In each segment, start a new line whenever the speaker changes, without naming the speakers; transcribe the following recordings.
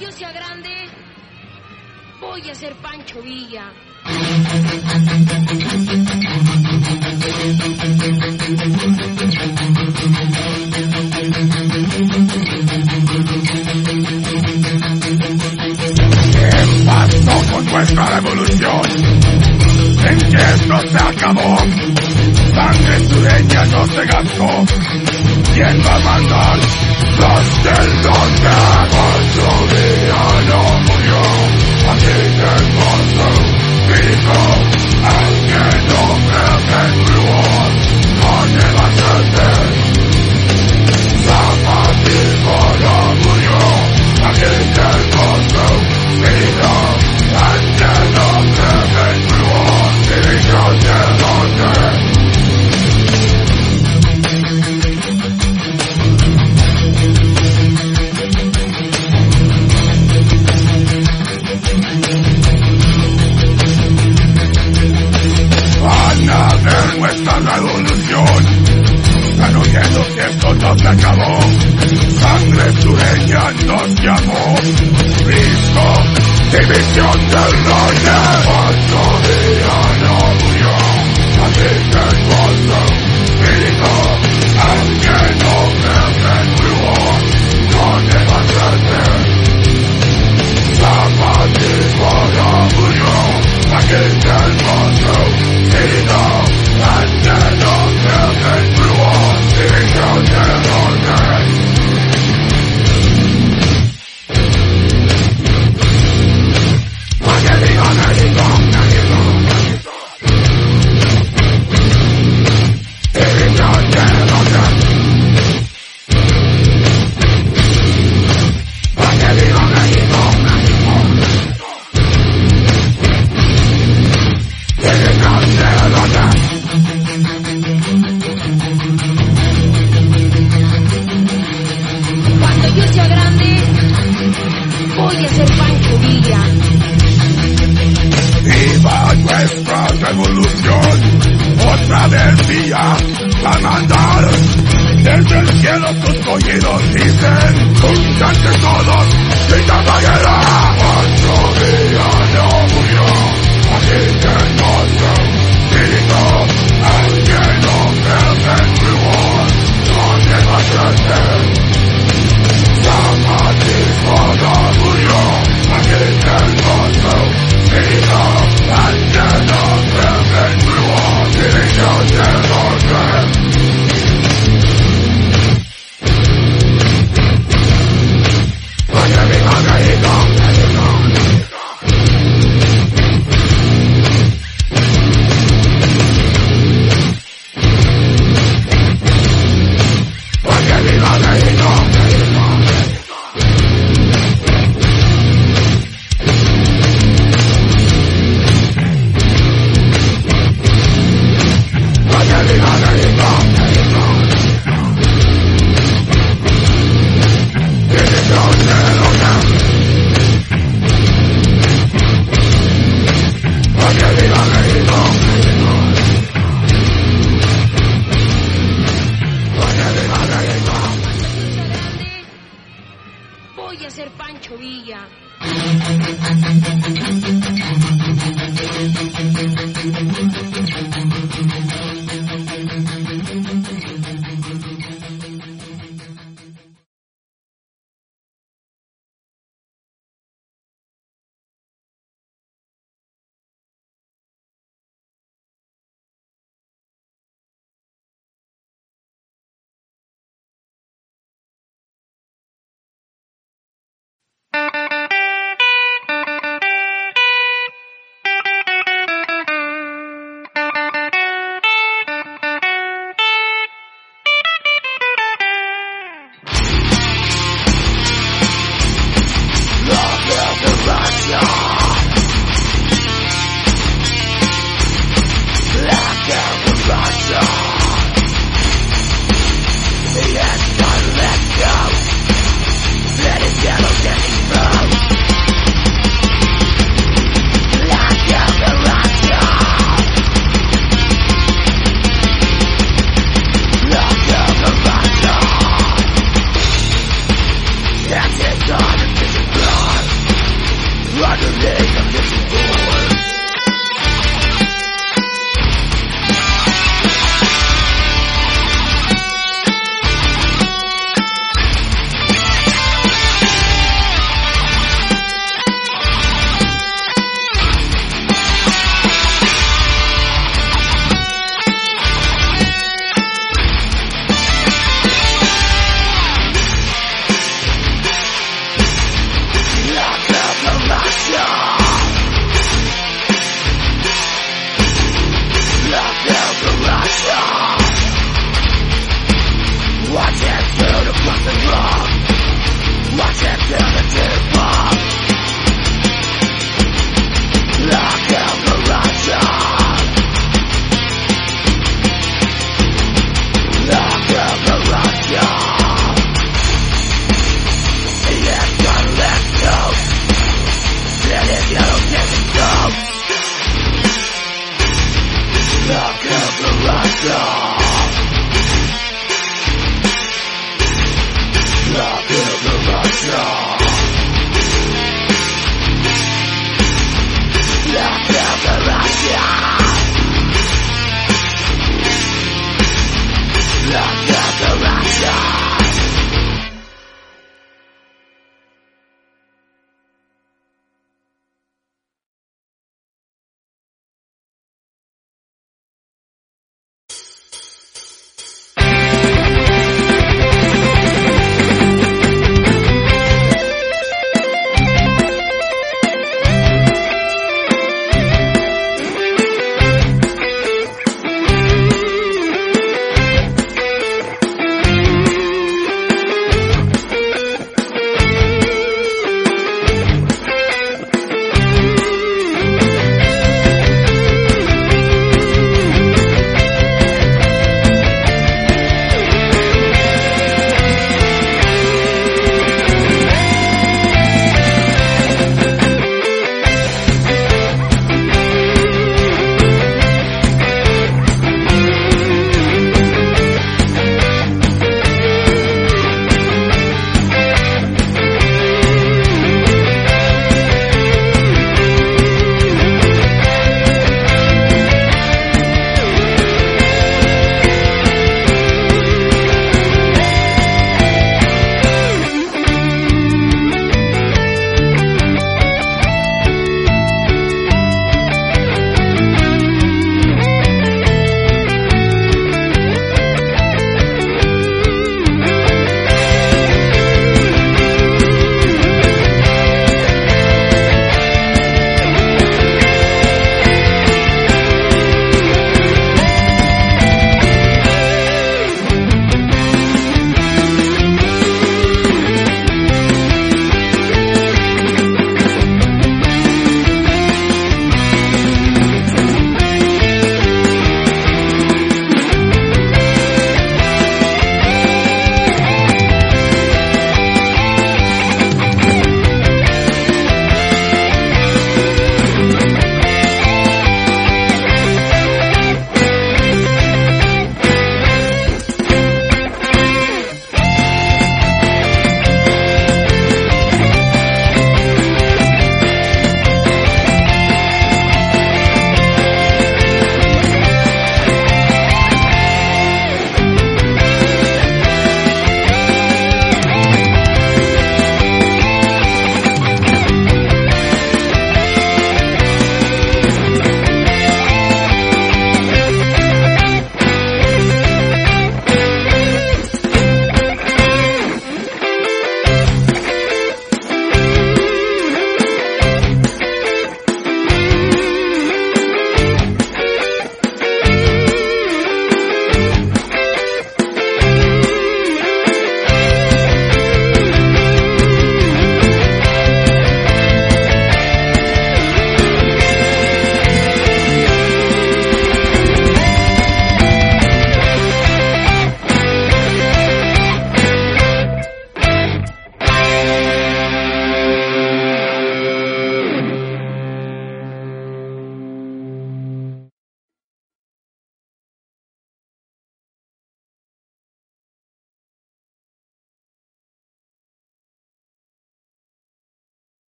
Yo sea grande, voy a ser Pancho Villa.
¿Qué pasó con nuestra revolución? ¿En qué esto se acabó? Sangre sureña no se gastó. ¿Quién va a mandar? Los del norte. Pancho Villa no murió. Así que pasó. Dijo, aunque no creo que murió. No te vas a hacer. Zapatismo no murió. Así que pasó. Dijo, aunque no creo que murió. Dijo, de norte. Van a ver nuestra revolución. Están oyendo que esto no se acabó. Sangre sureña nos llamó. Listo, división del norte. Pancho Villa no murió. Así que pasó. Listo, aunque no creo que murió. No te vas a hacer. Zapatismo no murió. Aquí te pasó. Listo, aunque no creo que murió. División del norte.
Cuando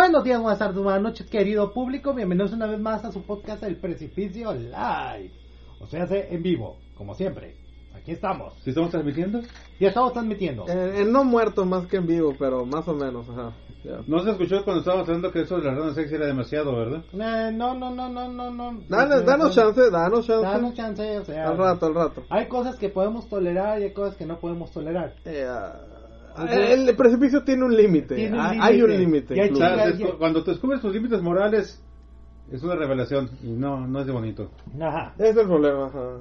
Buenos días, buenas tardes, buenas noches, querido público. Bienvenidos una vez más a su podcast El Precipicio Live. O sea, en vivo, como siempre. Aquí estamos.
¿Sí estamos transmitiendo?
Ya estamos transmitiendo.
Eh, eh, no muerto más que en vivo, pero más o menos, ajá.
No se escuchó cuando estábamos hablando que eso de la ronda sexy era demasiado, ¿verdad?
Eh, no, no, no, no, no, no.
Dale,
Eh,
danos
eh,
chance, danos chance.
Danos chance, o sea.
Al rato, al rato.
Hay cosas que podemos tolerar y hay cosas que no podemos tolerar.
Eh, ah, el, el precipicio tiene un límite. Ah. Hay un límite.
O sea, cuando te descubres tus límites morales, es una revelación y no, no es de bonito.
Ajá.
Ese es el problema, ajá.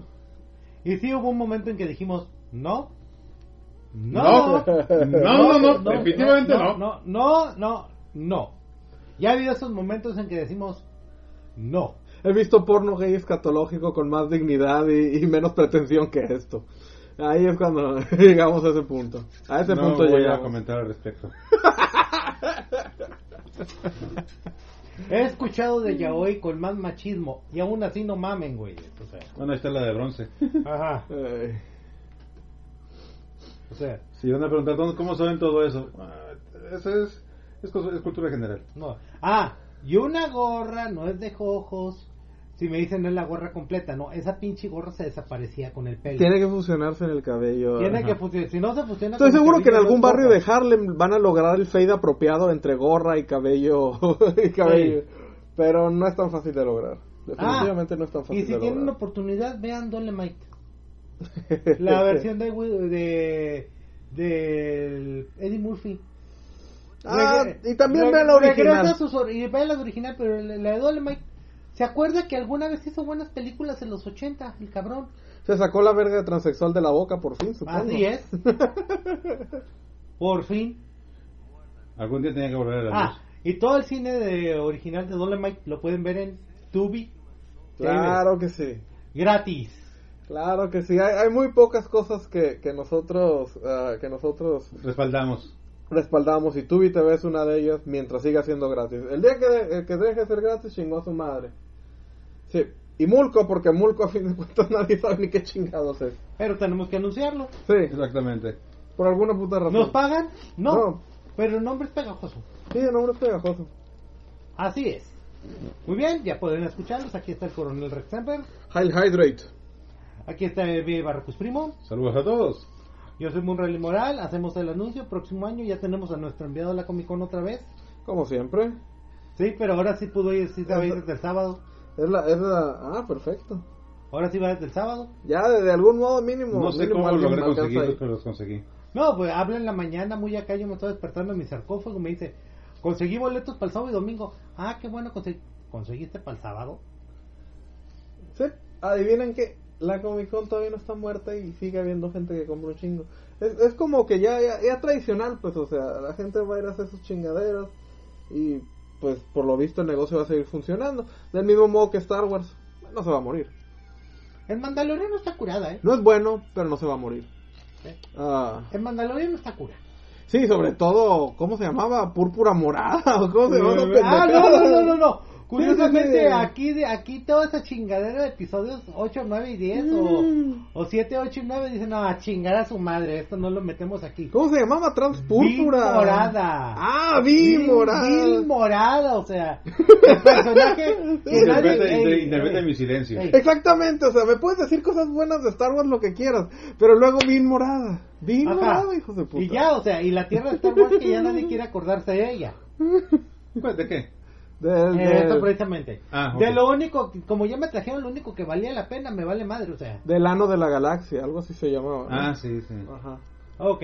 Y sí hubo un momento en que dijimos, no.
No, no, no, no, definitivamente no.
No, no, no, no. Ya ha habido esos momentos en que decimos, no.
He visto porno gay escatológico con más dignidad y, y menos pretensión que esto. Ahí es cuando llegamos a ese punto. A ese
no
punto
voy a comentar al respecto.
He escuchado de yaoi con más machismo y aún así no mamen, güey. O sea,
Bueno, ahí está la de bronce.
ajá.
Eh,
O sea,
Si van a preguntar ¿dónde- cómo saben todo eso, Ah, eso es, es, cosa- es cultura general.
no. Ah, y una gorra no es de ojos. Si me dicen es la gorra completa, no, esa pinche gorra se desaparecía con el pelo.
tiene que fusionarse en el cabello.
Tiene
ajá.
que funcionar. Si no se funciona
Estoy
con el
seguro que en algún
no
barrio
gorra.
de Harlem van a lograr el fade apropiado entre gorra y cabello. y cabello. Pero no es tan fácil de lograr. Definitivamente
Ah,
no es tan fácil
Y si
de
tienen
lograr.
oportunidad, vean Dolemite. La versión de, de, de Eddie Murphy.
Ah,
Regre-
y también vean la original.
y vean la original, pero la, la de Dolemite. ¿Se acuerda que alguna vez hizo buenas películas en los 80, el cabrón?
Se sacó la verga de transexual de la boca por fin, supongo.
Así es. Por fin.
Algún día tenía que volver a la
Ah,
luz.
y todo el cine de original de Dolemite lo pueden ver en Tubi.
Claro que sí.
Gratis.
Claro que sí. Hay, hay muy pocas cosas que, que nosotros ah, que nosotros
Respaldamos.
respaldamos y Tubi TV es una de ellas mientras siga siendo gratis. El día que, de- que deje de ser gratis, chingó a su madre. Sí. Y Mulco, porque Mulco a fin de cuentas nadie sabe ni qué chingados es.
Pero tenemos que anunciarlo.
Sí,
Exactamente.
por alguna puta razón.
¿Nos pagan? No.
No.
Pero el nombre es pegajoso.
Sí, el nombre es pegajoso.
Así es. Muy bien, ya pueden escucharlos. Aquí está el coronel Rex Semper.
High Hydrate.
Aquí está B. Barracus Primo.
Saludos a todos.
Yo soy Munrally Moral. Hacemos el anuncio. Próximo año ya tenemos a nuestro enviado a la Comic Con otra vez.
Como siempre.
Sí, pero ahora sí pudo ir, sí desde el sábado.
Es la, es la... Ah, perfecto.
Ahora sí va desde el sábado.
Ya, de, de algún modo mínimo.
No sé
mínimo
cómo logré
ahí.
pero los conseguí.
No, pues habla en la mañana, muy acá, yo me estoy despertando en mi sarcófago, me dice, conseguí boletos para el sábado y domingo. Ah, qué bueno, consegui- conseguiste para el sábado.
Sí, adivinen que la Comic Con todavía no está muerta y sigue habiendo gente que compra un chingo. Es, es como que ya, ya, ya tradicional, pues, o sea, la gente va a ir a hacer sus chingaderas y, pues, por lo visto el negocio va a seguir funcionando. Del mismo modo que Star Wars, no se va a morir.
El Mandaloriano está curada, ¿eh?
No es bueno, pero no se va a morir. Ah,
El Mandaloriano está cura.
sí, sobre todo, ¿cómo se llamaba? Púrpura morada, ¿o ¿cómo se llama? esa
Ah, no, no, no, no, no. Curiosamente,
Sí, sí, sí.
aquí, de, aquí toda esa chingadera de episodios 8, 9 y 10
Mm.
o, o 7, 8 y 9 dicen, no, a chingar a su madre, esto no lo metemos aquí.
¿Cómo se llamaba? Transpúrpura.
Morada.
Ah, Bill morada.
Bill morada, o sea, el personaje
Interpreta, mi silencio.
ey.
Exactamente, o sea, me puedes decir cosas buenas de Star Wars lo que quieras, pero luego bien morada.
Ajá.
morada, hijos de puta.
Y ya, o sea, y la tierra de Star Wars que ya nadie quiere acordarse de ella.
Pues, ¿De qué?
Del-
Eh, Eso precisamente.
Ah, ok.
De lo único, como ya me trajeron lo único que valía la pena, me vale madre, o sea.
del ano de la galaxia, algo así se llamaba. ¿no?
Ah, sí, sí.
Ajá.
Ok.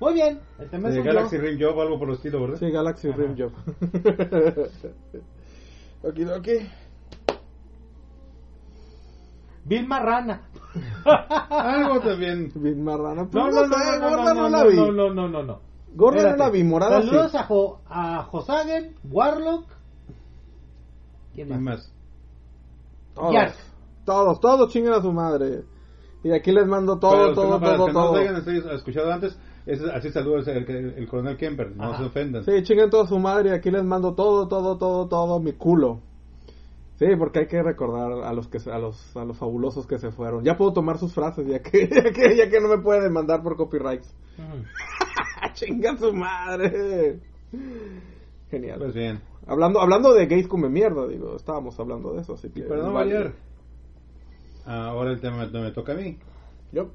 Muy bien, el tema es
De
un
Galaxy
yo.
Rim Job algo por el estilo, ¿verdad?
Sí, Galaxy Rim Job. Aquí.
Bill Marrana.
Algo también.
Bien marrana.
No,
Pues
no,
no,
no, no,
gorda
no,
no,
no,
la vi.
no, no, no, no, no.
Gorda no la vi, morada sí.
Saludos a, Jo- a Josagen, Warlock. ¿Quién
¿Quién
más?
más?
Todos,
Yark.
todos, todos chinguen a su madre. Y aquí les mando todo,
que
todo,
no- para
todo,
los que no
todo.
escuchado antes, ese- así saluda el, el, el coronel Kemper, no
Ajá.
se ofendan.
Sí, chinguen toda su madre y aquí les mando todo, todo, todo, todo mi culo. Sí, porque hay que recordar a los que se- a los a los fabulosos que se fueron. Ya puedo tomar sus frases ya que ya que, ya que no me puede demandar por copyrights. Chinga su madre. Genial.
Pues bien.
Hablando hablando de gays come mierda, digo, estábamos hablando de eso, así que
Para no variar, ahora el tema me, me toca a mí.
Yo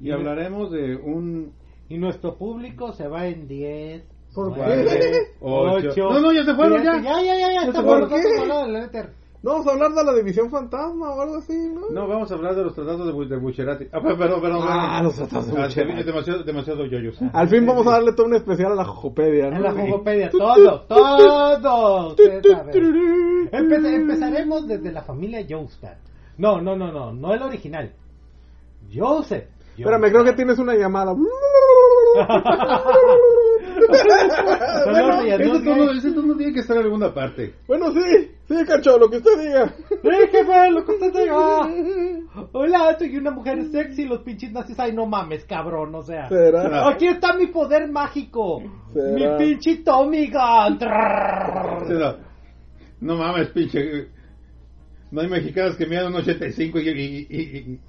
Y hablaremos de un
Y nuestro público se va en 10.
¿Por
Nueve,
qué?
ocho.
ocho,
No, no, ya se fueron, ya.
Ya, ya, ya, ya.
¿Ya
Está
se
bueno,
fueron?
estamos
¿Qué? No, vamos a hablar de la división fantasma o algo así, ¿no?
No, vamos a hablar de los tratados de, Bu- de Bucherati. Ah, perdón, perdón. perdón.
Ah, los tratados de
Ah,
Bucherati.
es demasiado, demasiado yoyos.
Al fin vamos a darle todo un especial a la Jojopedia, ¿no?
En la Jugopedia, todo, todo. Empe- empezaremos desde la familia Joestar. No, no, no, no, no el original. Joseph.
Espérame, creo que tienes una llamada.
Saludos,
Ese tono, ese tono tiene que estar en alguna parte.
bueno, sí, sí, cacho, lo que usted diga.
¡Eh, jefe, lo que usted diga! Hola, soy una mujer sexy, los pinches nazis. Ay, no mames, cabrón, o sea.
¿Será?
Aquí está mi poder mágico.
¿Será?
Mi pinche Tommy Gun.
No mames, pinche. No hay mexicanos que midan un 85 y, y, y, y,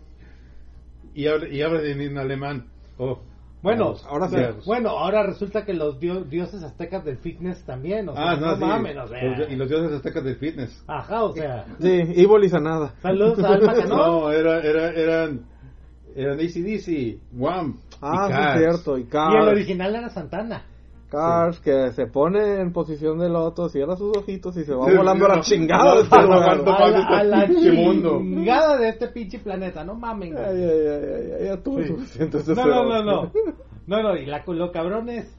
y, hablan y hablan en, en alemán. Oh,
Bueno,
vamos,
ahora sí.
Bueno, ahora resulta que los dio- dioses aztecas del fitness también, o sea,
Ah,
no,
no, sí.
mames, o sea.
Los- y los dioses aztecas del fitness.
Ajá, o sea.
Sí, Evil y Sanada.
Saludos a Alma Canón.
No, era, era, eran. Eran ACDC, Wham.
Ah,
y
sí,
Cars.
es cierto. Y
Y el
Cars,
original era Santana.
Cars que se pone en posición de loto, cierra sus ojitos y se va
Sí,
volando a la chingada
no,
de este
no.
A la, a la
mundo.
chingada de este pinche planeta, no mamen.
Ya tuve
Sí.
suficiente
No, no, no, no. No, no, y la, lo cabrón es,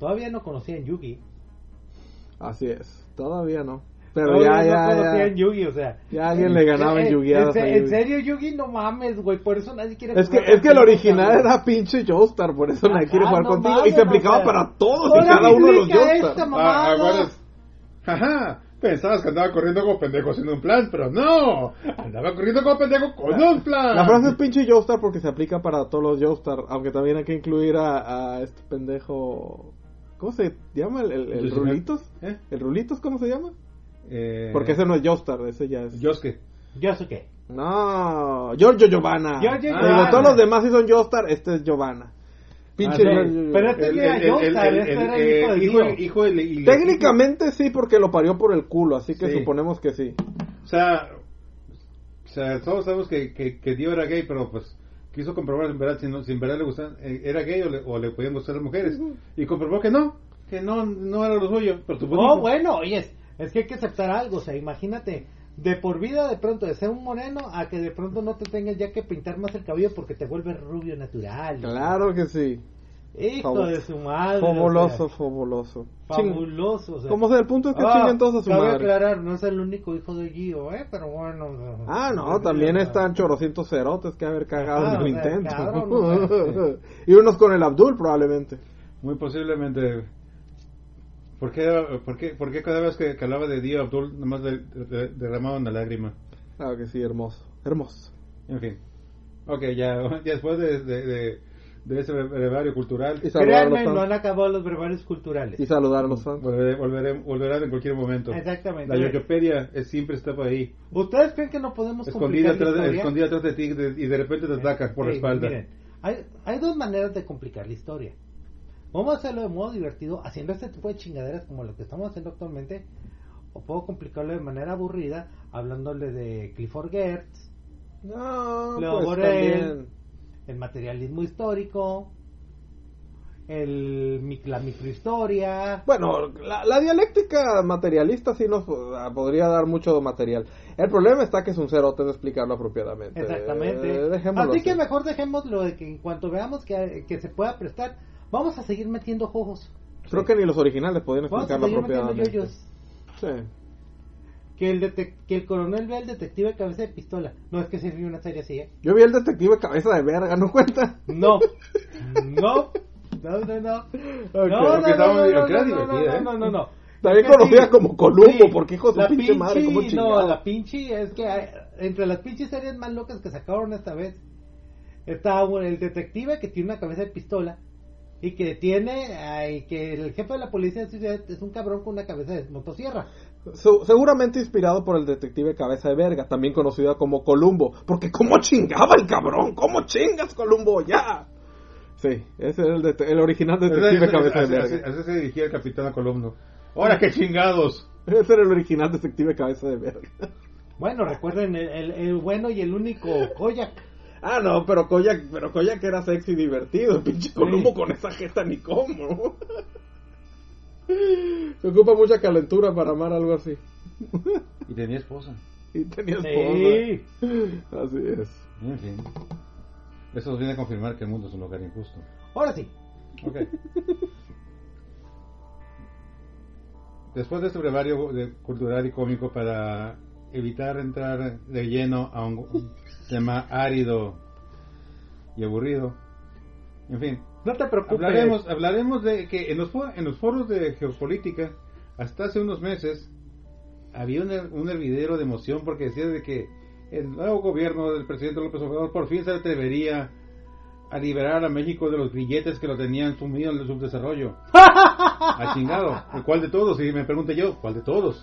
todavía no conocían Yugi.
Así es, todavía no. Pero
Todavía
ya, ya,
no conocían
ya.
Yugi, o sea.
Ya alguien le ganaba en
Eh, en,
a
se- en
Yugi.
serio, Yugi, no mames, güey, por eso nadie quiere
Es que,
jugar
es que el original era pinche Joestar, por eso nadie quiere jugar
no
contigo.
mames,
y se aplicaba
o sea,
para todos y cada uno de los Joestar.
esta
Ah. Ajá, pensabas que andaba corriendo como pendejo haciendo un plan, pero no, andaba corriendo como pendejo con un plan.
La frase es pinche Joestar porque se aplica para todos los Joestar, aunque también hay que incluir a, a este pendejo... ¿Cómo se llama? ¿El, el, el Rulitos?
¿Eh?
¿El Rulitos cómo se llama?
Eh,
Porque ese no es Joestar, ese ya es...
Sé qué.
No, Giorgio Giovanna.
Giorgio
Ah,
Giovanna.
digo, todos los demás sí son Joestar, este es Giovanna. Pinche
Ah, sí.
Giorgio
Pero este era Joestar, este era el hijo de
hijo,
Dio.
hijo y-
Técnicamente sí, porque lo parió por el culo, así que
Sí.
suponemos que sí.
O sea, o sea, todos sabemos que, que, que Dio era gay, pero pues quiso comprobar en verdad si, no, si en verdad le gustan, eh, era gay o le, o le podían gustar las mujeres. Y comprobó que no. que no, no era lo suyo. Pero tu
Oh, bueno, oye, es que hay que aceptar algo, o sea, imagínate, de por vida de pronto de ser un moreno a que de pronto no te tengas ya que pintar más el cabello porque te vuelves rubio natural.
Claro que sí.
Hijo
Fabu-
de su madre.
Fabuloso,
o sea,
fabuloso.
Fabuloso. o sea.
Como sea, el punto es que
Ah,
chinguen todos a su
cabe
madre.
aclarar, no es el único hijo de Gio, ¿eh? Pero bueno.
Ah, no, también están chorrocientos cerotes que haber cagado
Ah,
en el
o sea,
intento.
cabrón, sea,
y unos con el Abdul probablemente.
Muy posiblemente. ¿Por qué, por qué, por qué cada vez que, que hablaba de Dio Abdul nomás le, le- derramaba una lágrima?
Claro que sí, hermoso. Hermoso.
En fin. Ok, ya, ya después de, de, de, de ese brevario cultural,
Y
Créanme, no han acabado los verbales culturales.
Y saludar a los fans.
volveré, volveré, volverán en cualquier momento.
Exactamente.
La Yoyopedia es, siempre está por ahí,
¿Ustedes creen que no podemos
escondida
complicar la
atrás, de,
historia?
escondida atrás de ti de- y de repente te ataca por la
Ey,
espalda.
miren, hay, hay dos maneras de complicar la historia. Vamos a hacerlo de modo divertido, haciendo este tipo de chingaderas como lo que estamos haciendo actualmente, o puedo complicarlo de manera aburrida, hablándole de Clifford Gertz,
No,
Leo
pues también.
el materialismo histórico, el, la microhistoria.
Bueno, la, la dialéctica materialista sí nos ah, podría dar mucho material. El problema está que es un cerote de explicarlo apropiadamente.
Exactamente.
Eh, dejémoslo
así que mejor dejemos lo de que en cuanto veamos que, que se pueda prestar, vamos a seguir metiendo ojos.
Creo que ni los originales podían
Vamos a
explicarlo
seguir metiendo
apropiadamente.
yoyos.
Sí.
Que el, detec- que el coronel vea el detective cabeza de pistola. No, es que se vio una serie así, ¿eh?
Yo vi el detective cabeza de verga, ¿no cuenta?
No. No. No, no, no.
Ok.
No, no, no, no, no, no, no,
divertida,
no,
¿eh?
no, no.
También conocida como Columbo, porque hijo de su
la
pinche madre, ¿cómo
No, la pinche es que hay- entre las pinches series más locas que sacaron esta vez está bueno, el detective que tiene una cabeza de pistola y que tiene ay, que el jefe de la policía de ciudad es un cabrón con una cabeza de motosierra.
Su- seguramente inspirado por el detective cabeza de verga, también conocido como Columbo. Porque ¿cómo chingaba el cabrón? ¿Cómo chingas Columbo? ¡Ya! Sí, ese es el, det- el original detective
Así-
cabeza de
así,
verga.
así- se dirigía el capitán a Columno. ¡Ahora qué chingados!
Ese era el original detective cabeza de verga.
Bueno, recuerden el, el- el bueno y el único Koyak.
Ah, no, pero Koyak, pero Koyak era sexy y divertido. El pinche Columbo con esa jeta ni cómo. Se ocupa mucha calentura para amar algo así.
Y tenía esposa.
Y tenía
Sí.
esposa. Así es.
En fin. Eso nos viene a confirmar que el mundo es un lugar injusto.
Ahora sí.
Ok. Después de este brevario de- cultural y cómico para evitar entrar de lleno a un, tema árido y aburrido. En fin,
No te preocupes.
hablaremos, hablaremos de que en los, en los foros de geopolítica, hasta hace unos meses, había un, un hervidero de emoción porque decía de que el nuevo gobierno del presidente López Obrador por fin se atrevería a liberar a México de los grilletes que lo tenían sumido en el subdesarrollo. a chingado. ¿El cuál de todos? Y me pregunté yo, ¿cuál de todos?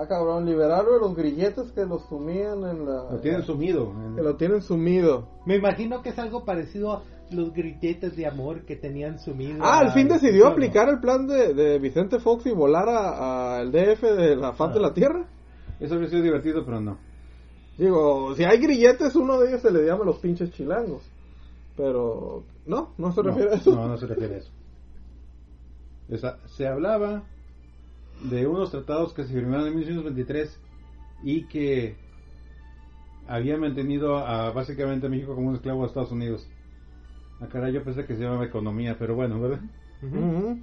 Ah, cabrón, liberaron los grilletes que los sumían en la...
Lo tienen sumido. en-
Que lo tienen sumido.
Me imagino que es algo parecido a los grilletes de amor que tenían sumido.
Ah, al fin decidió aplicar el plan de, de Vicente Fox y volar a- al DF de la faz de la Tierra.
Eso habría sido divertido, pero no.
Digo, si hay grilletes, uno de ellos se le llama los pinches chilangos. Pero, no, no se refiere a eso.
No, no se refiere a eso. Esa- se hablaba de unos tratados que se firmaron en 1923 y que habían mantenido a, básicamente a México como un esclavo de Estados Unidos. A caray, yo pensé que se llamaba economía, pero bueno, ¿verdad?
Ujú.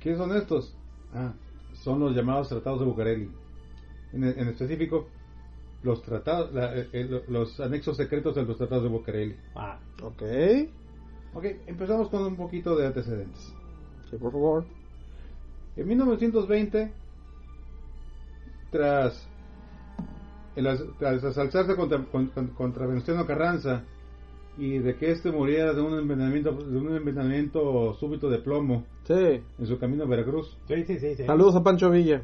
¿Qué son estos? Ah, son los llamados tratados de Bucareli. En, en específico, los tratados, la- eh, eh, los anexos secretos de los tratados de Bucareli.
Ah,
Ok,
Ok, empezamos con un poquito de antecedentes.
sí, por favor.
En 1920, tras, el tras asalzarse contra, con- con- contra Venustiano Carranza y de que éste muriera de un envenenamiento, de un envenenamiento súbito de plomo
Sí.
en su camino a Veracruz,
sí, sí, sí. sí.
Saludos a Pancho Villa.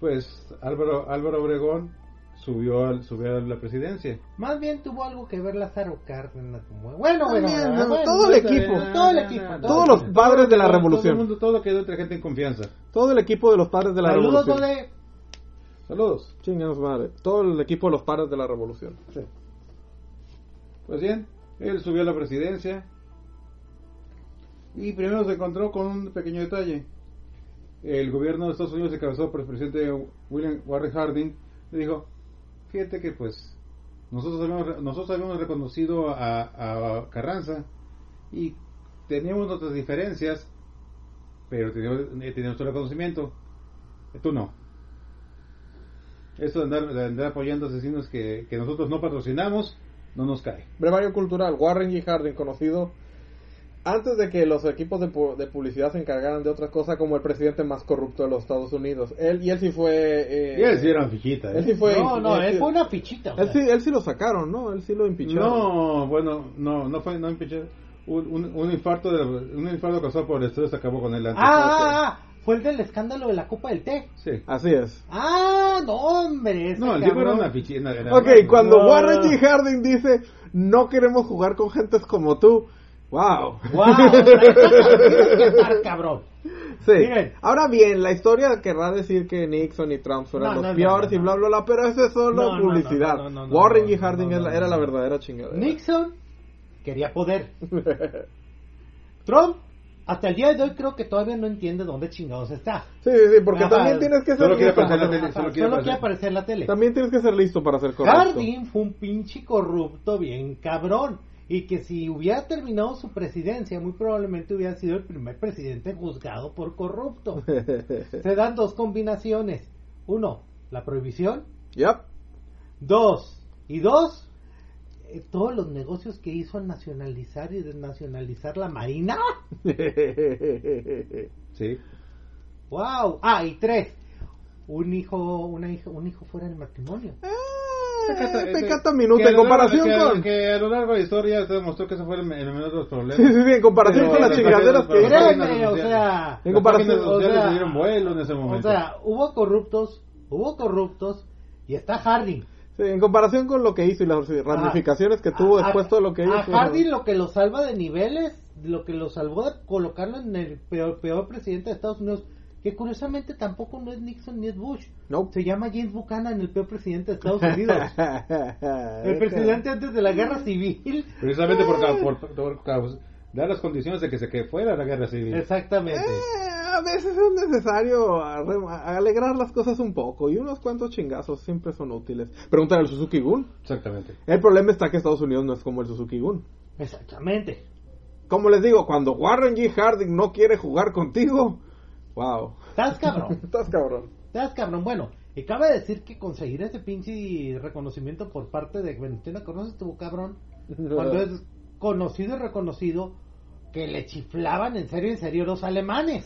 pues Álvaro, Álvaro Obregón subió, al- subió a la presidencia.
Más bien tuvo algo que ver Lázaro Cárdenas. Bueno, bueno,
no,
bueno,
todo el equipo,
todo el equipo.
Todos
Todos
todo
los padres de la
Todo- Todo
revolución.
el mundo, todo quedó entre gente en confianza.
Todo el equipo de los padres de la
Saludos,
revolución.
Dode.
Saludos.
Chinganos madre. Todo el equipo de los padres de la revolución.
Pues bien, él subió a la presidencia Y primero se encontró con un pequeño detalle. El gobierno de Estados Unidos, encabezado por el presidente William Warren Harding, le dijo, fíjate que pues nosotros habíamos, nosotros habíamos reconocido a, Carranza y teníamos nuestras diferencias, pero teníamos, eh, teníamos tu reconocimiento. Tú no. Eso de andar, de andar apoyando asesinos que, que nosotros no patrocinamos, no nos cae.
Brevario cultural, Warren G. Harding, conocido antes de que los equipos de, pu- de publicidad se encargaran de otra cosa como el presidente más corrupto de los Estados Unidos. Él, y él sí fue... eh,
Y él sí era fichita. ¿eh?
Él sí fue...
no, no,
él
fue una fichita.
Él sí, él sí lo sacaron, ¿no? Él sí lo impicharon.
No, bueno, no, no fue, no impiché. Un, un, un infarto de, un infarto causado por el estrés acabó con él antes.
Ah, ah, ah, fue el del escándalo de la Copa del Té.
Sí.
Así es.
Ah, no, hombre.
No, el tipo era una fichita.
Ok, cuando
No.
Warren G. Harding dice, no queremos jugar con gentes como tú. Wow.
Wow, estar, cabrón.
Sí.
Miren.
Ahora bien, la historia querrá decir que Nixon y Trump fueron
No,
los
no,
peores
no,
y bla, bla, bla, pero eso es solo publicidad.
no, no, no, no,
Warren
no,
Harding era la verdadera chingadera.
Nixon quería poder. Trump, hasta el día de hoy creo que todavía no entiende dónde chingados está.
Sí, sí, sí, porque
Ajá.
también tienes que ser
Solo quiere
listo.
aparecer en la
para-
tele, solo quiere
Solo quiere
aparecer.
aparecer en la tele.
También tienes que ser listo para ser correcto.
Harding fue un pinche corrupto bien cabrón. Y que si hubiera terminado su presidencia, muy probablemente hubiera sido el primer presidente juzgado por corrupto. Se dan dos combinaciones. Uno, la prohibición.
Yep.
Dos, y dos, eh, todos los negocios que hizo al nacionalizar y desnacionalizar la Marina.
Sí.
¡Wow! Ah, y tres, un hijo, una hija, un hijo fuera del matrimonio.
Eh, pecata
Que
minuto
a
en
lo largo-
comparación
que,
con...
que a lo largo de la historia se demostró que ese fue el, el menor de los problemas.
Sí, sí, sí, en comparación
Pero-
con las chingaderas que...
Créeme, o sea,
En comparación-
o
sociales
sea,
dieron vuelo en ese
o
momento.
sea, hubo corruptos, hubo corruptos, y está Harding.
Sí, en comparación con lo que hizo y las ramificaciones que tuvo
A-
después todo lo que hizo.
A Harding lo que lo salva de niveles, lo que lo salvó de colocarlo en el peor, peor presidente de Estados Unidos, que curiosamente tampoco no es Nixon ni es Bush.
Nope.
Se llama James Buchanan, el peor presidente de Estados Unidos. el presidente antes de la guerra civil.
Precisamente por, ca- por, por causa- dar las condiciones de que se que fuera la guerra civil.
Exactamente.
Eh, a veces es necesario alegrar las cosas un poco y unos cuantos chingazos siempre son útiles. Pregúntale al Suzuki Gun.
Exactamente.
El problema está que Estados Unidos no es como el Suzuki Gun.
Exactamente.
Como les digo, cuando Warren G. Harding no quiere jugar contigo, wow.
Estás cabrón.
Estás cabrón.
Estás cabrón. Bueno, y cabe decir que conseguir ese pinche reconocimiento por parte de Venezuela Corona estuvo cabrón. Cuando es conocido y reconocido que le chiflaban en serio, en serio los alemanes.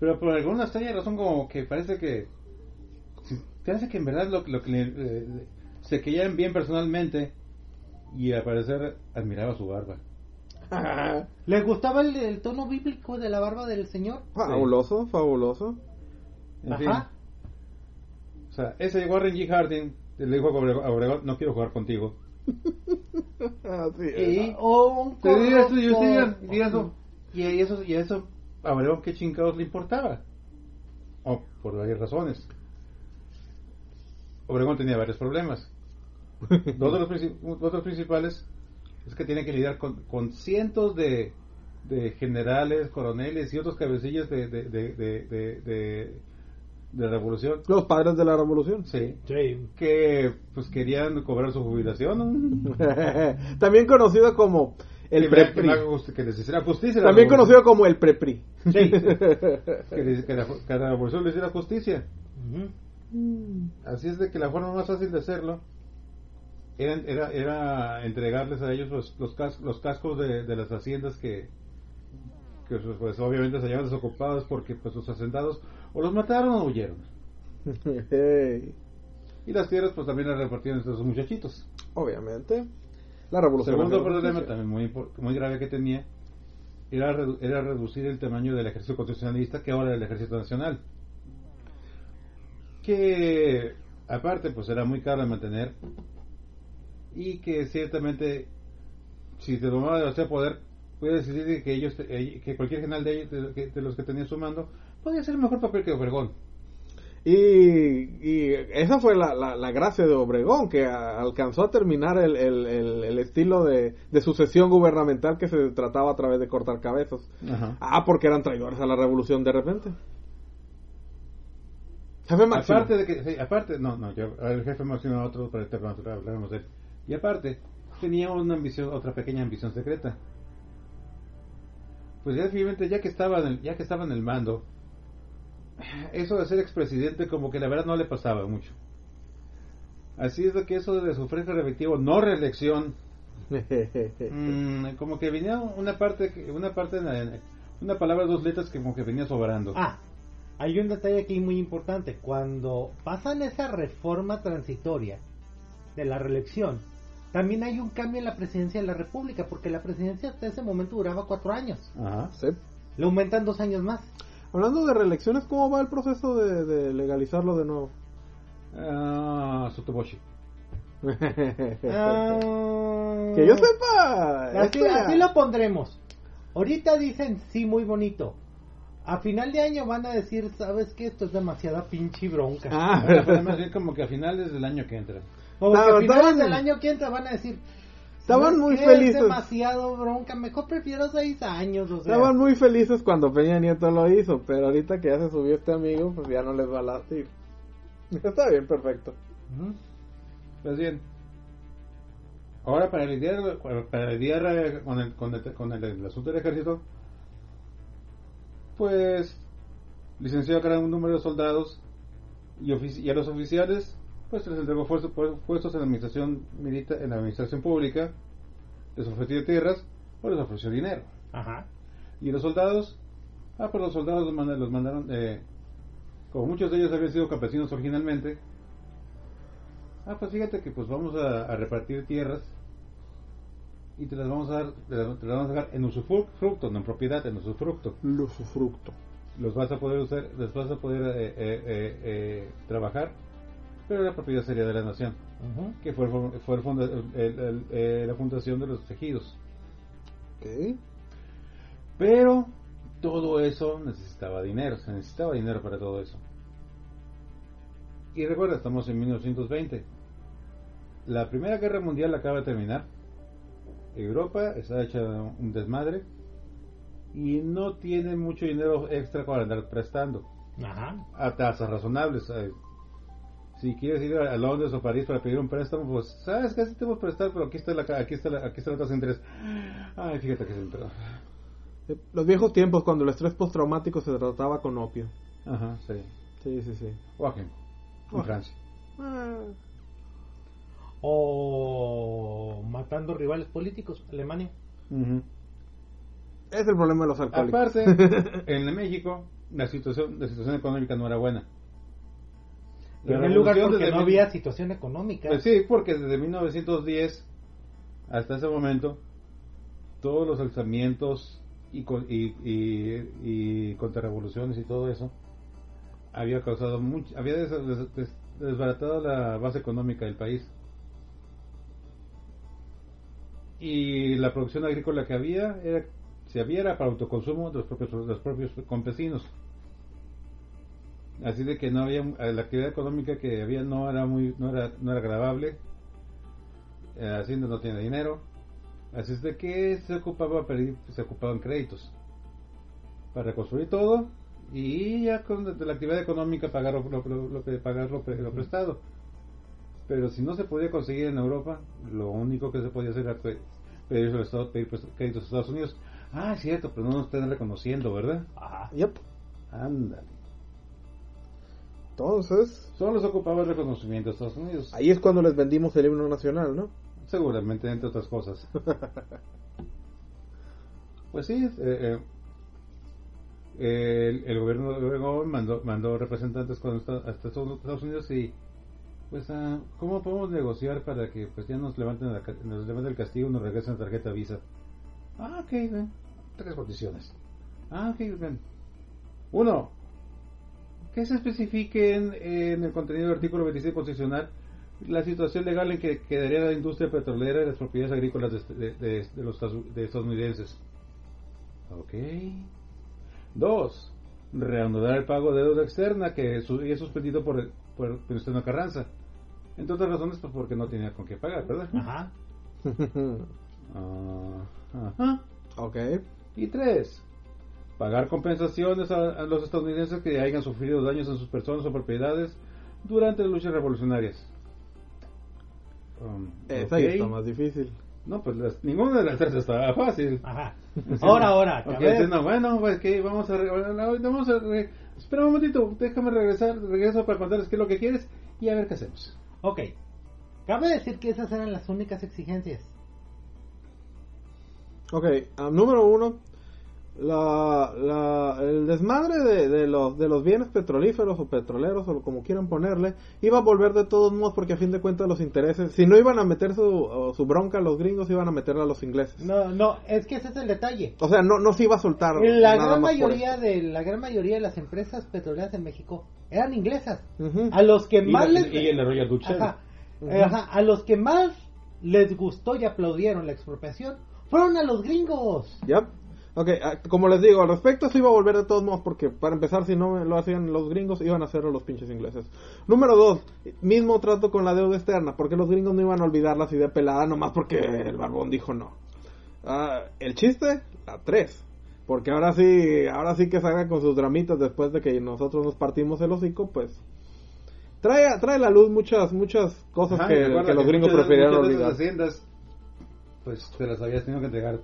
Pero por alguna extraña razón como que parece que... Parece que en verdad lo, lo que le- se querían bien personalmente y al parecer admiraba su barba.
¿Les gustaba el, el tono bíblico de la barba del señor?
fabuloso, fabuloso.
En fin.
Ajá.
O sea, ese Warren G. Harding le dijo a Obregón, a no quiero jugar contigo.
Así es.
Y, o un
Sí, eso, yo sí,
corrupto.
y eso, y eso, y eso, a Obregón qué chingados le importaba. O por varias razones. Obregón tenía varios problemas. Dos de los, princi- dos de los principales es que tiene que lidiar con, con cientos de, de generales, coroneles y otros cabecillas de, de, de, de, de, de- de la revolución.
Los padres de la revolución.
Sí.
Sí.
Que pues querían cobrar su jubilación.
También conocido como el
que, que,
PREPRI.
justi- que les hiciera justicia.
También conocido como el PREPRI.
Sí.
que, le- que la, que la revolución le hiciera justicia.
Ujú.
Así es de que la forma más fácil de hacerlo era, era, era entregarles a ellos los, los, cas- los cascos de, de las haciendas que, que pues, pues, obviamente se hallaban desocupados porque pues los hacendados o los mataron o huyeron.
Hey,
Y las tierras pues también las repartieron entre esos muchachitos.
Obviamente. La revolución.
Segundo
hace la
problema también muy, muy grave que tenía era, era reducir el tamaño del ejército constitucionalista que ahora era el ejército nacional. Que aparte pues era muy caro de mantener y que ciertamente si se tomaba demasiado poder puede decir que ellos eh, que cualquier general de, ellos- de- de los que tenía su mando podía hacer mejor papel que Obregón.
Y, y esa fue la, la, la gracia de Obregón, que a- alcanzó a terminar el, el, el, el estilo de, de sucesión gubernamental que se trataba a través de cortar cabezas.
Ajá.
Ah, porque eran traidores a la revolución de repente. Jefe Máximo.
Aparte de que, sí, aparte, no, no, yo, el jefe Máximo a otro, para este hablaremos de él. Y aparte, tenía una ambición, otra pequeña ambición secreta. Pues ya ya que estaba en el, ya que estaba en el mando, eso de ser expresidente como que la verdad no le pasaba mucho. Así es de que eso de sufrir reelectivo, no reelección, mm, como que venía una parte, una parte, una palabra, dos letras que como que venía sobrando.
Ah, hay un detalle aquí muy importante. Cuando pasan esa reforma transitoria de la reelección, también hay un cambio en la presidencia de la República, porque la presidencia hasta ese momento duraba cuatro años.
Ajá.
Sí.
Le aumentan dos años más.
Hablando de reelecciones, ¿cómo va el proceso de, de legalizarlo de nuevo?
Ah, Sotoboshi.
Ah,
que yo sepa.
Así, lo pondremos. Ahorita dicen sí, muy bonito. A final de año van a decir, ¿sabes qué? Esto es demasiada pinche bronca.
Ah,
pero como que a finales del año que entra.
Como que
No,
a finales
estaban-
del año que entra van a decir,
Estaban
"¿Sabes
muy felices.
Es demasiado bronca, mejor prefiero seis años. O sea,
Estaban muy felices cuando Peña Nieto lo hizo, pero ahorita que ya se subió este amigo, pues ya no les va a latir. Está bien, perfecto.
Ujú.
Pues bien. Ahora para lidiar, para lidiar eh, con, el, con, el, con el- el asunto del ejército, pues licenció a gran número de soldados y, ofici- y a los oficiales pues les entregó puestos en la administración milita- en la administración pública, les ofreció tierras o les ofreció dinero.
Ajá.
Y los soldados, ah, pues los soldados los, manda- los mandaron, eh, como muchos de ellos habían sido campesinos originalmente, ah, pues fíjate que pues vamos a, a repartir tierras y te las vamos a dar, te las, te las vamos a dejar en usufructo, no en propiedad, en usufructo.
Lo sufructo.
Los vas a poder usar, les vas a poder eh, eh, eh, eh, trabajar, pero la propiedad sería de la nación, que fue, el fue el funda- el- el- eh, la fundación de los ejidos.
Ok.
Pero todo eso necesitaba dinero, se necesitaba dinero para todo eso. Y recuerda, estamos en 1920. La Primera Guerra Mundial acaba de terminar. Europa está hecha un desmadre y no tiene mucho dinero extra para andar prestando
Ajá.
a tasas razonables. Si quieres ir a a Londres o París para pedir un préstamo, pues sabes que sí te voy a prestar, pero aquí está la ca- aquí está la, aquí está la tasa de interés. Ay, fíjate que es el
Eh, Los viejos tiempos cuando el estrés postraumático se trataba con opio.
Ajá, sí.
Sí, sí, sí.
Wagen, en
Ah.
Francia.
Ah,
O matando rivales políticos, Alemania.
Es el problema de los alcohólicos.
Aparte, en México la situación, la situación económica no era buena.
En
La
primer lugar, porque no había situación económica.
Pues sí, porque desde 1910 hasta ese momento todos los alzamientos y, y, y, y contrarrevoluciones y todo eso había causado mucho, había des- des- des- desbaratado la base económica del país. Y la producción agrícola que había, era, si había era para autoconsumo de los propios, de los propios campesinos. Así de que no había eh, la actividad económica que había no era muy no era no era agradable. Eh, Hacienda no tiene dinero. Así es de que se ocupaba pedir, se ocupaban créditos para reconstruir todo y ya con de la actividad económica pagar lo, lo- lo- pagar lo, lo prestado. Pero si no se podía conseguir en Europa, lo único que se podía hacer era pe- pedir, Estado- pedir pues, créditos a Estados Unidos. Ah, es cierto, pero no nos están reconociendo, ¿verdad?
Ajá.
Yep.
Ándale.
Entonces,
Solo se ocupaba el reconocimiento de Estados Unidos.
ahí es cuando les vendimos el himno nacional, ¿no?
Seguramente, entre otras cosas. pues sí, eh, eh, el, el gobierno de Obregón mandó, mandó representantes hasta Estados Unidos y pues ah, ¿cómo podemos negociar para que pues ya nos levanten, la nos levanten el castigo y nos regresen la tarjeta Visa? Ah, ok, ven. Tres condiciones. Ah, ok, ven. Uno, que se especifique en, en el contenido del artículo 26 constitucional la situación legal en que quedaría la industria petrolera y las propiedades agrícolas de, de- de- de los estadounidenses. Ok. Dos, reanudar el pago de deuda externa que es suspendido por, el- por Venustiano Carranza. Entre otras razones, pues porque no tenía con qué pagar, ¿verdad?
Ajá.
Ah, ajá.
ok.
Y tres, pagar compensaciones a, a los estadounidenses que hayan sufrido daños en sus personas o propiedades durante las luchas revolucionarias. Um,
Esa
ok.
ya está más difícil.
No, pues las- ninguna de las tres estaba fácil.
Ajá. Ahora, ahora.
Ok,
cabe-
entonces, no, bueno, pues que vamos a... vamos a re- espera un momentito, déjame regresar, regreso para contarles qué es lo que quieres y a ver qué hacemos.
Ok. Cabe decir que esas eran las únicas exigencias.
Ok, ah, número uno, la, la, el desmadre de, de los, de los bienes petrolíferos o petroleros o como quieran ponerle, iba a volver de todos modos porque a fin de cuentas los intereses, si no iban a meter su, su bronca a los gringos, iban a meterla a los ingleses.
No, no, es que ese es el detalle.
O sea, no, no se iba a soltar.
La
nada
gran
más por
mayoría de la gran mayoría de las empresas petroleras en México eran inglesas. A los que más les
y Royal.
Eh, ajá, a los que más les gustó y aplaudieron la expropiación fueron a los gringos.
Yep. Ok, ah, como les digo, al respecto se iba a volver de todos modos porque para empezar si no lo hacían los gringos iban a hacerlo los pinches ingleses. Número dos, mismo trato con la deuda externa, porque los gringos no iban a olvidarla así de pelada nomás porque el barbón dijo no. Ah, el chiste, la tres. Porque ahora sí, ahora sí que salga con sus dramitas después de que nosotros nos partimos el hocico, pues trae, a- trae a la luz muchas, muchas cosas
Ajá,
que, los gringos
esas
olvidar.
haciendas, pues te las habías tenido que entregar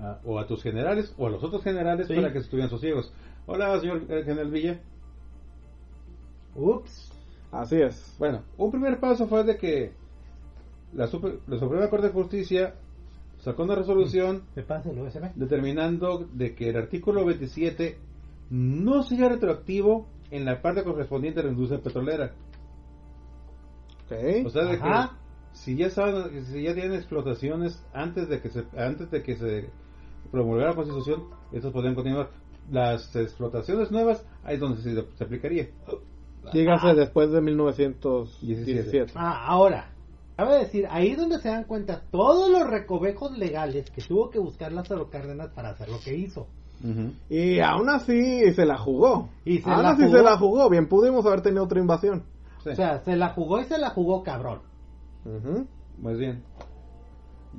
a- o a tus generales o a los otros generales
Sí.
para que estuvieran sosiegos. Hola, señor eh, general Villa.
Ups.
Así es.
Bueno, un primer paso fue de que la, Super- la Suprema Corte de Justicia sacó una resolución
¿Me pasa el USB?
determinando de que el artículo 27 no sea retroactivo en la parte correspondiente a la industria petrolera.
Ok.
O sea, de
Ajá.
que si ya saben, si ya tienen explotaciones antes de que se antes de que se promulgara la Constitución, estos podrían continuar. Las explotaciones nuevas, ahí es donde se, se aplicaría.
Dígase después de 1917.
Ah, ahora, cabe decir, ahí es donde se dan cuenta todos los recovecos legales que tuvo que buscar Lázaro Cárdenas para hacer lo que hizo.
Y aún así se la jugó.
Y se
aún
la
así
jugó.
se la jugó. Bien, pudimos haber tenido otra invasión.
Sí,
O sea, se la jugó y se la jugó cabrón.
Ujú.
pues bien.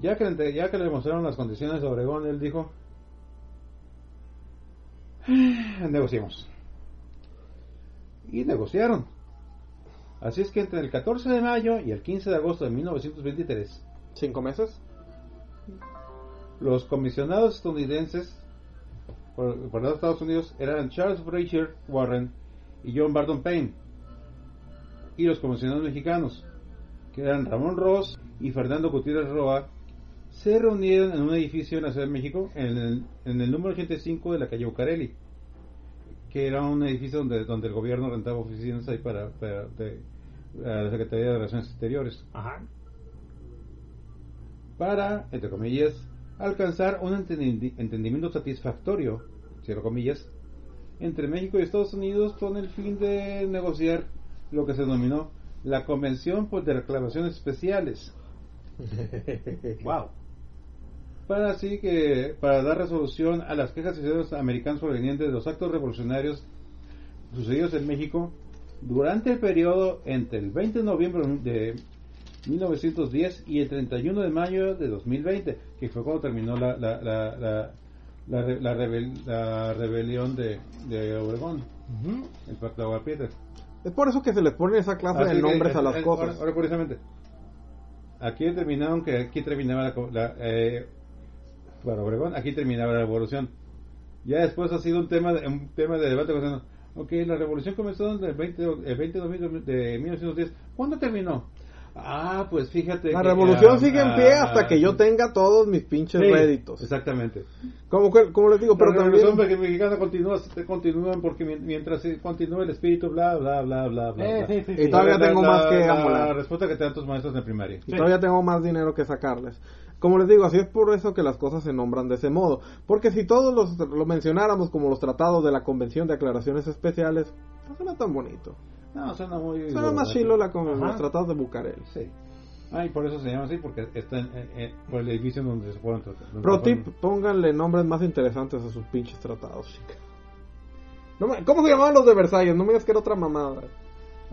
Ya que, le ya que le mostraron las condiciones a Obregón, él dijo: "Ah, Negociemos. Y negociaron. Así es que entre el 14 de mayo y el 15 de agosto de 1923,
¿Cinco meses?
Los comisionados estadounidenses por, por los Estados Unidos eran Charles Frazier Warren y John Barton Payne. Y los comisionados mexicanos, que eran Ramón Ross y Fernando Gutiérrez Roa, se reunieron en un edificio en la Ciudad de México, en el, en el número 85 de la calle Bucareli, que era un edificio donde, donde el gobierno rentaba oficinas ahí para, para de- a la Secretaría de Relaciones Exteriores
Ajá.
para, entre comillas, alcanzar un entendi- entendimiento satisfactorio, cierro comillas, entre México y Estados Unidos con el fin de negociar lo que se denominó la Convención pues, de Reclamaciones Especiales,
Wow.
Para así que para dar resolución a las quejas de ciudadanos americanos provenientes de los actos revolucionarios sucedidos en México durante el periodo entre el 20 de noviembre de 1910 y el 31 de mayo de 2020, que fue cuando terminó la, la, la, la, la re- la rebel- la rebelión de, de Obregón, el pacto de Agua Prieta.
Es por eso que se les pone esa clase
Así
de
que,
nombres a las cosas.
Ahora, ahora, curiosamente, aquí determinaron que aquí terminaba la eh, para Obregón, aquí terminaba la revolución. Ya después ha sido un tema de, un tema de debate. cuando, Ok, la revolución comenzó el 20, de- el 20 de noviembre de 1910. ¿Cuándo terminó? Ah, pues fíjate.
La
que,
revolución
ah,
sigue en pie
ah,
hasta que yo tenga todos mis pinches
Sí,
réditos.
Exactamente.
Como, que- como les digo, pero
la
también...
revolución mexicana continúa, se continúan porque mien- mientras continúa el espíritu, bla, bla, bla, bla, bla.
Eh,
bla.
sí, sí,
Y
sí.
todavía
La-
tengo
la-
más que
la. La respuesta que te dan tus maestros de primaria.
Y todavía tengo más dinero que sacarles. Como les digo, así es por eso que las cosas se nombran de ese modo. Porque si todos los, lo mencionáramos como los tratados de la Convención de Aclaraciones Especiales, no suena tan bonito.
No, suena muy.
Suena más chilo la, con los tratados de Bucareli.
Sí. Ah, y por eso se llama así, porque está en, por el edificio donde se fueron tratar. donde
Pro tip, pónganle nombres más interesantes a sus pinches tratados, chica. No me- ¿Cómo se llamaban los de Versalles? No me digas que era otra mamada.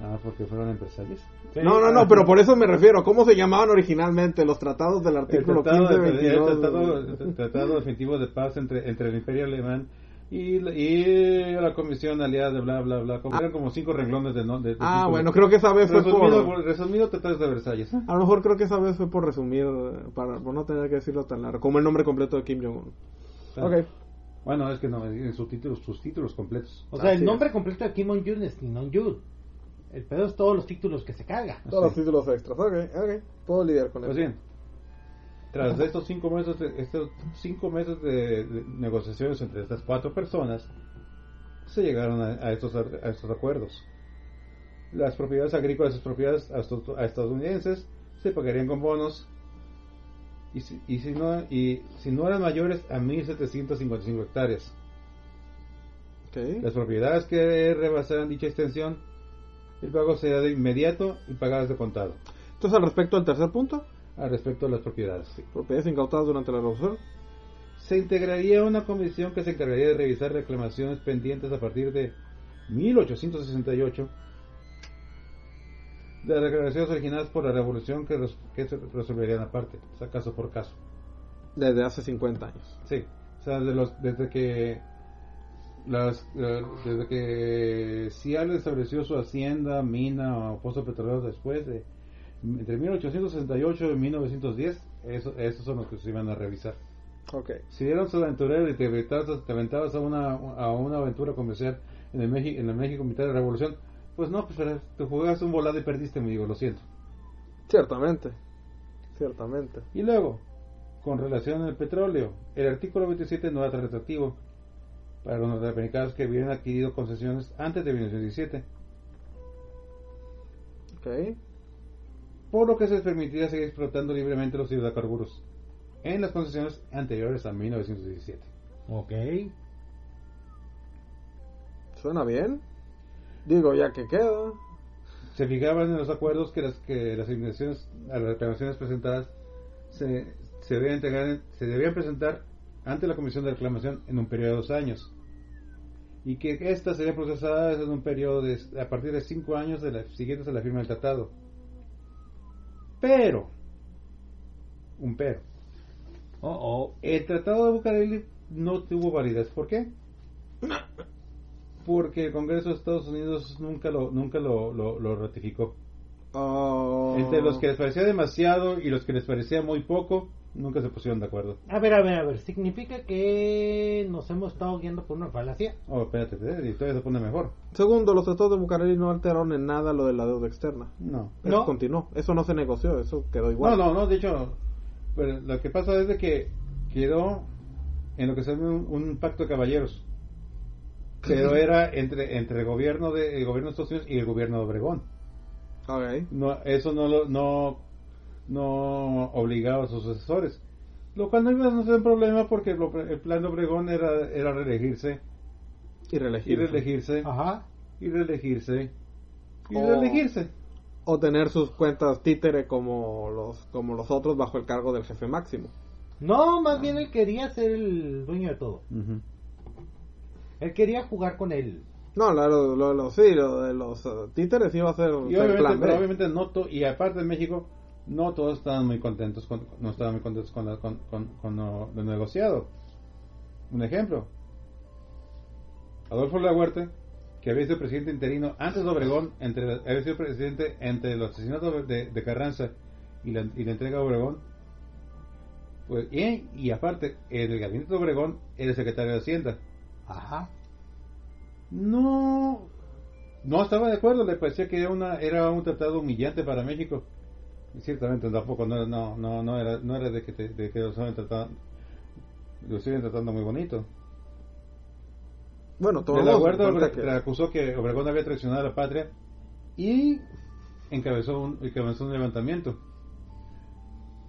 Ah, porque fueron empresarios.
no, no, no, pero por eso me refiero. ¿Cómo se llamaban originalmente los tratados del
El
artículo
tratado,
15,
de- el
22?
tratado, el tratado definitivo de paz entre, entre el Imperio Alemán y, la- y la Comisión Aliada de bla, bla, bla. Como, Eran como cinco renglones de... no- de- de
Ah,
cinco-
bueno, creo que esa vez fue
Resumido,
por...
resumido Tratado de Versalles. ¿eh?
A lo mejor creo que esa vez fue por resumir, para por no tener que decirlo tan largo, como el nombre completo de Kim Jong-un. Ok.
Bueno, es que no, en sus títulos, sus títulos completos.
O sea,
Así
el
es.
nombre completo de Kim Jong-un es Kim Jong-un. El pedo es todos los títulos que se carga.
Todos los títulos extras. Ok, ok. Puedo lidiar con
Pues
eso.
bien, tras estos cinco meses de, estos cinco meses de, de negociaciones entre estas cuatro personas, se llegaron a, a estos, a estos acuerdos. Las propiedades agrícolas y las propiedades asto- a estadounidenses se pagarían con bonos y si, y si no, y si no eran mayores a 1.755 hectáreas.
Ok.
Las propiedades que rebasaran dicha extensión, el pago sería de inmediato y pagadas de contado.
Entonces, al respecto al tercer punto,
Al respecto a las propiedades, sí.
propiedades incautadas durante la revolución.
se integraría una comisión que se encargaría de revisar reclamaciones pendientes a partir de 1868 de las reclamaciones originadas por la revolución que, res- que se resolverían aparte, o sea, caso por caso.
Desde hace 50 años.
Sí, o sea, de los, desde que las, eh, desde que Cial estableció su hacienda, mina o pozo petrolero después de entre 1868 y 1910, eso, esos son los que se iban a revisar.
Ok.
Si eras aventurero y te aventabas, te aventabas a, una, a una aventura comercial en el, México, en el México mitad de la revolución, pues no, pues te jugaste un volado y perdiste, me digo, lo siento.
Ciertamente. Ciertamente.
Y luego, con relación al petróleo, el artículo 27 no era tan retractivo para los norteamericanos que hubieran adquirido concesiones antes de 1917,
Ok.
por lo que se les permitiría seguir explotando libremente los hidrocarburos en las concesiones anteriores a 1917.
Ok.
Suena bien. Digo, ya que queda.
se fijaban en los acuerdos que las que las asignaciones a las reclamaciones presentadas se, se debían entregar en- se debían presentar ante la comisión de reclamación en un periodo de dos años y que éstas serían procesadas en un periodo de a partir de cinco años de la, siguientes a la firma del tratado pero un pero
Oh, oh.
el tratado de Bucareli no tuvo validez ¿por qué? porque el Congreso de Estados Unidos nunca lo nunca lo, lo- lo ratificó
Oh.
Entre los que les parecía demasiado y los que les parecía muy poco, nunca se pusieron de acuerdo.
A ver, a ver, a ver. ¿Significa que nos hemos estado guiando por una falacia?
Oh, espérate, espérate, y todavía se pone mejor.
Segundo, los tratados de Bucareli no alteraron en nada lo de la deuda externa.
No.
Eso
No.
continuó. Eso no se negoció, eso quedó igual.
No, no, no, de hecho, pero lo que pasa es de que quedó en lo que se llama un, un pacto de caballeros. Pero era entre entre el gobierno de el gobierno de Estados Unidos y el gobierno de Obregón. No, eso no lo no no obligaba a sus asesores. Lo cual no iba a ser un problema porque lo- el plan de Obregón era era reelegirse
Y
y
reelegir.
reelegirse
Ajá.
y reelegirse y
O-
reelegirse.
O tener sus cuentas títere como los, como los otros bajo el cargo del jefe máximo.
No, más bien él quería ser el dueño de todo. Él quería jugar con él.
No, lo, lo, sí, lo de los eh, títeres iba a ser
Y obviamente,
plan B.
pero obviamente no to- y aparte en México no todos estaban muy contentos con, no estaban muy contentos con, la- con, con- con lo, lo negociado. Un ejemplo. Adolfo La Huerta, que había sido presidente interino antes de Obregón, entre, había sido presidente entre el asesinato de, de Carranza y la, y la entrega de Obregón. Pues, y, y aparte, en el gabinete de Obregón era el secretario de Hacienda.
Ajá.
No, no estaba de acuerdo, le parecía que era, una, era un tratado humillante para México. Y ciertamente tampoco, no, no, no, no era, no era de que, te- de que lo estaban tratando, lo estuvieran tratando muy bonito.
Bueno,
De
tomamos
la
en
Huerta
cuenta
Obre-
que-
le acusó que Obregón había traicionado a la patria y encabezó un, encabezó un levantamiento.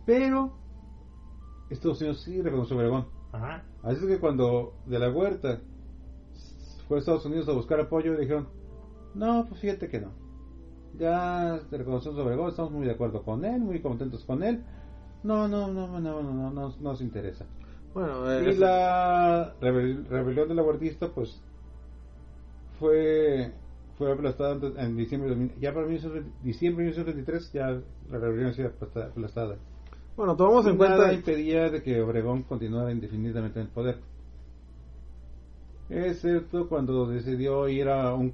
Pero Estados Unidos sí reconoció a Obregón.
Ajá.
Así es que cuando de la Huerta fue a Estados Unidos a buscar apoyo, dijeron, no, pues fíjate que no. Ya te reconocemos Obregón, estamos muy de acuerdo con él, muy contentos con él. No, no, no, no, no, no, no, no nos interesa.
Bueno, eh,
Y
eso-
la rebel- rebelión de la huertista, pues, fue fue aplastada en diciembre de 2000. Ya para 1920 diciembre de 1923 ya la rebelión aplasta- aplastada.
Bueno, tomamos en
Nada
cuenta...
impedía de que Obregón continuara indefinidamente en el poder. Excepto cuando decidió ir a un,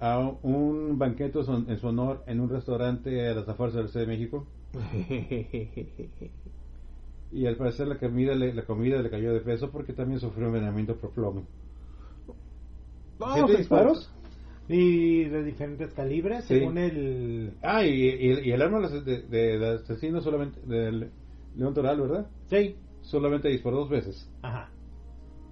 a un banquete son- en su honor en un restaurante a las afueras de la Ciudad de México. Y al parecer la comida, le, la comida le cayó de peso porque también sufrió envenenamiento por plomo. ¿Siete disparos?
Y de diferentes calibres,
Sí.
según el...
Ah, y, y- y el arma de, de, de asesino solamente, del León Toral, ¿verdad?
Sí.
Solamente disparó dos veces.
Ajá.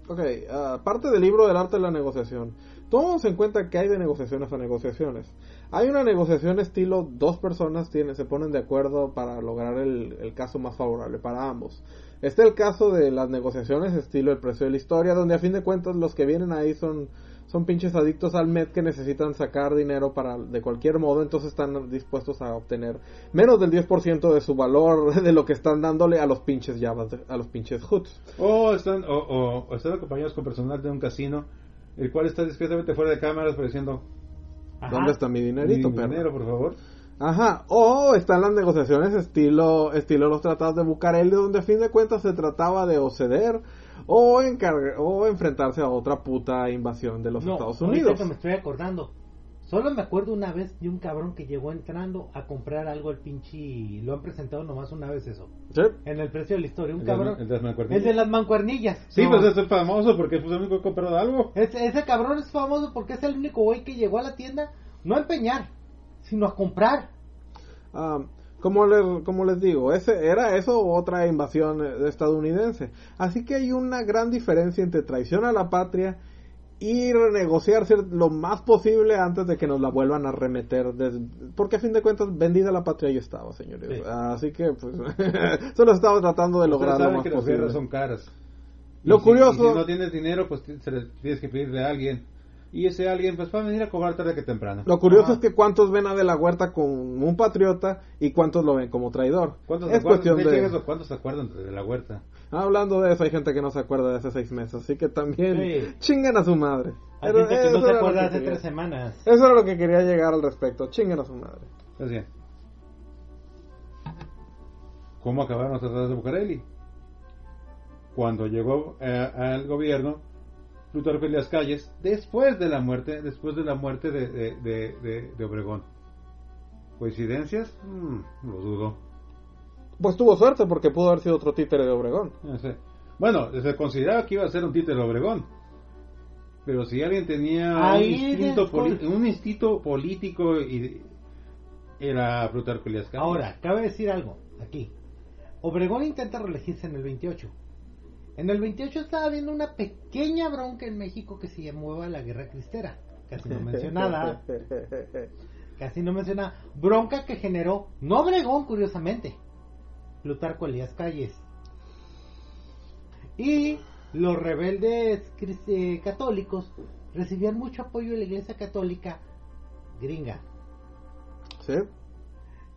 Ok, ah, parte del libro del arte de la negociación. Tomamos en cuenta que hay de negociaciones a negociaciones. Hay una negociación estilo dos personas tienen, se ponen de acuerdo para lograr el, el caso más favorable para ambos. Está el caso de las negociaciones estilo el precio de la historia, donde a fin de cuentas los que vienen ahí son, son pinches adictos al MED que necesitan sacar dinero para de cualquier modo, entonces están dispuestos a obtener menos del 10% de su valor de lo que están dándole a los pinches de- a los pinches hoods.
O están, o, o- o están acompañados con personal de un casino, el cual está discretamente fuera de cámaras, pero diciendo.
¿Dónde está mi dinerito,
"Mi dinero, por favor.
Ajá, o están las negociaciones estilo, estilo los tratados de Bucareli, donde a fin de cuentas se trataba de ceder o, encargar, o enfrentarse a otra puta invasión de los
No,
Estados Unidos.
que me estoy acordando. Solo me acuerdo una vez de un cabrón que llegó entrando a comprar algo al pinche... Lo han presentado nomás una vez eso.
Sí.
En el precio de la historia. Un
El
cabrón...
el de las mancuernillas.
El de las mancuernillas.
Sí,
No.
pues es famoso porque fue el único que compró algo.
Ese, ese cabrón es famoso porque es el único güey que llegó a la tienda no a empeñar, sino a comprar.
Ah, como, les, como les digo, ese, era eso otra invasión estadounidense. Así que hay una gran diferencia entre traición a la patria y renegociarse lo más posible antes de que nos la vuelvan a remeter. porque a fin de cuentas, vendida la patria ya estaba, señores.
Sí.
Así que, pues, solo estaba tratando de lograr lo más
que las
posible.
guerras son caras.
Lo
Y si-
curioso-
y si no tienes dinero, pues se le tienes que pedirle a alguien. Y ese alguien, pues va a venir a cobrar tarde que temprano.
Lo curioso
Ajá.
es que cuántos ven a De la Huerta como un patriota y cuántos lo ven como traidor.
¿Cuántos
Es cuestión
de eso? ¿Cuántos se acuerdan de la huerta?
Hablando de eso, hay gente que no se acuerda de hace seis meses, así que también
Sí.
chingan a su madre.
Hay
Pero
gente que no se acuerda hace tres semanas.
Eso era lo que quería llegar al respecto, chinguen a su madre.
Pues bien. ¿Cómo acabaron los tratados de Bucareli? Cuando llegó eh, al gobierno Plutarco Elías Calles, después de la muerte, después de la muerte de, de, de- de- de Obregón. ¿Coincidencias? Mm, lo dudo.
Pues tuvo suerte porque pudo haber sido otro títere de Obregón.
Bueno, se consideraba que iba a ser un títere de Obregón. Pero si alguien tenía un, instinto un instinto político y era Plutarco Elías Calles.
Ahora, cabe decir algo aquí. Obregón intenta reelegirse en el 28. En el 28 estaba habiendo una pequeña bronca en México que se llamaba la Guerra Cristera. Casi no mencionada. casi no mencionada. Bronca que generó, no Obregón, curiosamente, Plutarco Elías Calles. Y los rebeldes eh, católicos recibían mucho apoyo de la Iglesia Católica gringa.
¿Sí?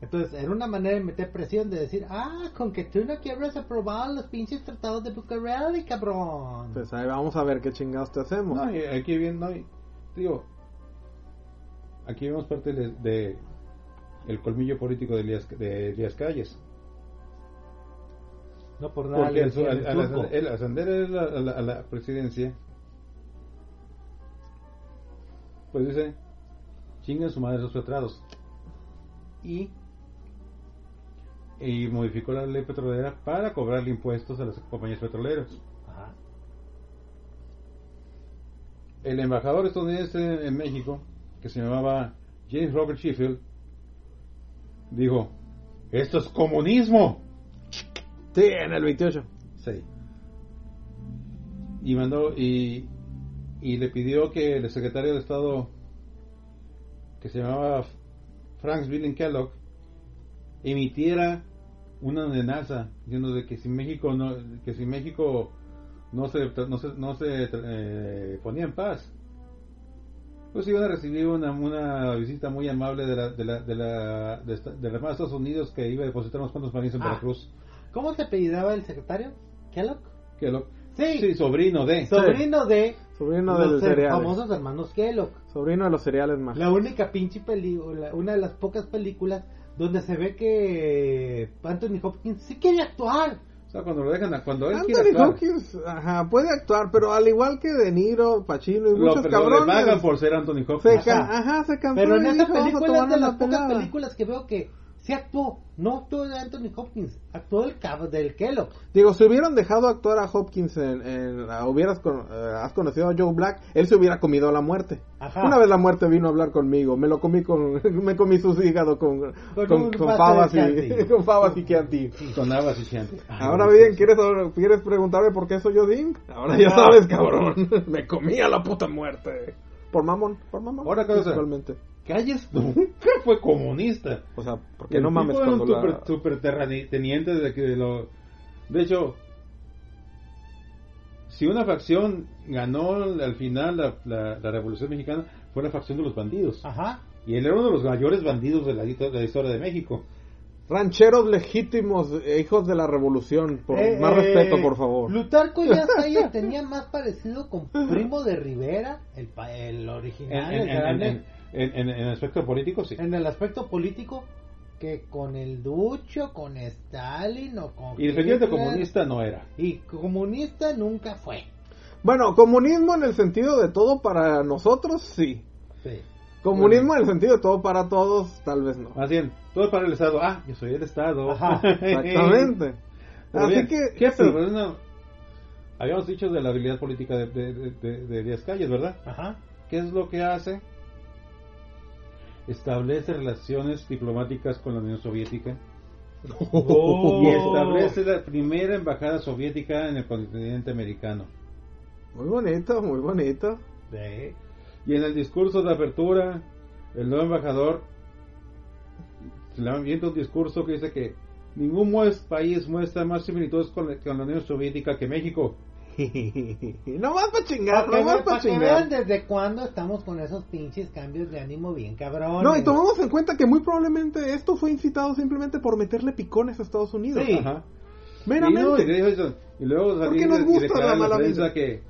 Entonces, era una manera de meter presión, de decir, ah, con que tú no quieres aprobar los pinches tratados de Bucareli, cabrón.
Pues ahí vamos a ver qué chingados te hacemos.
No, y aquí no, y- digo, aquí vemos parte de, de el colmillo político de Elías, de Elías Calles.
no por nada
Porque al-
el
ascender a, a la, a la presidencia, pues dice, chingan su madre esos tratados. Y, y modificó la ley petrolera para cobrarle impuestos a las compañías petroleras.
Ajá.
el embajador estadounidense en México, que se llamaba James Robert Sheffield, dijo, esto es comunismo.
Sí, en el 28.
Sí. Y mandó y, y le pidió que el secretario de Estado, que se llamaba Frank William Kellogg, emitiera una amenaza diciendo de que si México no que si México no se no se, no se eh, ponía en paz pues iban a recibir una, una visita muy amable de la de la de la de, esta- de la Armada de Estados Unidos que iba a depositar unos cuantos marines en
Ah.
Veracruz
¿Cómo se apellidaba el secretario? ¿Kellogg?
Kellogg
Sí.
sí sobrino de
Sobrino de
Sobrino
los her-
cereal.
famosos hermanos Kellogg.
Sobrino de los cereales más.
La única pinche película, una de las pocas películas donde se ve que Anthony Hopkins sí quiere actuar.
O sea, cuando lo dejan, a- cuando él quiere
Anthony
actuar,
Hopkins, ajá, puede actuar, pero al igual que De Niro, Pacino y
lo,
muchos
pero le
cabrones.
pagan por ser Anthony
se
Hopkins.
ca-
Ajá.
ajá, se cansó
Pero en
y
esa
dijo, "Vamos a
película es de las pocas
pelada".
películas que veo que sí actuó. No actuó de Anthony Hopkins, actuó del cabo del Kellogg.
Digo, si hubieran dejado actuar a Hopkins en, en- a- hubieras con- eh, has conocido a Joe Black, él se hubiera comido a la muerte.
Ajá.
Una vez la muerte vino a hablar conmigo, me lo comí con, me comí sus hígados con,
Con
con, fabas y,
Chianti.
con fabas y Chianti.
Con habas y Chianti. Ay,
Ahora bien, ¿quieres, ¿quieres preguntarme por qué soy Odín? Ahora ya sabes, cabrón. me comí a la puta muerte. Por mamón, por mamón.
Ahora. Calles nunca fue comunista.
O sea, porque no mames cuando
super,
la...
super terrateniente de que de lo... De hecho, si una facción ganó al final la, la- la Revolución Mexicana, fue la facción de los bandidos.
Ajá.
Y él era uno de los mayores bandidos de la, de la historia de México.
Rancheros legítimos, eh, hijos de la revolución. Por,
Eh,
más
eh,
respeto, por favor.
Plutarco Yasaya tenía más parecido con Primo de Rivera, el, pa- el original,
en,
el
en,
grande,
en- en- en- en aspecto político, sí.
en el aspecto político, que con el Ducho, con Stalin o con.
Y
Hitler.
comunista no era.
Y comunista nunca fue.
Bueno, comunismo en el sentido de todo para nosotros, sí.
Sí.
Comunismo en el sentido de todo para todos, tal vez no.
Más bien, todo para el Estado. Ah, yo soy el Estado.
Ajá,
Exactamente. Así
bien,
que,
¿qué?
sí.
Pero, no, habíamos dicho de la habilidad política de, de, de, de- de Díaz Calles, ¿verdad?
Ajá.
¿Qué es lo que hace? Establece relaciones diplomáticas con la Unión Soviética
Oh.
y establece la primera embajada soviética en el continente americano.
Muy bonito, muy bonito.
Y en el discurso de apertura, el nuevo embajador se le avienta un discurso que dice que ningún país muestra más similitudes con la Unión Soviética que México.
no más para chingar, no más para
pa' que vean
chingar.
desde cuándo estamos con esos pinches cambios de ánimo bien cabrón.
No, y tomemos en cuenta que muy probablemente esto fue incitado simplemente por meterle picones a Estados Unidos.
Sí.
Ajá.
Meramente.
Y, no, y eso. Y luego
Porque nos
y
gusta
declarar
la mala
prensa
vida.
que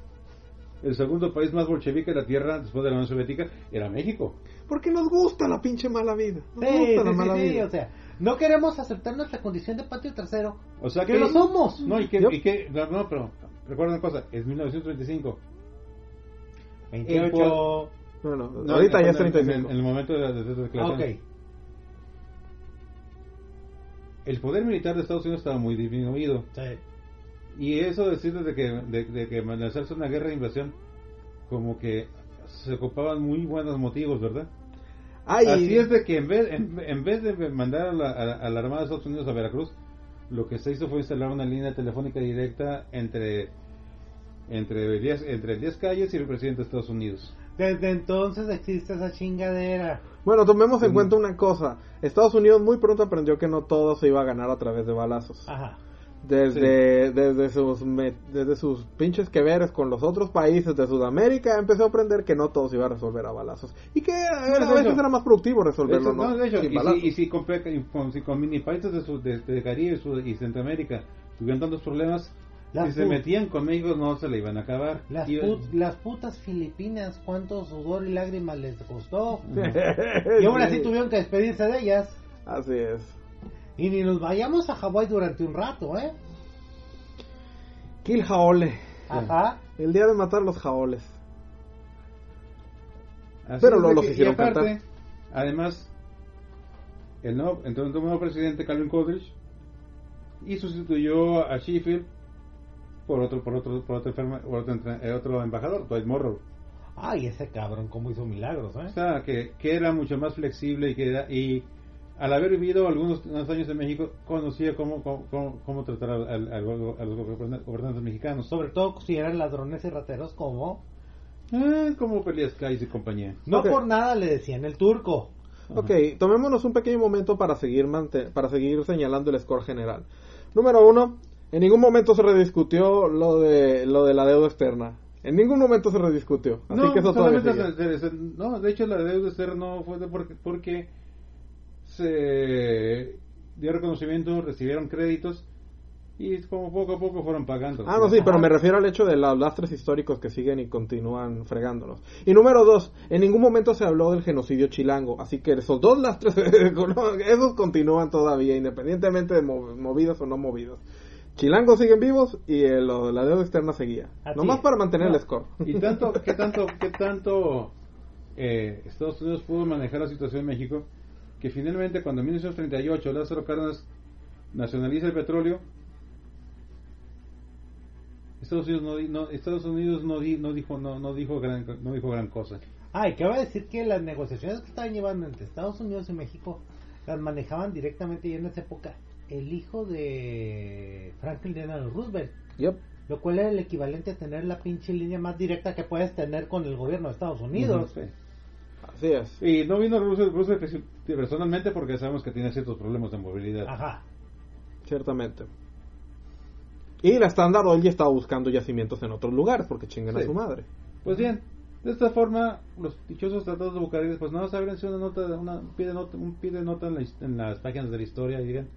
el segundo país más bolchevique de la Tierra después de la Unión Soviética era México.
Porque nos gusta la pinche mala vida. Nos
Sí,
gusta
sí,
la mala
sí,
vida.
o sea, no queremos aceptar nuestra condición de patio trasero.
O sea
que
que
lo somos.
No, y que, y que no, no, pero recuerda una cosa, es 1935.
28.
Bueno,
No,
ahorita
en-
ya es
en-
35.
En, el momento de la, de la
Ah,
declaración.
ok.
El poder militar de Estados Unidos estaba muy disminuido.
Sí.
Y eso decir de que, de, de que lanzarse una guerra de invasión, como que se ocupaban muy buenos motivos, ¿verdad?
Ay,
Así es de que en vez, en, en vez de mandar a la, a, la- a la Armada de Estados Unidos a Veracruz, lo que se hizo fue instalar una línea telefónica directa entre entre 10 entre 10 calles y el presidente de Estados Unidos.
Desde entonces existe esa chingadera.
Bueno, tomemos en
Mm.
cuenta una cosa. Estados Unidos muy pronto aprendió que no todo se iba a ganar a través de balazos.
Ajá.
Desde, desde, sus, me- desde sus pinches que veres con los otros países de Sudamérica empezó a aprender que no todo se iba a resolver a balazos. Y que a,
de
a veces
hecho.
era más productivo resolverlo,
hecho,
¿no?
no, de hecho, y, si, y si con, pe- y con- si con mini países de, su- de, de Caribe y Sud- y Centroamérica tuvieron tantos problemas,
Las
si se metían con México no se le iban a acabar.
Las,
Y-
put- las putas filipinas, cuánto sudor y lágrimas les costó. Y aún así
Sí.
tuvieron que despedirse de ellas.
Así es.
Y ni nos vayamos a Hawái durante un rato, ¿eh?
Kill Jaole.
Ajá.
El día de matar los jaoles.
Así
Pero
de
los
que-
hicieron
y aparte,
cantar.
Además, el nuevo, entonces el nuevo presidente Calvin Coolidge y sustituyó a Sheffield por otro por otro por otro, enferma- por otro, eh, otro embajador, Dwight Morrow.
Ay, ese cabrón, cómo hizo milagros,
O
¿eh?
sea, que, que era mucho más flexible y que era, y al haber vivido algunos unos años en México conocía cómo cómo, cómo, cómo tratar al- al- al- a los goberna- gobernantes mexicanos.
Sobre todo si eran ladrones y rateros como...
Ah, como Pelias y compañía.
No por nada le decían el turco.
Ok, tomémonos un pequeño momento para seguir, para seguir señalando el score general. Número uno, en ningún momento se rediscutió lo de, lo de la deuda externa. En ningún momento se rediscutió. Así que eso todavía
solamente
sigue.
se- se- se- no, de hecho la deuda externa no fue de porque, porque se dio reconocimiento, recibieron créditos Y como poco a poco fueron pagando.
Ah, no, sí, pero me refiero al hecho de los lastres históricos que siguen y continúan fregándonos. Y número dos, en ningún momento se habló del genocidio chilango, así que esos dos lastres, esos continúan todavía, independientemente de mo- movidos o no movidos. Chilangos siguen vivos y eh, lo- la deuda externa seguía.
Así
Nomás
es.
para mantener
No.
el score.
¿Y tanto, qué tanto, qué tanto eh, Estados Unidos pudo manejar la situación en México? Que finalmente cuando en 1938 Lázaro Cárdenas nacionaliza el petróleo, Estados Unidos no, di- no- Estados Unidos no, di- no dijo no, no dijo gran no dijo gran cosa.
Ah, y cabe decir que las negociaciones que estaban llevando entre Estados Unidos y México las manejaban directamente y en esa época el hijo de Franklin Delano Roosevelt,
Yep.
lo cual era el equivalente a tener la pinche línea más directa que puedes tener con el gobierno de Estados Unidos.
Sí.
Así es.
Y no vino que sí, personalmente porque sabemos que tiene ciertos problemas de movilidad.
Ajá.
Ciertamente. Y la Standard Oil ya estaba buscando yacimientos en otros lugares porque chingan a
Sí.
su madre.
Pues bien, de esta forma, los dichosos tratados de Bucareli, pues nada más abren una nota, una, un pie de nota, un pie de nota en, la en las páginas de la historia y digan,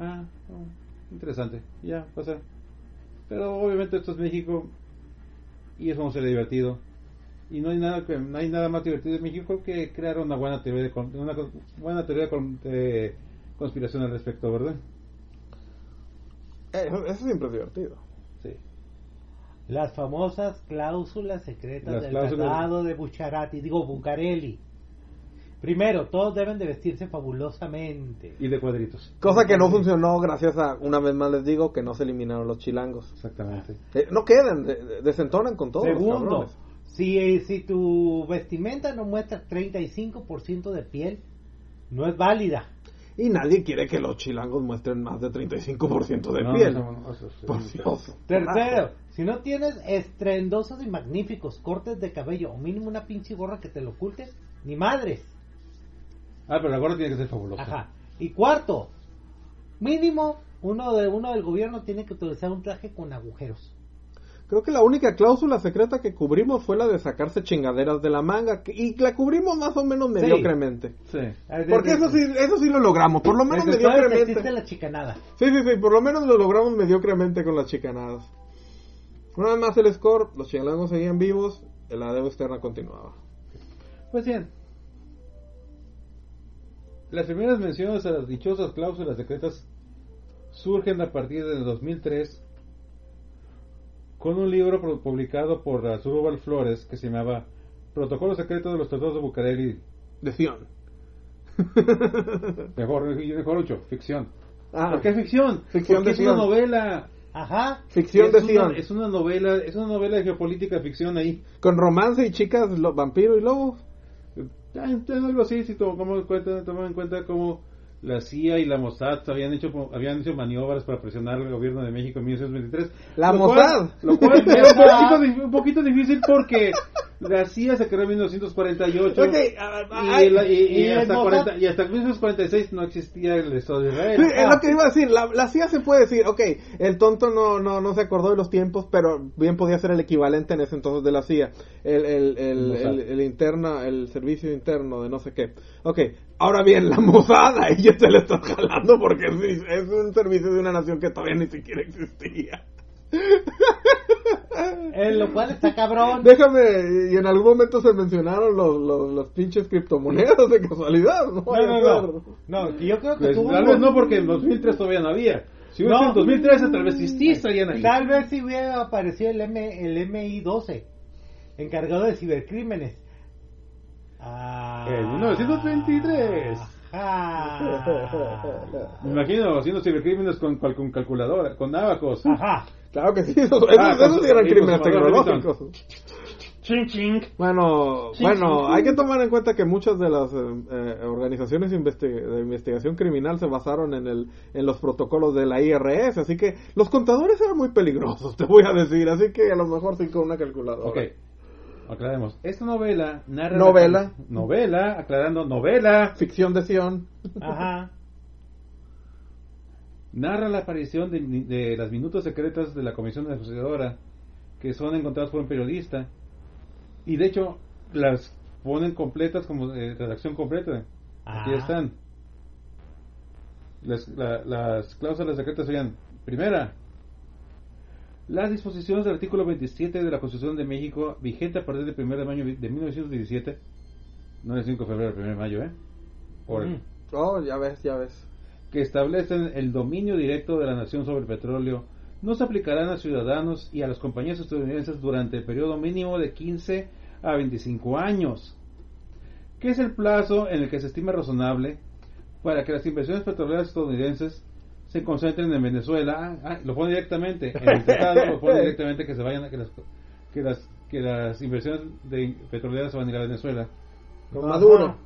ah, oh, interesante, ya, pasa. Pero obviamente esto es México y eso no sería divertido. Y no hay nada que, no hay nada más divertido en México que crear una buena teoría de, con- una buena teoría de conspiración al respecto, ¿verdad?
Eh, Eso, eso siempre es divertido.
Sí.
Las famosas cláusulas secretas
Las
del
cláusulas-
tratado de Bucharati, digo Bucareli. Primero, todos deben de vestirse fabulosamente.
Y de cuadritos.
Cosa que no funcionó gracias a, una vez más les digo, que no se eliminaron los chilangos.
Exactamente.
Eh, no quedan, de- de- desentonan con todos los
Segundo,
cabrones.
Si, si tu vestimenta no muestra 35% de piel, no es válida.
Y nadie quiere que los chilangos muestren más de 35% de
No,
piel.
no, no, eso sí.
Por Dios.
Tercero, si no tienes estrendosos y magníficos cortes de cabello o mínimo una pinche gorra que te lo oculte, ni madres.
Ah, pero la gorra tiene que ser fabulosa.
Ajá. Y cuarto, mínimo uno de uno del gobierno tiene que utilizar un traje con agujeros.
Creo que la única cláusula secreta que cubrimos fue la de sacarse chingaderas de la manga. Y la cubrimos más o menos mediocremente.
Sí.
Porque eso sí, eso sí lo logramos, por lo menos
Desde el
mediocremente.
la chicanada.
Sí, sí, sí, por lo menos lo logramos mediocremente con las chicanadas. Una vez más el score, los chilangos seguían vivos, la deuda externa continuaba.
Pues bien. Las primeras menciones a las dichosas cláusulas secretas surgen a partir del 2003 con un libro pro- publicado por Azurubal Flores que se llamaba Protocolo Secreto de los Tratados de Bucareli.
De Sion.
Mejor, mejor dicho, ficción.
Ah,
¿Por qué ficción?
Ficción
Porque
de
es una novela.
Ajá.
Ficción
es
de
una,
Sion.
Es una novela, es una novela de geopolítica ficción ahí.
Con romance y chicas, lo- vampiro y lobo.
Ah, algo así, si tomamos en cuenta, tomamos en cuenta cómo la CIA y la Mossad habían hecho habían hecho maniobras para presionar al gobierno de México en 1923.
La
Lo
Mossad.
cual- lo cual era un poquito, un poquito difícil porque la CIA se creó en 1948
Ok, ah,
y,
ay,
y- y
y el
hasta
Mossad-
40 y hasta 1946 no existía el Estado de Israel.
Sí, es lo que iba a decir. La, la CIA se puede decir, ok, el tonto no, no, no se acordó de los tiempos, pero bien podía ser el equivalente en ese entonces de la CIA. El, el, el, el, el interna, el servicio interno de no sé qué. Ok, ahora bien, la Mossad ahí ya se le está jalando porque es, es un servicio de una nación que todavía ni siquiera existía.
En lo cual está cabrón.
Déjame, y en algún momento se mencionaron los, los, los pinches criptomonedas de casualidad, ¿no?
No, no,
a
no.
ser.
No, que yo creo que
Pues,
tuvo
tal
un-
vez no porque en 2003 todavía no había. Si hubiera
No.
sido en 2013 tal vez sí, sí estarían ahí.
Tal vez si hubiera aparecido el, M, el MI-12, encargado de cibercrímenes. Ah,
En 1923.
Ajá.
Me imagino haciendo cibercrímenes con, con calculadora, con abacos.
Ajá.
Claro que sí, esos,
Ah,
esos
con-
sí eran crímenes tecnológicos.
Ching, ching.
Bueno, bueno, hay que tomar en cuenta que muchas de las eh, eh, organizaciones investi- de investigación criminal se basaron en el en los protocolos de la IRS, así que los contadores eran muy peligrosos, te voy a decir, así que a lo mejor sí con una calculadora.
Ok, aclaremos. Esta novela narra...
Novela.
Novela, aclarando, novela.
Ficción de Sion.
Ajá.
Narra la aparición de, de las minutas secretas de la comisión negociadora que son encontradas por un periodista. Y de hecho, las ponen completas como eh, redacción completa. Aquí
Ah.
están. Las, la- las cláusulas secretas serían, primera, Las disposiciones del artículo 27 de la Constitución de México, vigente a partir del 1 de mayo de 1917, no el 5 de febrero, el 1 de mayo, ¿eh? Por-
Mm.
Oh, ya ves, ya ves.
Que establecen el dominio directo de la nación sobre el petróleo, no se aplicarán a ciudadanos y a las compañías estadounidenses durante el periodo mínimo de 15 a 25 años, que es el plazo en el que se estima razonable para que las inversiones petroleras estadounidenses se concentren en Venezuela. Ah, ah, lo pone directamente en el tratado, lo pone directamente que se vayan, que las, que las, que las inversiones de petroleras se van a ir a Venezuela.
Con Maduro.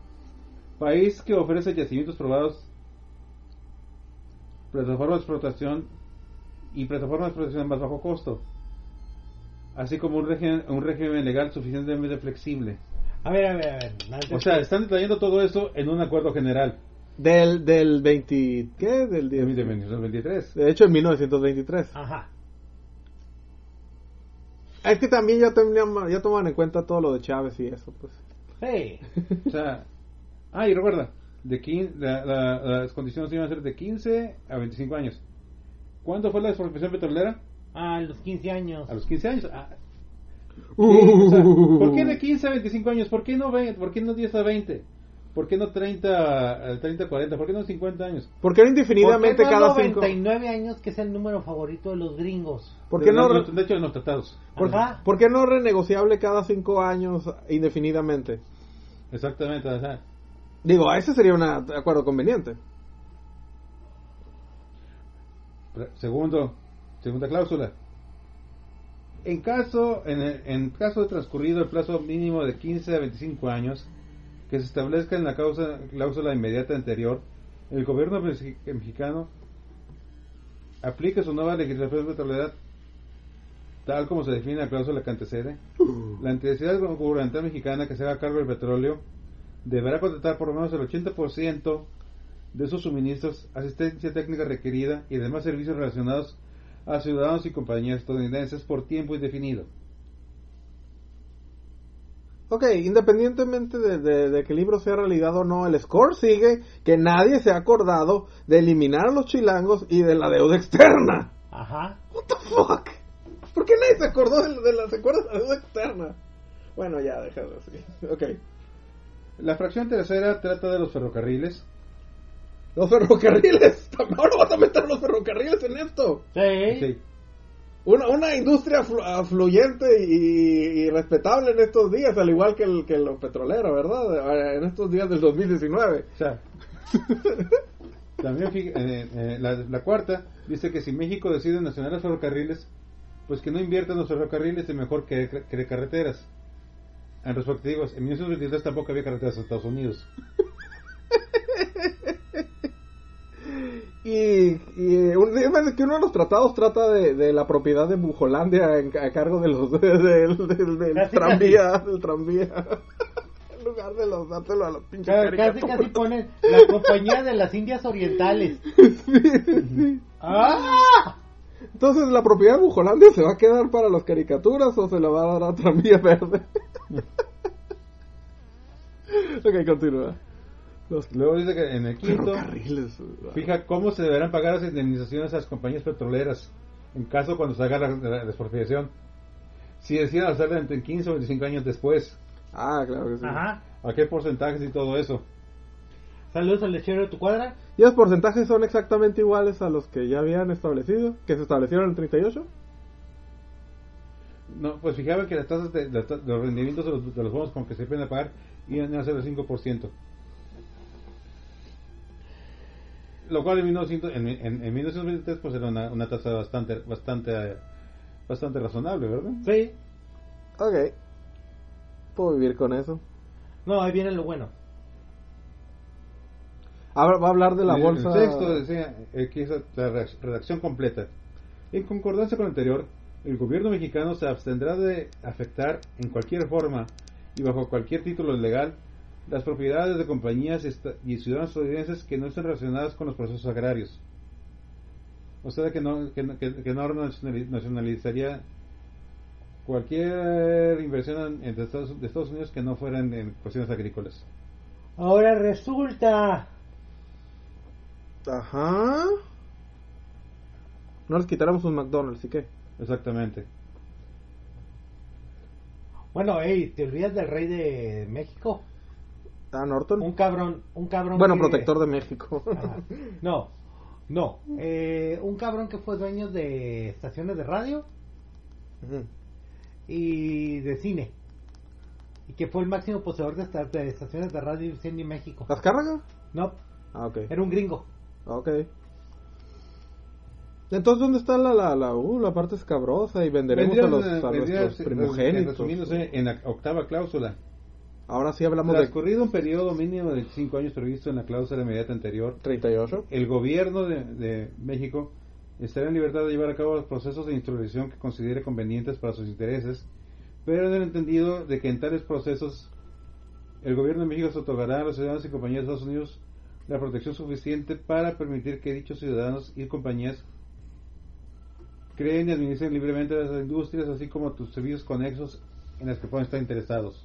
País que ofrece yacimientos probados, plataformas de explotación y plataformas de explotación más bajo costo, así como un régimen, un régimen legal suficientemente flexible.
A ver, a ver, a ver. antes-
O sea, están detallando todo eso en un acuerdo general
Del, del 20... ¿Qué? Del
de
10.
2023.
De hecho, en 1923.
Ajá.
Es que también ya, tenían, ya tomaban en cuenta todo lo de Chávez y eso, pues.
Sí.
O sea, ah, y recuerda, de quin- la- la- las condiciones iban a ser de 15 a 25 años. ¿Cuándo fue la expropiación petrolera?
A los 15 años.
A los 15 años. Ah, ¿qué? O sea, ¿Por qué de 15 a 25 años? ¿Por qué no, 20? ¿Por qué no 10 a 20? ¿Por qué no 30 a 30 a 40? ¿Por qué no 50 años?
¿Por qué no
¿Por qué
indefinidamente
no
cada cinco?
99 años, que es el número favorito de los gringos?
¿Por qué no,
De,
re-
de hecho, en los tratados.
por, por qué no renegociable cada cinco años indefinidamente?
Exactamente. o sea,
Digo, ese sería un acuerdo conveniente.
Segundo, segunda cláusula. En caso, en, el- en caso de transcurrido el plazo mínimo de 15 a 25 años, que se establezca en la causa, cláusula inmediata anterior, el gobierno mexi- mexicano aplique su nueva legislación petrolera tal como se define en la cláusula que antecede. La entidad gubernamental mexicana que se haga cargo del petróleo deberá contratar por lo menos el 80% de sus suministros, asistencia técnica requerida y demás servicios relacionados a ciudadanos y compañías estadounidenses por tiempo indefinido.
Ok, independientemente de, de- de que el libro sea realidad o no, el score sigue que nadie se ha acordado de eliminar a los chilangos y de la deuda externa.
Ajá.
What the fuck? ¿Por qué nadie se acordó de, de la, se acuerda de la deuda externa? Bueno, ya, déjalo así. Ok.
La fracción tercera trata de los ferrocarriles.
Los ferrocarriles. Ahora vas a meter los ferrocarriles en esto.
Sí.
Sí.
Una, una industria flu- afluyente y, y respetable en estos días, al igual que el, que lo petrolero, ¿verdad? En estos días del 2019.
O sea, también eh, eh, la, la cuarta dice que si México decide nacionar los ferrocarriles, pues que no invierta en los ferrocarriles y mejor que cree carreteras. En respectivos, en 1923 tampoco había carreteras en Estados Unidos.
Y, y un, que uno de los tratados trata de, de la propiedad de Bujolandia en- a cargo de los de- del- del- del
Casi,
tranvía, del tranvía. en lugar de los dárselo a los pinches
Ca- Casi,
caricaturas.
casi ponen la compañía de las Indias Orientales. ¡Ah!
Entonces, ¿la propiedad de Bujolandia se va a quedar para las caricaturas o se la va a dar a Tranvía Verde? ok, continúa. Los
Luego dice que en el quinto fija cómo se deberán pagar las indemnizaciones a las compañías petroleras en caso cuando se haga la, la- la expropiación. Si deciden hacerla entre 15 o 25 años después,
Ah, claro que sí.
Ajá.
a qué porcentajes y todo eso.
Saludos al lechero de tu cuadra.
¿Y los porcentajes son exactamente iguales a los que ya habían establecido? ¿Que se establecieron en el 38?
No, pues fijaban que las tasas de, las ta- de los rendimientos de los, de los bonos con que se pueden pagar iban a ser del 5%. Lo cual en, 1900 en, en, en 1923 pues era una, una tasa bastante bastante bastante razonable, ¿verdad?
Sí.
Ok. Puedo vivir con eso.
No, ahí viene lo bueno.
Ahora va a hablar de la
El-
bolsa.
El texto decía eh, que es la re- redacción completa. En concordancia con lo anterior, el gobierno mexicano se abstendrá de afectar en cualquier forma y bajo cualquier título legal las propiedades de compañías y ciudadanos estadounidenses que no estén relacionadas con los procesos agrarios. O sea que no, que, no- que- que no nacionali- nacionalizaría cualquier inversión en, en Estados, de Estados Unidos que no fuera en, en cuestiones agrícolas.
Ahora resulta.
Ajá. No les quitáramos un McDonald's, ¿y qué?
Exactamente.
Bueno, hey, te olvidas del rey de México.
Ah, Norton.
Un cabrón, un cabrón.
Bueno,
que-
protector de México.
Ajá. No, no. Eh, un cabrón que fue dueño de estaciones de radio y de cine. Y que fue el máximo poseedor de, esta- de estaciones de radio y cine en México.
¿Azcárraga?
No,
Ah, ok.
era un gringo.
Ok. Entonces, ¿dónde está la, la, la, uh, la parte escabrosa? Y venderemos a, los, a nuestros primogénitos.
En la octava cláusula.
Ahora sí hablamos de
Transcurrido un periodo mínimo de 5 años previsto en la cláusula inmediata anterior,
38.
el gobierno de, de México estará en libertad de llevar a cabo los procesos de introducción que considere convenientes para sus intereses, pero en el entendido de que en tales procesos el gobierno de México se otorgará a los ciudadanos y compañías de Estados Unidos la protección suficiente para permitir que dichos ciudadanos y compañías creen y administren libremente las industrias, así como tus servicios conexos en las que puedan estar interesados.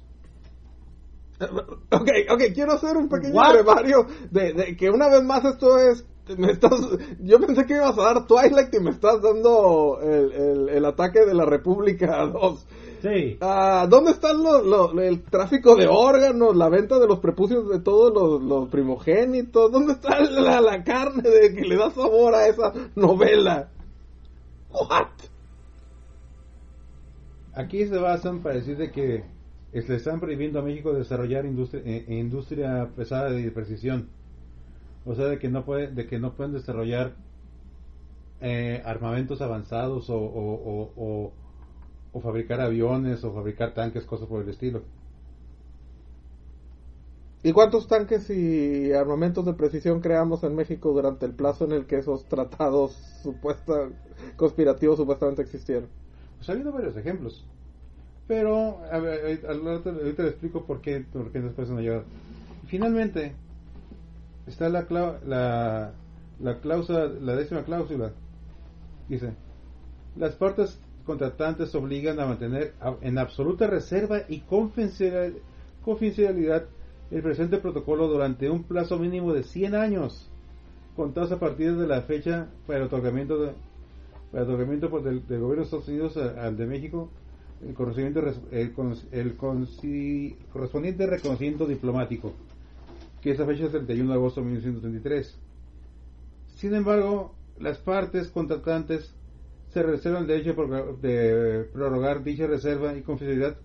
Ok, ok, quiero hacer un pequeño
What?
brevario de, de que una vez más esto es... Me estás, yo pensé que ibas a dar Twilight y me estás dando el, el, el ataque de la República 2.
Sí.
Ah, ¿Dónde está lo- lo- el tráfico de órganos, la venta de los prepucios de todos los, los primogénitos? ¿Dónde está la, la carne de que le da sabor a esa novela? What?
Aquí se basan para decir de que le están prohibiendo a México desarrollar industria, eh, eh, industria pesada de precisión. O sea, de que no puede, de que no pueden desarrollar eh, armamentos avanzados o fabricar aviones o fabricar tanques, cosas por el estilo.
¿Y cuántos tanques y armamentos de precisión creamos en México durante el plazo en el que esos tratados supuesta, conspirativos supuestamente existieron?
Pues ha habido varios ejemplos. Pero, a ver, ahorita, ahorita- explico por qué, por qué después no. Finalmente, está la, clau- la, la cláusula, la décima cláusula. Dice, las partes contratantes obligan a mantener en absoluta reserva y confidencial- confidencialidad el presente protocolo durante un plazo mínimo de 100 años, contados a partir de la fecha para el otorgamiento de, otorgamiento del, del gobierno de Estados Unidos al de México el res- el, correspondiente reconocimiento diplomático, que esa fecha es el 31 de agosto de 1933. Sin embargo, las partes contratantes se reservan el derecho de prorrogar- dicha reserva y confidencialidad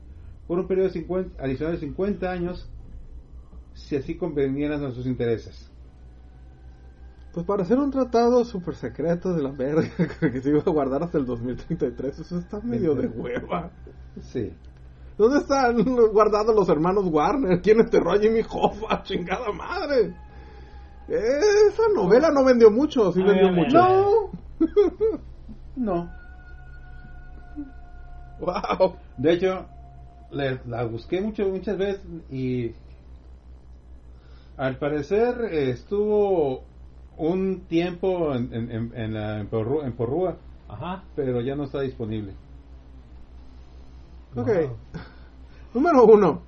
por un periodo de 50 adicional de 50 años si así convenieran a sus intereses.
Pues para hacer un tratado super secreto de la verga que se iba a guardar hasta el 2033, eso está medio de hueva.
Sí.
¿Dónde están guardados los hermanos Warner? ¿Quién enterró a Jimmy Hoffa? ¡Chingada madre! Esa novela no vendió mucho, sí
A
vendió
ver, a ver,
mucho.
ver.
No.
¡Wow!
De hecho, le- la busqué mucho, muchas veces y al parecer eh, estuvo un tiempo en, en, en- en la, en, Porrú- en Porrúa,
Ajá.
pero ya no está disponible.
Ok.
Wow.
Número uno.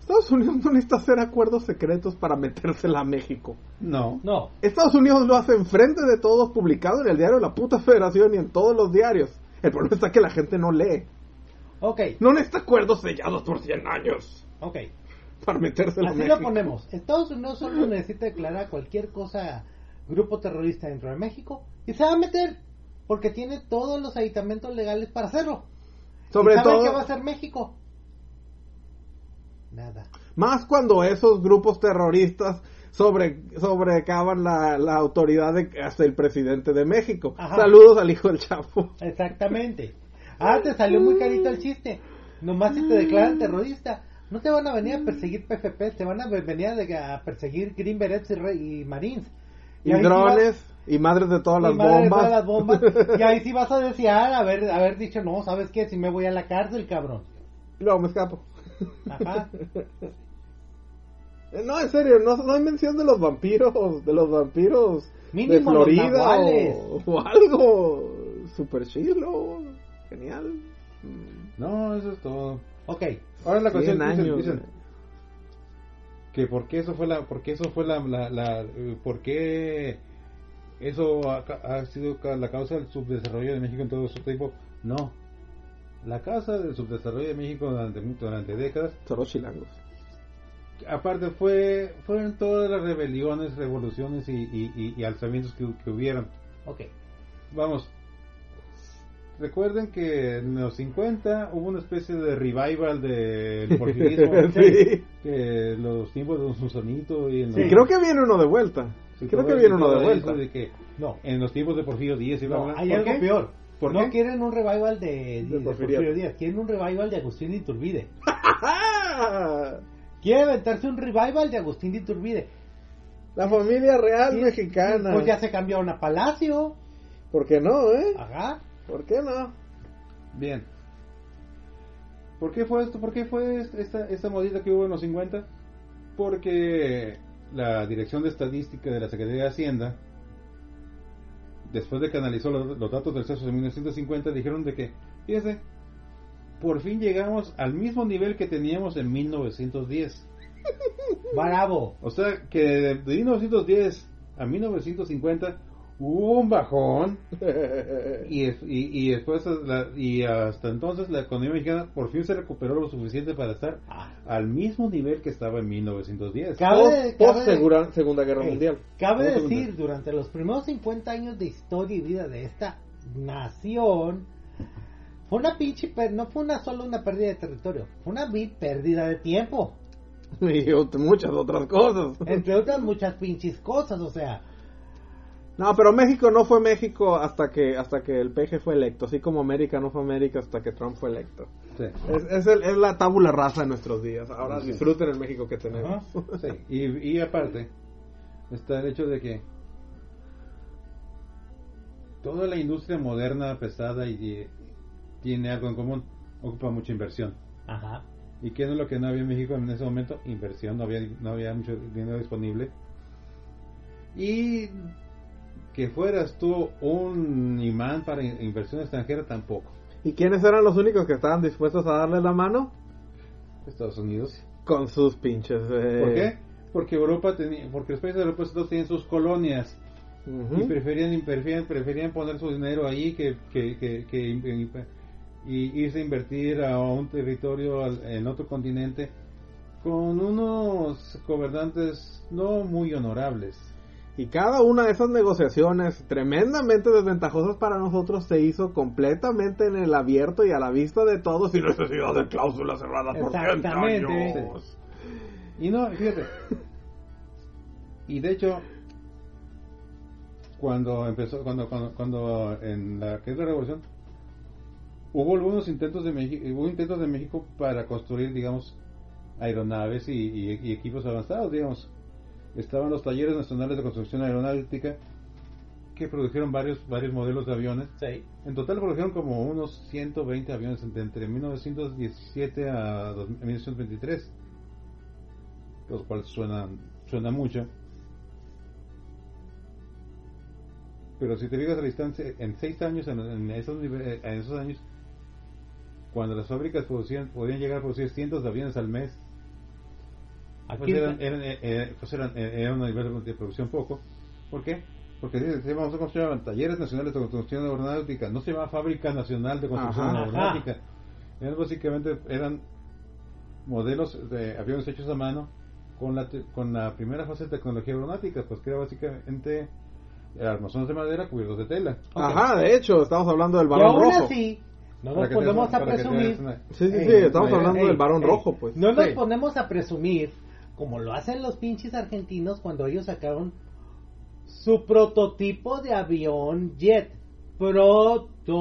Estados Unidos no necesita hacer acuerdos secretos para metérsela a México.
No.
No.
Estados Unidos lo hace enfrente de todos, publicado en el diario de la puta federación y en todos los diarios. El problema está que la gente no lee.
Ok.
No necesita acuerdos sellados por 100 años
Ok.
Para metérsela a
Así
México.
lo ponemos. Estados Unidos solo necesita declarar cualquier cosa grupo terrorista dentro de México y se va a meter porque tiene todos los aditamentos legales para hacerlo.
Sobre
¿Y
todo,
qué va a hacer México? Nada.
más cuando esos grupos terroristas sobre sobrecavan la, la autoridad de hasta el presidente de México.
Ajá.
Saludos al hijo del Chapo.
Exactamente. Ah, te salió muy carito el chiste. Nomás si te declaran terrorista, no te van a venir a perseguir PFP, te van a venir a, perseguir Green Berets y, Marines.
Y
sí
drones y madres de todas las
y madre de
bombas.
todas las bombas. Y ahí sí vas a desear haber, haber dicho, no, ¿sabes qué? Si me voy a la cárcel, cabrón.
No, me escapo.
Ajá.
Eh, No, en serio, no, no hay mención de los vampiros, de los vampiros
Mínimo
de Florida o, o algo super chilo, genial. Mm,
No, eso es todo.
Ok.
Ahora la
100
cuestión dicen,
años.
dicen que por qué eso fue la, por qué eso fue la, la, la- eh, por qué eso ha, ca- ha sido la causa del subdesarrollo de México en todo su tiempo, No. La Casa del Subdesarrollo de México durante, durante décadas,
Son los chilangos.
aparte fue fueron todas las rebeliones, revoluciones y, y- y- y alzamientos que, que hubieron.
Ok.
Vamos, recuerden que en los 50 hubo una especie de revival del porfirismo,
Sí.
que los tiempos de Don Susanito y en
Sí.
los-
creo que viene uno de vuelta.
Sí,
creo que viene uno de vuelta.
de que
No.
en los tiempos de Porfirio Díaz y
No, hay
¿Por
algo
qué?
peor.
¿Por
no
qué?
quieren un revival de, de,
De
Porfirio.
Porfirio.
Díaz, quieren un revival de Agustín de Iturbide. Quiere aventarse un revival de Agustín de Iturbide.
La familia real
Sí,
mexicana.
Pues ya se cambiaron a Palacio.
¿Por qué no, eh?
Ajá.
¿Por qué no?
Bien. ¿Por qué fue esto? ¿Por qué fue est- esta, esta modita que hubo en los 50? Porque la Dirección de Estadística de la Secretaría de Hacienda, después de que analizó los, los datos del censo de 1950, dijeron de que, fíjese, por fin llegamos al mismo nivel que teníamos en 1910.
Bravo.
O sea, que de 1910 a 1950 hubo un bajón y, es- y, y después la- y hasta entonces la economía mexicana por fin se recuperó lo suficiente para estar
Ah.
al mismo nivel que estaba en 1910.
Cabe-
Post,
cabe-
post segura- Segunda Guerra Mundial.
Cabe decir, durante los primeros 50 años de historia y vida de esta nación, fue una pinche, per- no fue una solo una pérdida de territorio, fue una pérdida de tiempo.
Y muchas otras cosas.
Entre otras muchas pinches cosas, o sea,
No, pero México no fue México hasta que hasta que el PG fue electo, así como América no fue América hasta que Trump fue electo.
Sí.
Es, es, el- es la tabula rasa de nuestros días. Ahora
Sí.
disfruten el México que tenemos.
Sí, Y, y aparte está el hecho de que toda la industria moderna, pesada y, y tiene algo en común, ocupa mucha inversión.
ajá.
¿Y qué es lo que no había en México en ese momento? Inversión, no había, no había mucho dinero disponible. Y que fueras tú un imán para in- inversión extranjera tampoco.
¿Y quiénes eran los únicos que estaban dispuestos a darle la mano?
Estados Unidos.
Con sus pinches. eh,
¿Por qué? Porque Europa tenía, porque los países de Europa tenían sus colonias y preferían, preferían, preferían poner su dinero ahí que, que, que, que- y irse a invertir a un territorio al- en otro continente con unos gobernantes no muy honorables.
Y cada una de esas negociaciones tremendamente desventajosas para nosotros se hizo completamente en el abierto y a la vista de todos sin necesidad de cláusulas cerradas por 30
Exactamente.
años.
Y no, fíjate. Y de hecho, cuando empezó, cuando, cuando, cuando en la que es la revolución, hubo algunos intentos de México, hubo intentos de México para construir, digamos, aeronaves y, y- y equipos avanzados, digamos. Estaban los talleres nacionales de construcción aeronáutica que produjeron varios, varios modelos de aviones.
Sí.
En total produjeron como unos 120 aviones entre, entre 1917 a dos- 1923, los cuales suenan, suena mucho. Pero si te fijas a la distancia, en seis años, en, en esos, en esos años, cuando las fábricas producían, podían llegar a producir cientos de aviones al mes,
Aquí
pues eran, eran, eh, eh, pues eran, eh, era un nivel de producción poco. ¿Por qué? Porque llamaban, ¿cómo se llamaban? Talleres Nacionales de Construcción Aeronáutica. No se llamaba Fábrica Nacional de Construcción
Ajá.
Aeronáutica. Eran básicamente eran modelos de aviones hechos a mano con la, te- con la primera fase de tecnología aeronáutica, pues que era básicamente armazones de madera cubiertos de tela.
Ajá, de hecho, estamos hablando del
aún
rojo.
así, no nos
te
ponemos a presumir.
una-
Sí, sí,
Ey,
sí, estamos
ey,
hablando
ey,
del varón
ey,
rojo, pues.
No nos
Sí.
ponemos a presumir como lo hacen los pinches argentinos cuando ellos sacaron su prototipo de avión jet. Prototipo.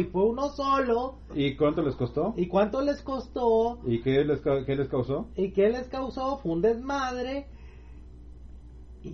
Y fue uno solo.
¿Y cuánto les costó?
¿Y cuánto les costó?
¿Y qué les, qué les causó?
¿Y qué les causó? Fue un desmadre.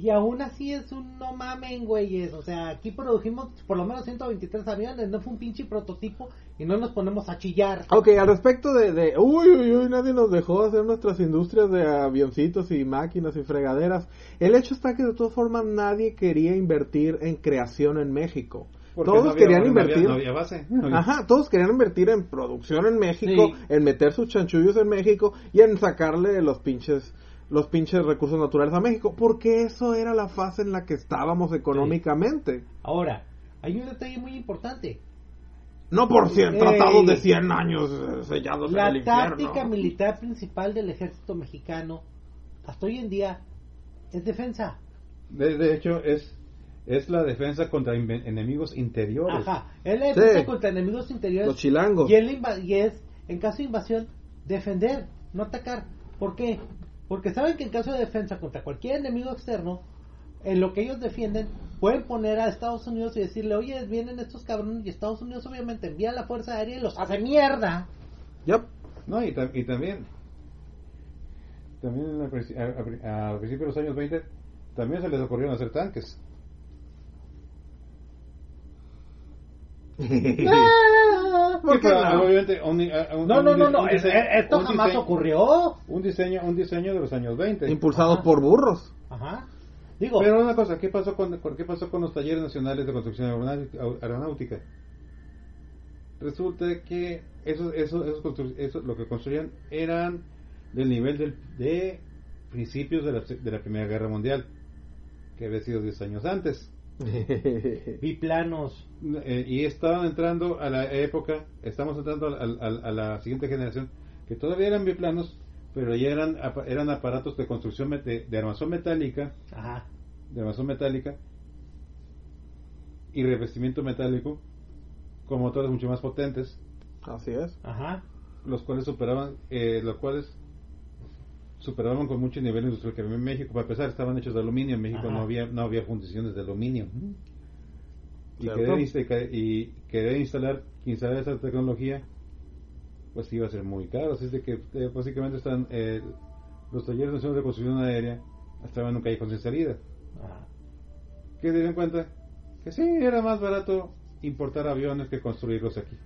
Y aún así es un no mamen, güeyes. O sea, aquí produjimos por lo menos 123 aviones. No fue un pinche prototipo. Y no nos ponemos a chillar.
Ok, al respecto de, de uy, uy, uy, nadie nos dejó hacer nuestras industrias de avioncitos y máquinas y fregaderas. El hecho está que de todas formas nadie quería invertir en creación en México.
Porque
todos
no había-
querían
no había-
invertir.
no había base. No había-
Ajá, todos querían invertir en producción en México,
Sí.
en meter sus chanchullos en México y en sacarle los pinches los pinches recursos naturales a México, porque eso era la fase en la que estábamos económicamente.
Ahora, hay un detalle muy importante.
No por cien
Ey.
tratados de 100 años eh, sellados en
La
el infierno.
táctica militar principal del ejército mexicano, hasta hoy en día, es defensa.
De, de hecho, es, es la defensa contra enemigos interiores.
Ajá. Es la defensa
Sí.
contra enemigos interiores.
Los chilangos.
Y, la inva- y es, en caso de invasión, defender, no atacar. ¿Por qué? Porque saben que en caso de defensa contra cualquier enemigo externo, en lo que ellos defienden, pueden poner a Estados Unidos y decirle, oye, vienen estos cabrones, y Estados Unidos obviamente envía la Fuerza Aérea y los hace mierda.
Yep.
No, y, ta- y también, también en la princi- a, a pri- a principios de los años 20, también se les ocurrieron hacer tanques.
¿Por
Sí,
qué
pero,
no?
obviamente, un- a- un-
No,
un
no, no, es-
diseño-
esto
un
jamás
diseño-
ocurrió.
Un diseño, un diseño de los años 20.
Impulsados
Ajá.
por burros.
Ajá. Digo,
Pero una cosa, ¿qué pasó con, qué pasó con los talleres nacionales de construcción aeronáutica? aeronáutica? Resulta que esos, esos, esos, constru- esos- lo que construían eran del nivel del, de principios de la, de la Primera Guerra Mundial, que había sido 10 años antes.
biplanos.
Eh, y estaban entrando a la época, estamos entrando a, a- a la siguiente generación, que todavía eran biplanos, pero ya eran, eran aparatos de construcción de, de armazón metálica,
Ajá.
de armazón metálica y revestimiento metálico, con motores mucho más potentes,
Así es.
Ajá.
los cuales superaban, eh, los cuales superaban con mucho nivel industrial que había en México. Para empezar, estaban hechos de aluminio. En México
Ajá.
no había no había fundiciones de aluminio. Y querer, y querer instalar, instalar esa tecnología, pues iba a ser muy caro. Así es de que eh, básicamente están eh, los talleres nacionales de construcción aérea estaban en un callejón sin salida.
Ajá.
¿Qué se dieron cuenta? Que sí, era más barato importar aviones que construirlos aquí.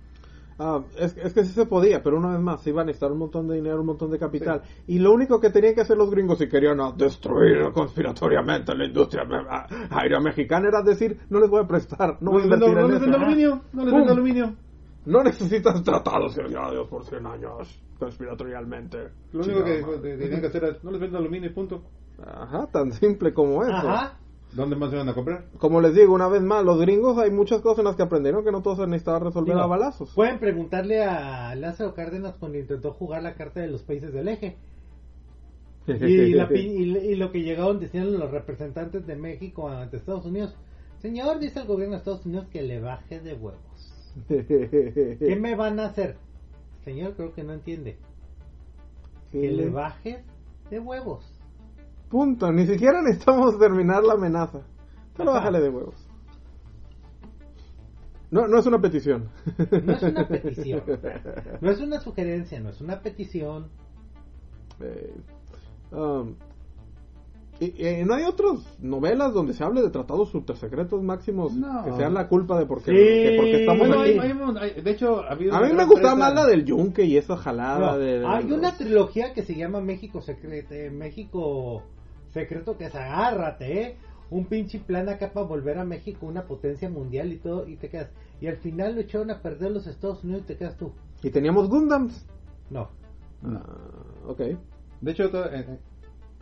Ah, es, es que sí se podía, pero una vez más, se iban a necesitar un montón de dinero, un montón de capital. Y lo único que tenían que hacer los gringos si querían destruir conspiratoriamente la industria aérea mexicana era decir, no les voy a prestar, no voy a
les vendo-
invertir
no
en
les vendo aluminio, no les vendo aluminio.
No necesitas tratados sellados por 100 años conspiratorialmente.
Lo único que tenían que hacer era, no les vendo aluminio y punto.
Ajá, tan simple como eso.
Ajá.
¿Dónde más se van a comprar?
Como les digo, una vez más, los gringos hay muchas cosas en las que aprendieron que no todo se necesitaba resolver
Digo,
a balazos.
Pueden preguntarle a Lázaro Cárdenas cuando intentó jugar la carta de los países del eje. Y, la y, y lo que llegaron diciendo los representantes de México ante Estados Unidos. Señor, dice el gobierno de Estados Unidos que le baje de huevos. ¿Qué me van a hacer? Señor, creo que no entiende. Que le baje de huevos.
Punto, ni siquiera necesitamos terminar la amenaza. Solo
Ajá.
bájale de huevos. No, no es una petición.
No es una petición. No es una sugerencia, no es una petición.
Eh, um, y, y no hay otras novelas donde se hable de tratados supersecretos máximos
No.
que sean la culpa de por qué,
Sí.
que por qué estamos
Bueno,
aquí.
hay- hay- hay- de hecho, ha habido
A
una
mí me gustaba más la del yunque y esa jalada
No,
de, de
hay
los-
una trilogía que se llama México Secreto, México Secreto que es agárrate, ¿eh? Un pinche plan acá para volver a México una potencia mundial y todo y te quedas. Y al final lo echaron a perder los Estados Unidos y te quedas tú.
Y teníamos Gundams.
No.
No.
Ah, ok.
De hecho, eh, eh,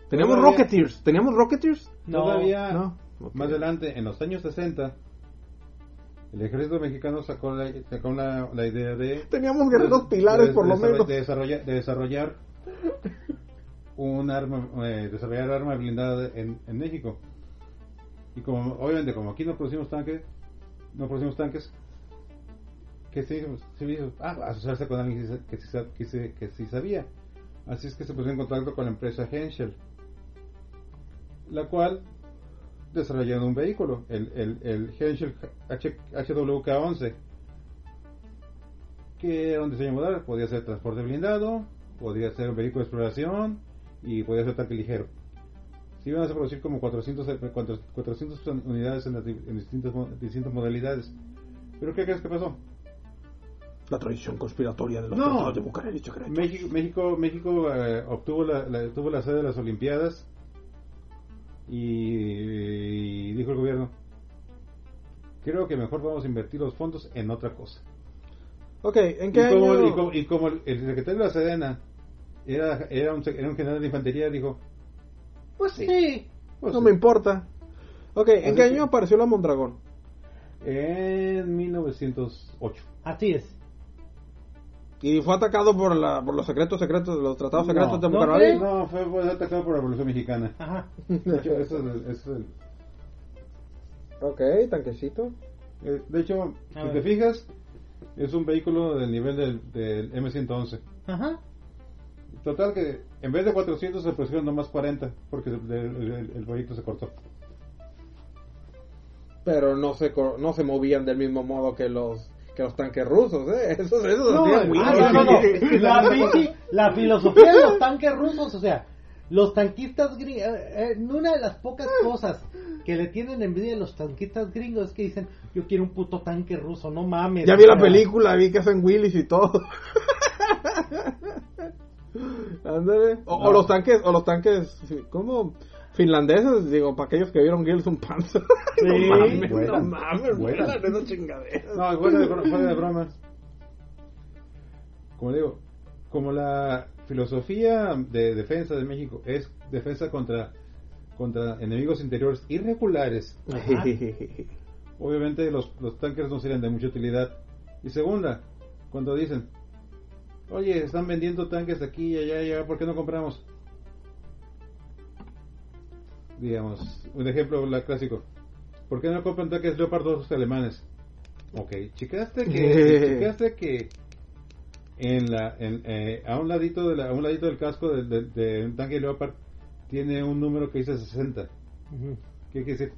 Teníamos
Todavía-
Rocketeers. ¿Teníamos Rocketeers?
No,
todavía
no.
Más adelante, en los años 60, el ejército mexicano sacó la, sacó la, la idea de
Teníamos guerreros pilares,
de-
por
de
lo
desarroll-
menos.
de desarrollar, de desarrollar un arma, eh, desarrollar arma blindada en, en México. Y como, obviamente, como aquí no producimos tanques, no producimos tanques, que se hizo? Ah, asociarse con alguien que sí, que sí que sí- sabía. Así es que se puso en contacto con la empresa Henschel, la cual desarrolló un vehículo, el, el, el Henschel H- HWK-11, que era un diseño modal, podía ser transporte blindado, podía ser un vehículo de exploración y podía ser tanque ligero. Se iban a producir como 400, eh, 400 unidades en, las en distintas, distintas modalidades. ¿Pero qué crees que pasó?
La tradición conspiratoria de los
No.
tratados de Bucareli secretos.
México, México, México eh, obtuvo la, la- tuvo la sede de las Olimpiadas y, y dijo el gobierno, creo que mejor vamos a invertir los fondos en otra cosa.
Ok, ¿en
Y
qué
como,
año?
y como- y como el, el secretario de la Sedena era, era, un, sec- era un general de infantería, dijo, pues sí,
Sí.
pues
no
sí".
me importa. Ok, ¿en
Así
qué año apareció la Mondragón?
En 1908.
Así es.
Y fue atacado por, la, por los secretos secretos, los tratados
No,
secretos de
no.
No, fue, fue atacado por la Revolución Mexicana.
Ajá.
De hecho, eso es el- eso es el-
Ok, tanquecito.
eh, de hecho,
A
si
ver.
te fijas, es un vehículo del nivel del, del M111.
Ajá.
Total que en vez de 400 se pusieron nomás 40 porque el, el- el- el proyecto se cortó.
Pero no se, no se movían del mismo modo que los que los tanques rusos, ¿eh? Esos, esos
No,
hacían Willy.
Ah, no, no, no. La, filosofía de los tanques rusos, o sea, los tanquistas gringos, una de las pocas cosas que le tienen envidia a los tanquistas gringos es que dicen, yo quiero un puto tanque ruso, no mames.
Ya vi la película, vi que hacen Willis y todo. Ándale. O, los tanques, o los tanques, ¿cómo? Finlandeses, digo, para aquellos que vieron Gilson Panzer.
Sí.
no mames, no mames,
vuelan.
vuelan esas chingaderas.
No, fuera de, fuera de broma. Como digo, como la filosofía de defensa de México es defensa contra contra enemigos interiores irregulares, obviamente los, los tanques no serían de mucha utilidad. Y segunda, cuando dicen, oye, están vendiendo tanques aquí y allá y allá, ¿por qué no compramos? Digamos, un ejemplo la clásico. ¿Por qué no compran tanques Leopard 2 alemanes? Ok, checaste que, checaste que en la, en, eh, a un ladito de la, a un ladito del casco de, de- de un tanque Leopard tiene un número que dice 60.
Ujú.
¿Qué quiere decir?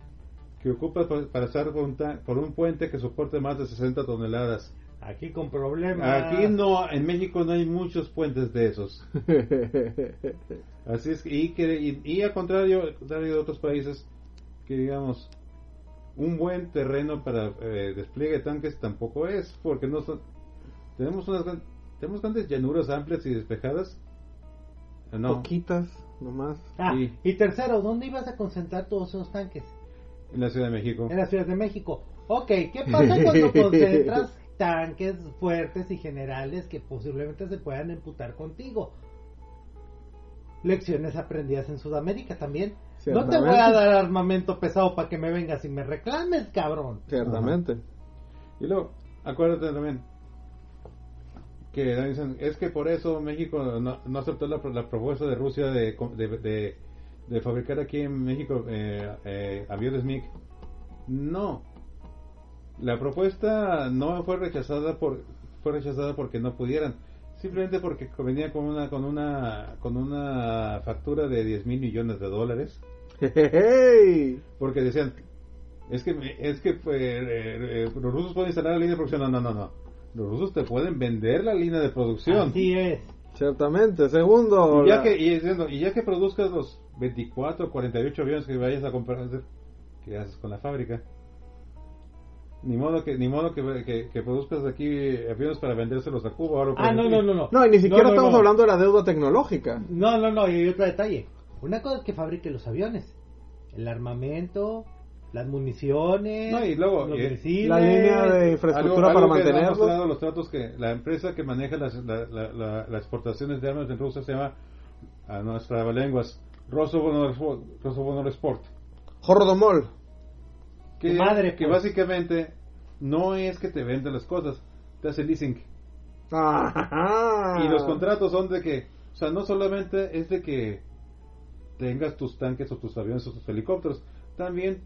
Que ocupa pa- para pasar por un, por un puente que soporte más de 60 toneladas.
Aquí con problemas.
Aquí no, en México no hay muchos puentes de esos. Así es, que- y, que, y, y al contrario, al contrario de otros países, que digamos, un buen terreno para eh, despliegue de tanques tampoco es, porque no son, tenemos unas tenemos grandes llanuras amplias y despejadas. Eh, No,
Poquitas, nomás.
Ah,
Sí.
y tercero, ¿dónde ibas a concentrar todos esos tanques?
en la Ciudad de México.
En la Ciudad de México. Ok, ¿qué pasa cuando concentras tanques fuertes y generales que posiblemente se puedan emputar contigo? Lecciones aprendidas en Sudamérica también. No te voy a dar armamento pesado para que me vengas y me reclames, cabrón.
Ciertamente.
Y luego, acuérdate también que dicen, es que por eso México no, no aceptó la, la propuesta de Rusia de, de, de- de fabricar aquí en México eh, eh, aviones MiG. No. La propuesta no fue rechazada por fue rechazada porque no pudieran, simplemente porque venía con una con una con una factura de 10 mil millones de dólares
Hey.
porque decían es que es que pues, eh, eh, los rusos pueden instalar la línea de producción no no no no los rusos te pueden vender la línea de producción
Así es.
Ciertamente. Segundo.
y ya
la-
que y, diciendo, y ya que produzcas los 24 o 48 aviones que vayas a comprar ¿qué haces con la fábrica? Ni modo que ni modo que, que, que produzcas aquí aviones para vendérselos a Cuba o algo por
Ah, no, no, no, no.
No, y ni siquiera
No, no,
estamos
no.
hablando de la deuda tecnológica.
No, no, no, y hay otro detalle. Una cosa es que fabrique los aviones, el armamento, las municiones,
No, y luego,
los
eh,
misiles.
La línea de
Algo,
infraestructura
algo
para
han
mantenerlos.
mostrado los tratos que la empresa que maneja las, la- la- la- las exportaciones de armas en Rusia se llama a nuestras lenguas Rosobonorsport
Jordomol.
Que,
madre,
que
pues.
básicamente no es que te venden las cosas te hace leasing
Ajá.
y los contratos son de que o sea no solamente es de que tengas tus tanques o tus aviones o tus helicópteros también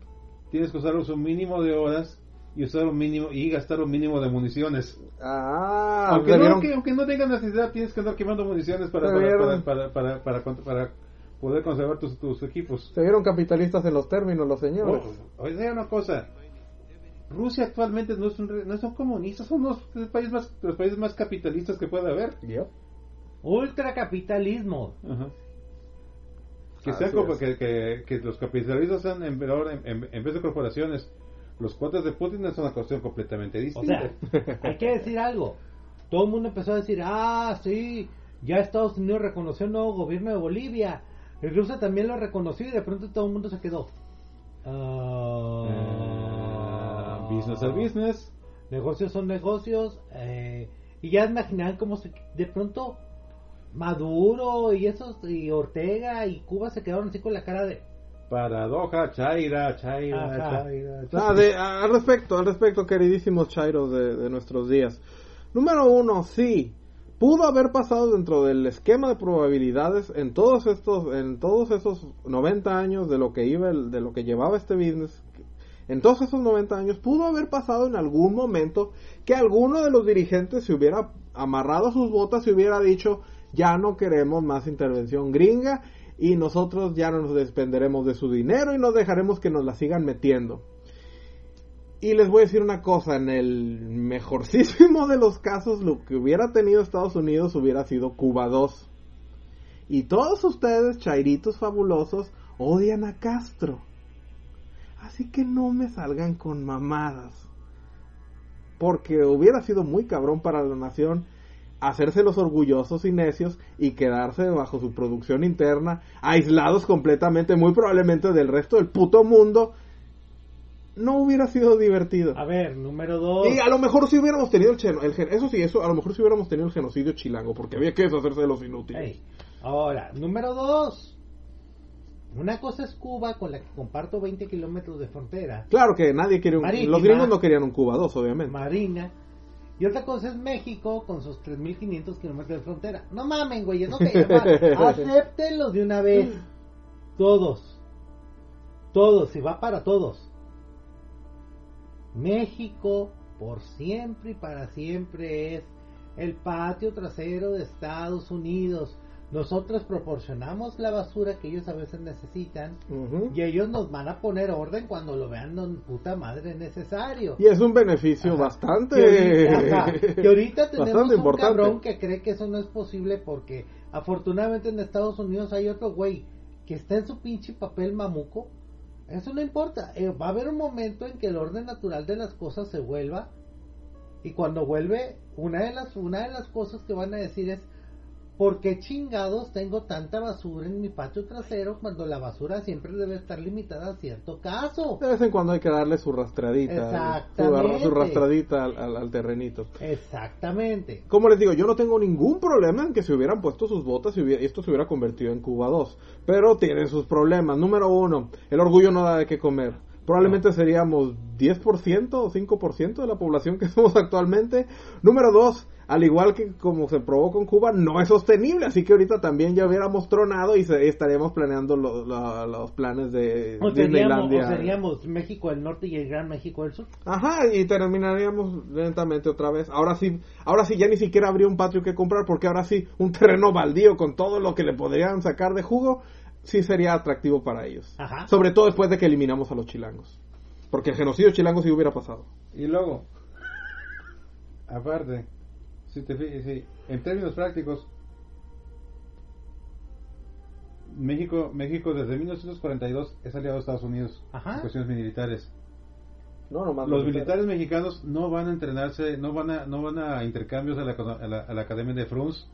tienes que usarlos un mínimo de horas y usar un mínimo y gastar un mínimo de municiones
Ah,
aunque, no, aunque, aunque no tengas necesidad, tienes que andar quemando municiones para, para, para, para, para, para poder conservar tus, tus equipos.
se vieron capitalistas en los términos, los señores.
Oh, oye, una cosa. Rusia actualmente no, es un, re- no son comunistas, son los, los países más, los países más capitalistas que puede haber.
Ultracapitalismo.
Ajá. Que, sean como- que, que, que los capitalistas sean en, en, en- en vez de corporaciones. Los cuotas de Putin es una cuestión completamente
O
distinta.
sea, hay que decir algo. Todo el mundo empezó a decir, ah, sí, ya Estados Unidos reconoció el nuevo gobierno de Bolivia. Y Rusia también lo reconoció y de pronto todo el mundo se quedó.
Eh, business as business.
Negocios son negocios. eh, y ya imaginan cómo se, de pronto Maduro y esos y Ortega y Cuba se quedaron así con la cara de
paradoja, chaira, chaira,
Ajá.
chaira, chaira.
Ah, de- al respecto, al respecto, queridísimos chairos de, de nuestros días. Número uno, sí, pudo haber pasado dentro del esquema de probabilidades en todos estos, en todos esos 90 años de lo que iba, el- de lo que llevaba este business. En todos esos 90 años pudo haber pasado en algún momento que alguno de los dirigentes se hubiera amarrado sus botas y hubiera dicho ya no queremos más intervención gringa y nosotros ya no nos despenderemos de su dinero y nos dejaremos que nos la sigan metiendo. Y les voy a decir una cosa, en el mejorcísimo de los casos, lo que hubiera tenido Estados Unidos hubiera sido Cuba 2. Y todos ustedes, chairitos fabulosos, odian a Castro. Así que no me salgan con mamadas. Porque hubiera sido muy cabrón para la nación hacerse los orgullosos y necios y quedarse bajo su producción interna, aislados completamente, muy probablemente del resto del puto mundo. No hubiera sido divertido.
A ver, número dos.
Y a lo mejor si hubiéramos tenido el, geno- el gen- eso sí, eso a lo mejor si hubiéramos tenido el genocidio chilango, porque había que deshacerse de los inútiles.
Ahora, número dos. Una cosa es Cuba, con la que comparto 20 kilómetros de frontera,
Claro que nadie quiere un,
Marítima.
los gringos no querían un Cuba 2, obviamente.
marina. Y otra cosa es México, con sus 3.500 kilómetros de frontera. No mamen, güey, no que Acéptenlo de una vez. Todos. Todos, y va para todos. México, por siempre y para siempre, es el patio trasero de Estados Unidos. Nosotros proporcionamos la basura que ellos a veces necesitan y ellos nos van a poner orden cuando lo vean don puta madre necesario.
Y es un beneficio
Ajá.
bastante
Que ahorita, que ahorita tenemos un
importante.
cabrón que cree que eso no es posible porque afortunadamente en Estados Unidos hay otro güey que está en su pinche papel mamuco. Eso no importa. Eh, va a haber un momento en que el orden natural de las cosas se vuelva y cuando vuelve una de las una de las cosas que van a decir es ¿Por qué chingados tengo tanta basura en mi patio trasero cuando la basura siempre debe estar limitada a cierto caso?
De vez en cuando hay que darle su rastradita, su,
Exactamente.
su rastradita al, al- al terrenito.
Exactamente.
Como les digo, yo no tengo ningún problema en que se hubieran puesto sus botas y hubiera- esto se hubiera convertido en Cuba 2. Pero tienen sus problemas. Número uno, el orgullo no da de qué comer. Probablemente seríamos 10% o 5% de la población que somos actualmente. Número dos, al igual que como se probó con Cuba, no es sostenible. Así que ahorita también ya hubiéramos tronado y se- estaríamos planeando lo- la- los planes de
O seríamos,
Disneylandia.
o seríamos México del Norte y el Gran México del Sur.
Ajá, y terminaríamos lentamente otra vez. Ahora sí, ahora sí ya ni siquiera habría un patio que comprar porque ahora sí un terreno baldío con todo lo que le podrían sacar de jugo sí sería atractivo para ellos.
Ajá.
Sobre todo después de que eliminamos a los chilangos. Porque el genocidio chilango sí hubiera pasado.
Y luego, aparte, si te fijas, sí, en términos prácticos, México, México desde 1942 es aliado de Estados Unidos
Ajá.
en cuestiones militares.
No, nomás
Los militares mexicanos no van a entrenarse, no van a, no van a intercambios a la, a la- a la Academia de Frunz,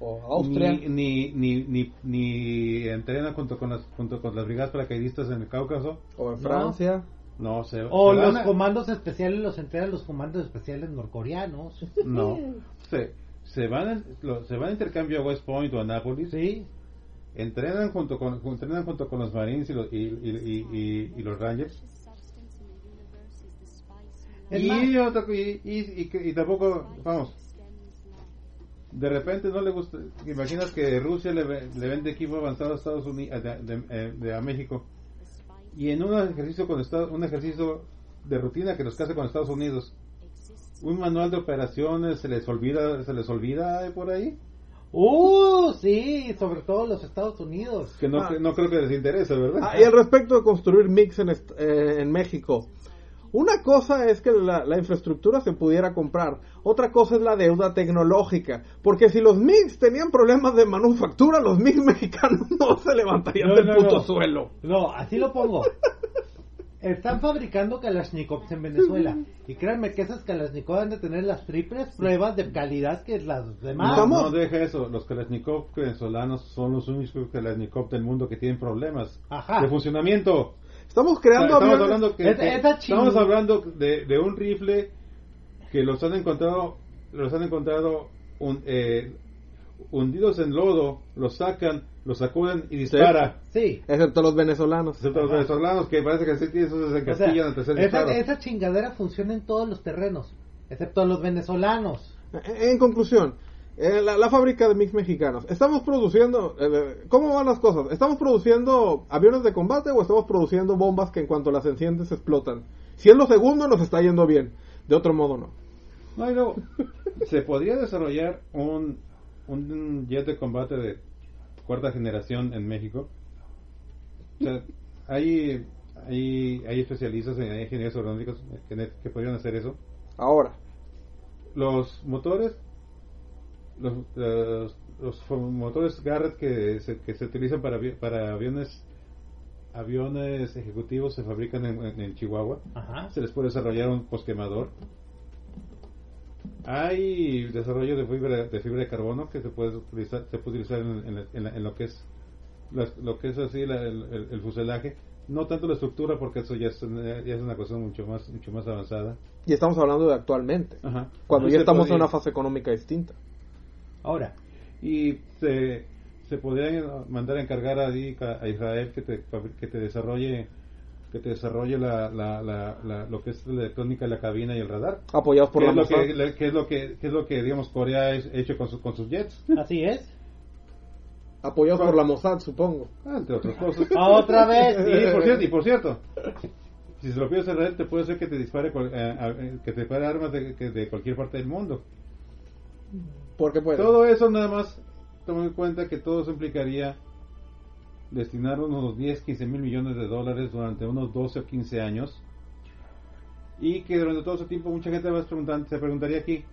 O Austria.
ni, ni, ni, ni, ni entrenan junto con las junto con las brigadas paracaidistas en el Cáucaso.
O en Francia.
No, se,
O
se
los
a-
comandos especiales los entregan los comandos especiales norcoreanos.
No, se, se van se van a intercambio a West Point o a Nápoles.
Sí.
Entrenan junto con entrenan junto con los Marines y los, y, y- los Rangers. Y, otra- y, tampoco, vamos, de repente no le gusta, imaginas que Rusia le, le vende equipo avanzado a Estados Unidos, de, de- eh, de- a México, y en un ejercicio con Estados, un ejercicio de rutina que los hace con Estados Unidos, un manual de operaciones se les olvida, se les olvida de por ahí,
Uh, sí, sobre todo los Estados Unidos.
que no,
Ah.
que- no creo que les interese, ¿verdad?
Ah, y al respecto de construir mix en, est- eh, en México. Una cosa es que la, la infraestructura se pudiera comprar, otra cosa es la deuda tecnológica, porque si los MIGs tenían problemas de manufactura, los MIGs mexicanos no se levantarían
No,
del
no,
puto
no.
suelo.
No, así lo pongo. Están fabricando Kalashnikovs en Venezuela. Y créanme que esas Kalashnikovs han de tener las triples pruebas de calidad que las demás.
No, no deja eso. Los Kalashnikov venezolanos son los únicos Kalashnikov del mundo que tienen problemas
Ajá.
de funcionamiento.
Estamos creando
estamos hablando que, que- estamos hablando de, de un rifle que los han encontrado los han encontrado un, eh, hundidos en lodo, los sacan, los sacuden y dispara.
Sí.
Excepto los venezolanos.
Excepto los venezolanos que parece que sí tienen esos se
O sea,
tercer
esa, esa chingadera funciona en todos los terrenos, excepto los venezolanos.
En en conclusión, eh, la, la fábrica de mix mexicanos. ¿Estamos produciendo, eh, cómo van las cosas? ¿Estamos produciendo aviones de combate o estamos produciendo bombas que en cuanto las enciendes explotan? Si es lo segundo, nos está yendo bien. De otro modo, no.
No, y luego, se podría desarrollar un, un jet de combate de cuarta generación en México. O sea, hay, hay, hay especialistas en ingenieros aeronáuticos que, que podrían hacer eso.
Ahora,
Los motores, los, los, motores Garrett que se, que se utilizan para, para aviones aviones ejecutivos se fabrican en, en- en Chihuahua.
Ajá.
Se les puede desarrollar un posquemador. Hay desarrollo de fibra de fibra de carbono que se puede utilizar se puede utilizar en, en lo que es lo que es así la- el, el- el fuselaje. No tanto la estructura porque eso ya es, una- ya es una cosa mucho más mucho más avanzada.
y estamos hablando de actualmente.
Ajá.
Cuando ya estamos en
podría-
una fase económica distinta.
Ahora,
y se, se podrían mandar a encargar a, a Israel que te, que te desarrolle que te desarrolle la, la, la, la- lo que es la electrónica de la cabina y el radar
Apoyados por
¿Qué
la
es, lo que, le- qué es lo que qué es lo que digamos Corea ha hecho con, su- con sus jets
así es.
Apoyados por la Mossad, supongo.
Ah, entre otras cosas
Ah, Otra vez.
y por cierto y por cierto si se lo pides a Israel te puede hacer que te dispare cual- eh, eh, que te dispare armas de, que- de cualquier parte del mundo
Porque pues.
Todo eso nada más, toma en cuenta que todo eso implicaría destinar unos 10, 15 mil millones de dólares durante unos 12 o 15 años. Y que durante todo ese tiempo mucha gente preguntar- se preguntaría aquí,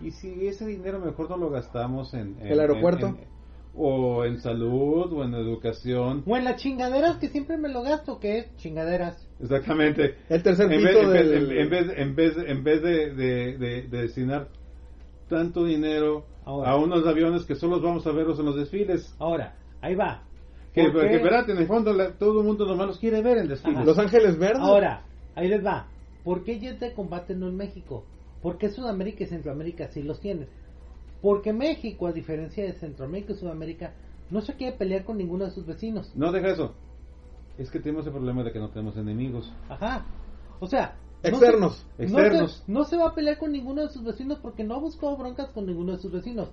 ¿y si ese dinero mejor no lo gastamos en... en-
¿El aeropuerto?
en- en- o en salud o en educación?
O en las chingaderas que siempre me lo gasto, que es chingaderas.
Exactamente.
El tercer
en vez, en vez- en vez- en vez- en vez de, de- de- de destinar tanto dinero
Ahora.
a unos aviones que solo vamos a verlos en los desfiles.
Ahora, ahí va.
Que, que espérate, en el fondo la- todo el mundo nomás los quiere ver en desfiles.
Ajá.
Los Ángeles Verdes.
Ahora, ahí les va. ¿Por qué jets de combate no en México? ¿Por qué Sudamérica y Centroamérica sí los tienen? Porque México, a diferencia de Centroamérica y Sudamérica, no se quiere pelear con ninguno de sus vecinos.
No deja eso. Es que tenemos el problema de que no tenemos enemigos.
Ajá. O sea, no
Externos.
se-
Externos.
No se, no se va a pelear con ninguno de sus vecinos porque no ha buscado broncas con ninguno de sus vecinos.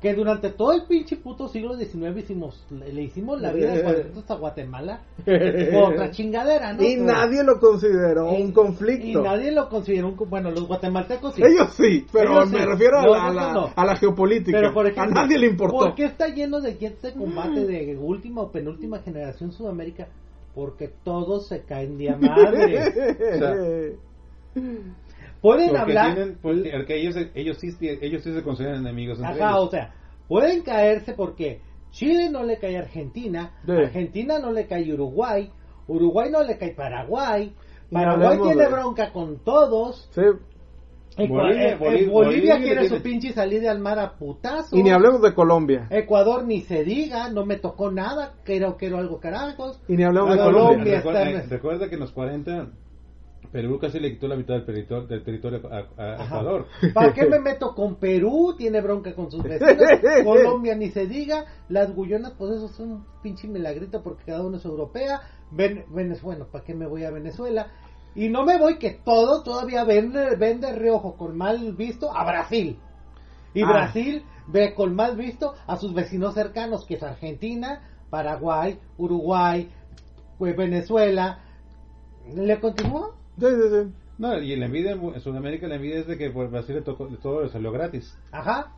Que durante todo el pinche puto siglo XIX hicimos, le, hicimos la vida de cuadritos a Guatemala. Otra chingadera, ¿no?
Y
Pero-
nadie lo consideró
y-
un conflicto.
Y nadie lo consideró un... Bueno, los guatemaltecos sí.
Ellos sí, pero
Ellos
me
sí.
refiero a,
No,
la, a
no,
la-
no.
a la geopolítica.
Pero por ejemplo,
a nadie le importó.
¿Por qué está lleno de jets de combate de última o penúltima generación Sudamérica? Porque todos se caen de madre. Pueden
Porque
hablar.
tienen, porque ellos, ellos, sí, ellos sí se consideran enemigos entre
Ajá,
ellos.
o sea, pueden caerse porque Chile no le cae a Argentina,
Sí.
Argentina no le cae a Uruguay, Uruguay no le cae a Paraguay,
Y
Paraguay tiene
de-
bronca con todos,
Sí,
Bolivia-
eh, eh,
Bolivia-
Bolivia,
Bolivia
quiere
tiene-
su pinche salida al mar a putazo.
Y ni hablemos de Colombia.
Ecuador ni se diga, no me tocó nada, quiero, quiero algo carajos.
Y ni hablemos de Colombia.
Colombia.
Recuerda que en los 40 Perú casi le quitó la mitad del territorio, del territorio a. Ecuador.
¿Para qué me meto con Perú? Tiene bronca con sus vecinos. Colombia ni se diga. Las Guyanas, pues eso es un pinche milagrito porque cada uno es europea. Ven, Venez- bueno, ¿para qué me voy a Venezuela? Y no me voy que todo todavía ven, ven de reojo con mal visto a Brasil. Y
Ah.
Brasil ve con mal visto a sus vecinos cercanos, que es Argentina, Paraguay, Uruguay, pues, Venezuela. ¿Le continúo?
Sí, sí, sí.
No, y la envidia en en Sudamérica, la envidia es de que por Brasil le tocó, todo le salió gratis.
Ajá.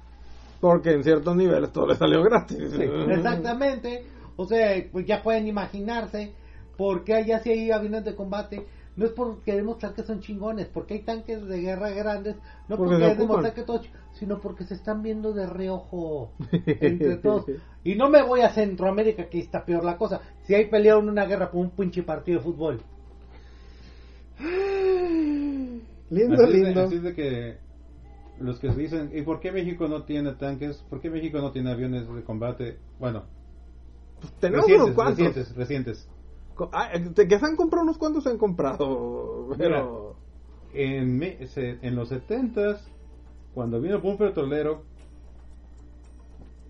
Porque en ciertos niveles todo le salió gratis.
Exactamente. O sea, pues ya pueden imaginarse por qué allá sí hay aviones de combate. No es por querer demostrar que son chingones, porque hay tanques de guerra grandes, no
Porque
porque demostrar que todos, sino porque se están viendo de reojo entre todos. Y no me voy a Centroamérica, que está peor la cosa. Si hay peleado en una guerra por un pinche partido de fútbol.
Lindo,
así, es de-
lindo.
así de que los que dicen, ¿y por qué México no tiene tanques? ¿Por qué México no tiene aviones de combate? Bueno,
Tenemos
recientes,
unos cuantos.
recientes, recientes.
Ah, eh, que se han comprado unos cuantos se han comprado. Pero.
En, en los 70 cuando vino el boom petrolero,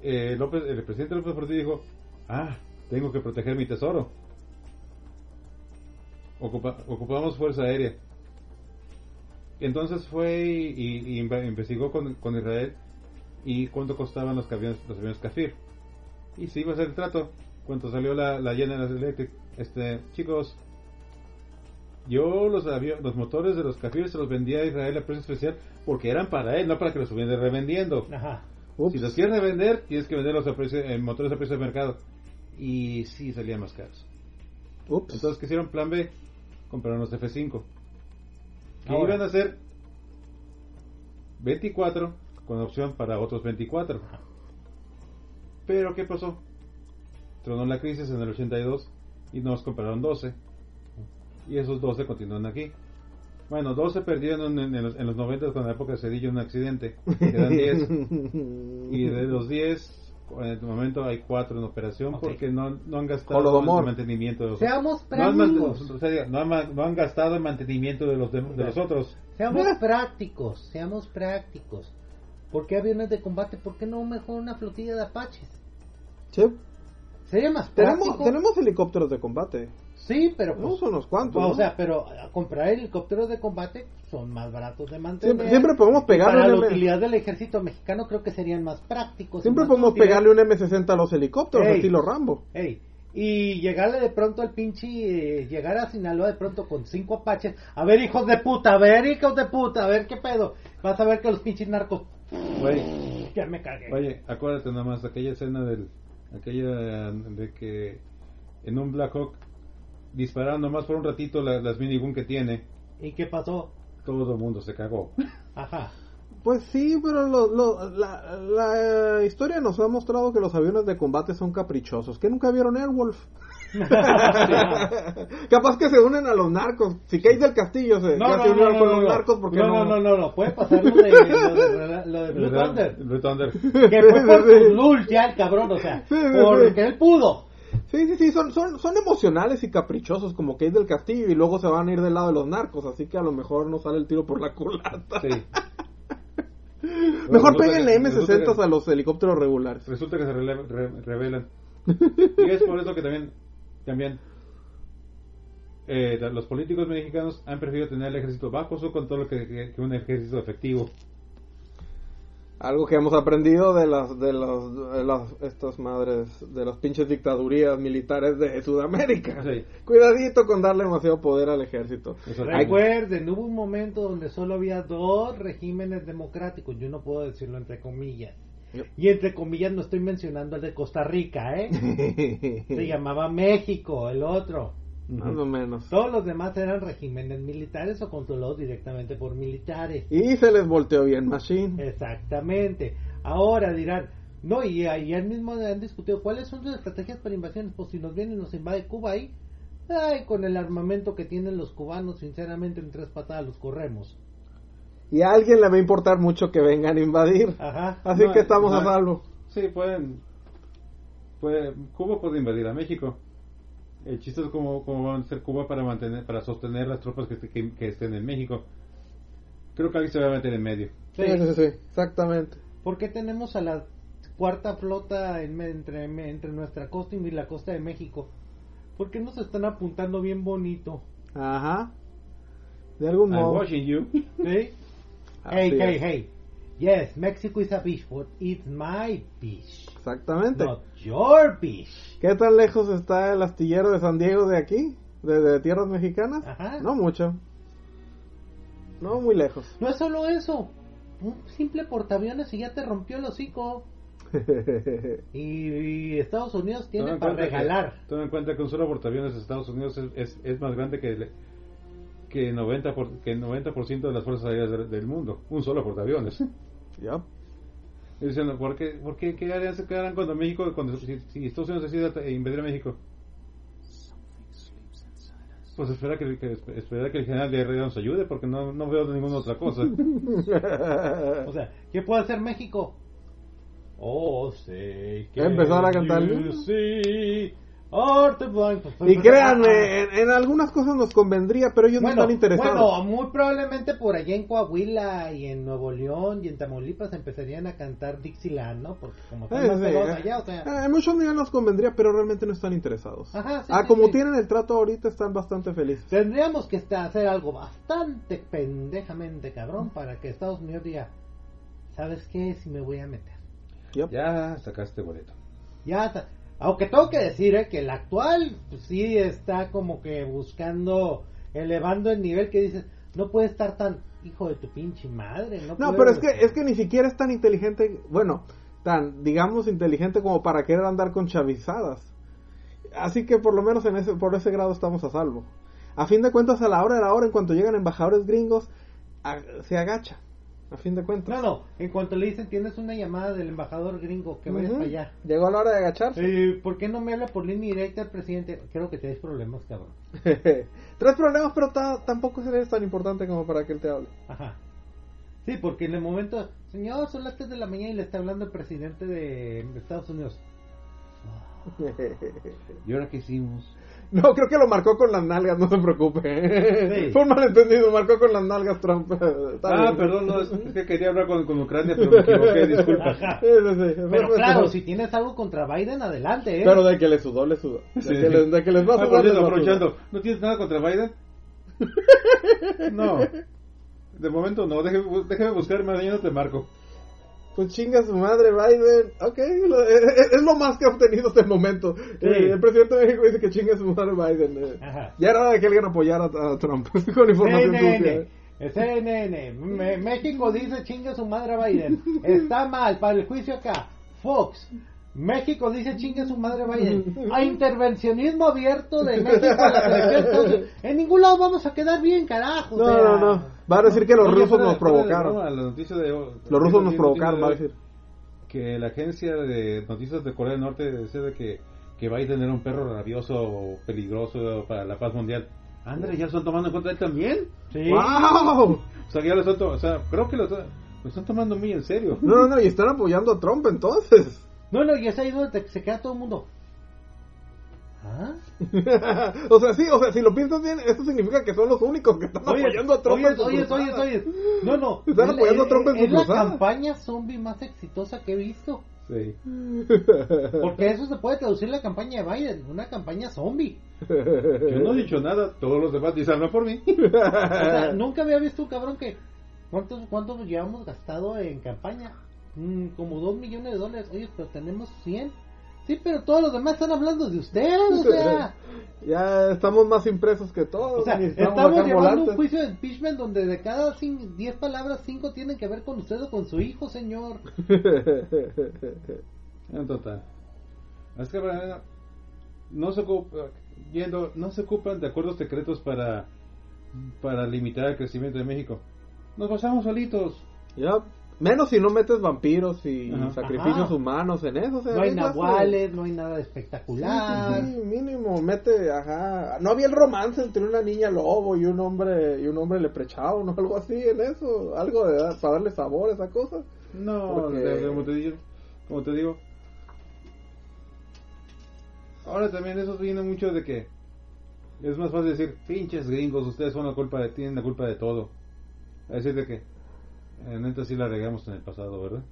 eh, López, el presidente López Portillo dijo, ah, tengo que proteger mi tesoro. Ocupa- ocupamos fuerza aérea. Entonces fue y, y- y inve- investigó con, con Israel y cuánto costaban los aviones, los aviones Kafir. Y se iba a hacer el trato. Cuando salió la, la General Electric, este, chicos, yo los avio- los motores de los Kafir se los vendía a Israel a precio especial porque eran para él, no para que los estuvieran revendiendo.
Ajá.
Si los quieres revender, tienes que venderlos a precio, en motores a precio de mercado. Y sí salían más caros.
Ups.
Entonces, ¿qué hicieron? Plan B, compraron los F5. Que
Ahora.
iban a ser 24 con opción para otros 24. Pero, ¿qué pasó? Tronó la crisis en el 82 y nos compraron 12. Y esos 12 continúan aquí. Bueno, 12 perdieron en, en los, en los 90 con la época de Cedillo un accidente. Quedan 10. Y de los 10, en el momento hay 4 en operación porque no, no han gastado
Holodomor.
en mantenimiento de los
Seamos
no han, man-
prácticos.
no han no han gastado en mantenimiento de los, de, de los otros.
Seamos prácticos, seamos prácticos. ¿Por qué aviones de combate? ¿Por qué no mejor una flotilla de apaches?
Sí.
Sería más práctico.
Tenemos, tenemos helicópteros de combate.
Sí, pero
No
pues,
son unos cuantos.
o
¿no?
sea, pero a comprar helicópteros de combate son más baratos de mantener.
siempre, siempre podemos pegarle
Para
un
la
M-
utilidad del ejército mexicano creo que serían más prácticos.
siempre
más
podemos
útiles.
pegarle un M60 a los helicópteros,
Ey.
estilo Rambo.
Ey, y llegarle de pronto al pinche, eh, llegar a Sinaloa de pronto con cinco apaches. A ver, hijos de puta, a ver, hijos de puta, a ver qué pedo. Vas a ver que los pinches narcos.
Oye,
Ya me cagué.
oye, acuérdate nada más, aquella escena del. aquella de que en un Black Hawk dispararon nomás por un ratito la- las minigun que tiene,
¿Y qué pasó?
todo el mundo se cagó.
Ajá.
Pues sí, pero lo- lo- la, la historia nos ha mostrado que los aviones de combate son caprichosos. Que nunca vieron Airwolf. Capaz que se unen a los narcos. Si Kate del Castillo se,
No,
ya
no,
se
no,
unieron
no,
con
no,
los
no.
narcos porque
no,
no.
no, no, puede pasar lo de, lo de, lo de Blue Thunder.
Blue Thunder.
Que fue por lul ya el cabrón, o sea,
Sí, sí,
porque
sí.
él pudo.
Sí, sí, sí, son, son, son emocionales y caprichosos como Kate del Castillo y luego se van a ir del lado de los narcos, así que a lo mejor no sale el tiro por la culata.
Sí.
Mejor péguenle
que- resulta
M60
que-
a los helicópteros regulares.
Resulta que se rele- re- revelan. Y es por eso que también, también eh, los políticos mexicanos han preferido tener el ejército bajo su control que, que- que un ejército efectivo.
Algo que hemos aprendido de las, de los, de las, estas madres, de las pinches dictadurías militares de Sudamérica.
Sí.
Cuidadito con darle demasiado poder al ejército.
Recuerden, hubo un momento donde solo había dos regímenes democráticos, yo no puedo decirlo entre comillas. Y entre comillas no estoy mencionando el de Costa Rica, ¿eh? Se llamaba México, el otro.
Más o menos.
Todos los demás eran regímenes militares o controlados directamente por militares.
Y se les volteó bien Machine.
Exactamente. Ahora dirán, no, y ayer mismo han discutido cuáles son sus estrategias para invasiones. Pues si nos vienen y nos invade Cuba ahí, ay, con el armamento que tienen los cubanos, sinceramente en tres patadas los corremos.
Y a alguien le va a importar mucho que vengan a invadir.
Ajá.
Así
No,
que estamos
no.
a salvo.
Sí, pueden. puede- Cuba puede invadir a México. El chiste es cómo, cómo van a ser Cuba para mantener, para sostener las tropas que, que- que estén en México. Creo que alguien se va a meter en medio.
Sí.
Sí, sí, sí, exactamente.
¿Por qué tenemos a la cuarta flota en- entre, entre nuestra costa y la costa de México? ¿Por qué nos están apuntando bien bonito?
Ajá. De algún
I'm
modo.
watching you.
¿Sí?
Así
hey, hey, hey. Yes, Mexico is a beach, but it's my beach,
Exactamente.
not your beach.
¿Qué tan lejos está el astillero de San Diego de aquí? ¿De, de tierras mexicanas?
Ajá.
No mucho. No muy lejos.
No es solo eso. Un simple portaaviones y ya te rompió el hocico. Y, y Estados Unidos tiene para
cuenta que-
regalar.
Toma en cuenta que un solo portaaviones de Estados Unidos es, es, es más grande que el, que 90%, por, que 90 de las fuerzas aéreas del, del mundo. Un solo portaaviones.
ya.
Y dicen, ¿por qué, por qué, qué harían, se quedarán cuando México, cuando, si, si Estados Unidos decide ata- invadir a México? Pues espera que, que- espera que el general de Herrera nos ayude porque no, no veo ninguna otra cosa.
O sea, ¿qué puede hacer México? Oh, sé que
Empezar a cantar.
you Orte, pues, pues,
Y
pues,
créanme, en, en algunas cosas nos convendría, pero ellos no están interesados.
bueno, muy probablemente por allá en Coahuila y en Nuevo León y en Tamaulipas empezarían a cantar Dixieland, ¿no? Porque como están más
sí, eh,
allá, o sea...
eh, en muchos niveles nos convendría, pero realmente no están interesados.
Ajá, sí,
ah,
sí,
como
sí.
tienen el trato ahorita, están bastante felices.
Tendríamos que hacer algo bastante pendejamente cabrón para que Estados Unidos diga, ¿sabes qué? Si me voy a meter.
Yep.
Ya sacaste boleto.
Ya, está. Aunque tengo que decir eh, que el actual pues, sí está como que buscando, elevando el nivel que dices, no puede estar tan hijo de tu pinche madre. No,
No, pero es que, es que ni siquiera es tan inteligente, bueno, tan, digamos, inteligente como para querer andar con chavizadas. Así que por lo menos en ese, por ese grado estamos a salvo. A fin de cuentas, a la hora de la hora, en cuanto llegan embajadores gringos, a- se agacha. A fin de cuentas.
No, no, en cuanto le dicen tienes una llamada del embajador gringo que vayas para allá.
Llegó la hora de agacharse.
Eh, ¿Por qué no me habla por línea directa el presidente? Creo que tienes problemas, cabrón.
Tres problemas, pero ta- tampoco eres tan importante como para que él te hable.
Ajá. Sí, porque en el momento, señor, son las 3 de la mañana y le está hablando el presidente de Estados Unidos.
¿Y ahora qué hicimos?
No, creo que lo marcó con las nalgas, no se preocupe.
Sí.
Fue un malentendido, marcó con las nalgas Trump. Está
Ah,
bien.
perdón, no, es que quería hablar con, con Ucrania, pero me equivoqué, disculpa.
Ajá.
Sí, sí, sí. Fue-
Pero claro, si tienes algo contra Biden, adelante, ¿eh?
Pero de que le sudó, le sudó. De,
Sí,
que,
sí.
les, de que les va a
Ah,
sudar,
cierto,
va a sudar.
aprovechando, ¿no tienes nada contra Biden? No. De momento no, déjeme, déjeme buscar, mañana te marco.
Pues chinga su madre Biden. Ok, lo- es, es- es lo más que ha obtenido hasta el momento. Eh, el presidente de México dice que chinga su madre Biden. eh. Ya era hora de que alguien apoyara a, a Trump con información.
CNN, CNN, Me- México dice chinga su madre Biden. Está mal para el juicio acá. Fox. México dice chinga su madre Biden. A intervencionismo abierto de México a la selección de Estados Unidos. En ningún lado vamos a quedar bien, carajo. o
No,
sea.
no, no. Va a decir que los
Oye,
rusos nos
de
provocaron.
broma, la noticia de-
Los rusos nos
noticia
provocaron,
de
va a decir.
Que la agencia de noticias de Corea del Norte decía de que, que Biden era un perro rabioso, peligroso para la paz mundial. André, ¿ya lo están tomando en cuenta él también?
Sí.
¡Wow!
O sea, ya lo están tomando, o sea, creo que lo están tomando muy en serio.
No, no, no, y están apoyando a Trump entonces.
No, no, y es ahí donde te- se queda todo el mundo. ¿Ah?
o sea, sí, o sea, si lo piensas bien, esto significa que son los únicos que están apoyando a Trump
oye,
en su
oye, oye, oye. No, no.
Están
es-
apoyando a Trump en su
Es la
cruzada.
campaña zombie más exitosa que he visto.
Sí.
Porque eso se puede traducir en la campaña de Biden, una campaña zombie.
Yo no he dicho nada, todos los demás dicen, habla por mí.
O sea, nunca había visto un cabrón que... ¿Cuántos, cuántos llevamos gastado en campaña? Mm, como dos millones de dólares. Oye, pero tenemos 100. Sí, pero todos los demás están hablando de usted, o sea...
ya estamos más impresos que todos.
O sea, estamos llevando un juicio de impeachment donde de cada 10 palabras, 5 tienen que ver con usted o con su hijo, señor.
En total. Es que no se ocupa, yendo, no se ocupan de acuerdos secretos para para limitar el crecimiento de México. Nos pasamos solitos.
Ya, menos si no metes vampiros y
Ajá.
sacrificios
Ajá.
humanos en eso. o sea,
No hay
¿qué clase de-
nahuales, no hay nada espectacular.
sí, sí, mínimo, mete, ajá. No había el romance entre una niña lobo y un hombre y un hombre leprechaun o algo así en eso, algo de para darle sabor a esa cosa.
No,
Porque-
de- de- como te digo, como te digo. Ahora también eso viene mucho de que es más fácil decir, pinches gringos, ustedes son la culpa de, tienen la culpa de todo. A decir de que, en neta sí la regamos en el pasado, ¿verdad?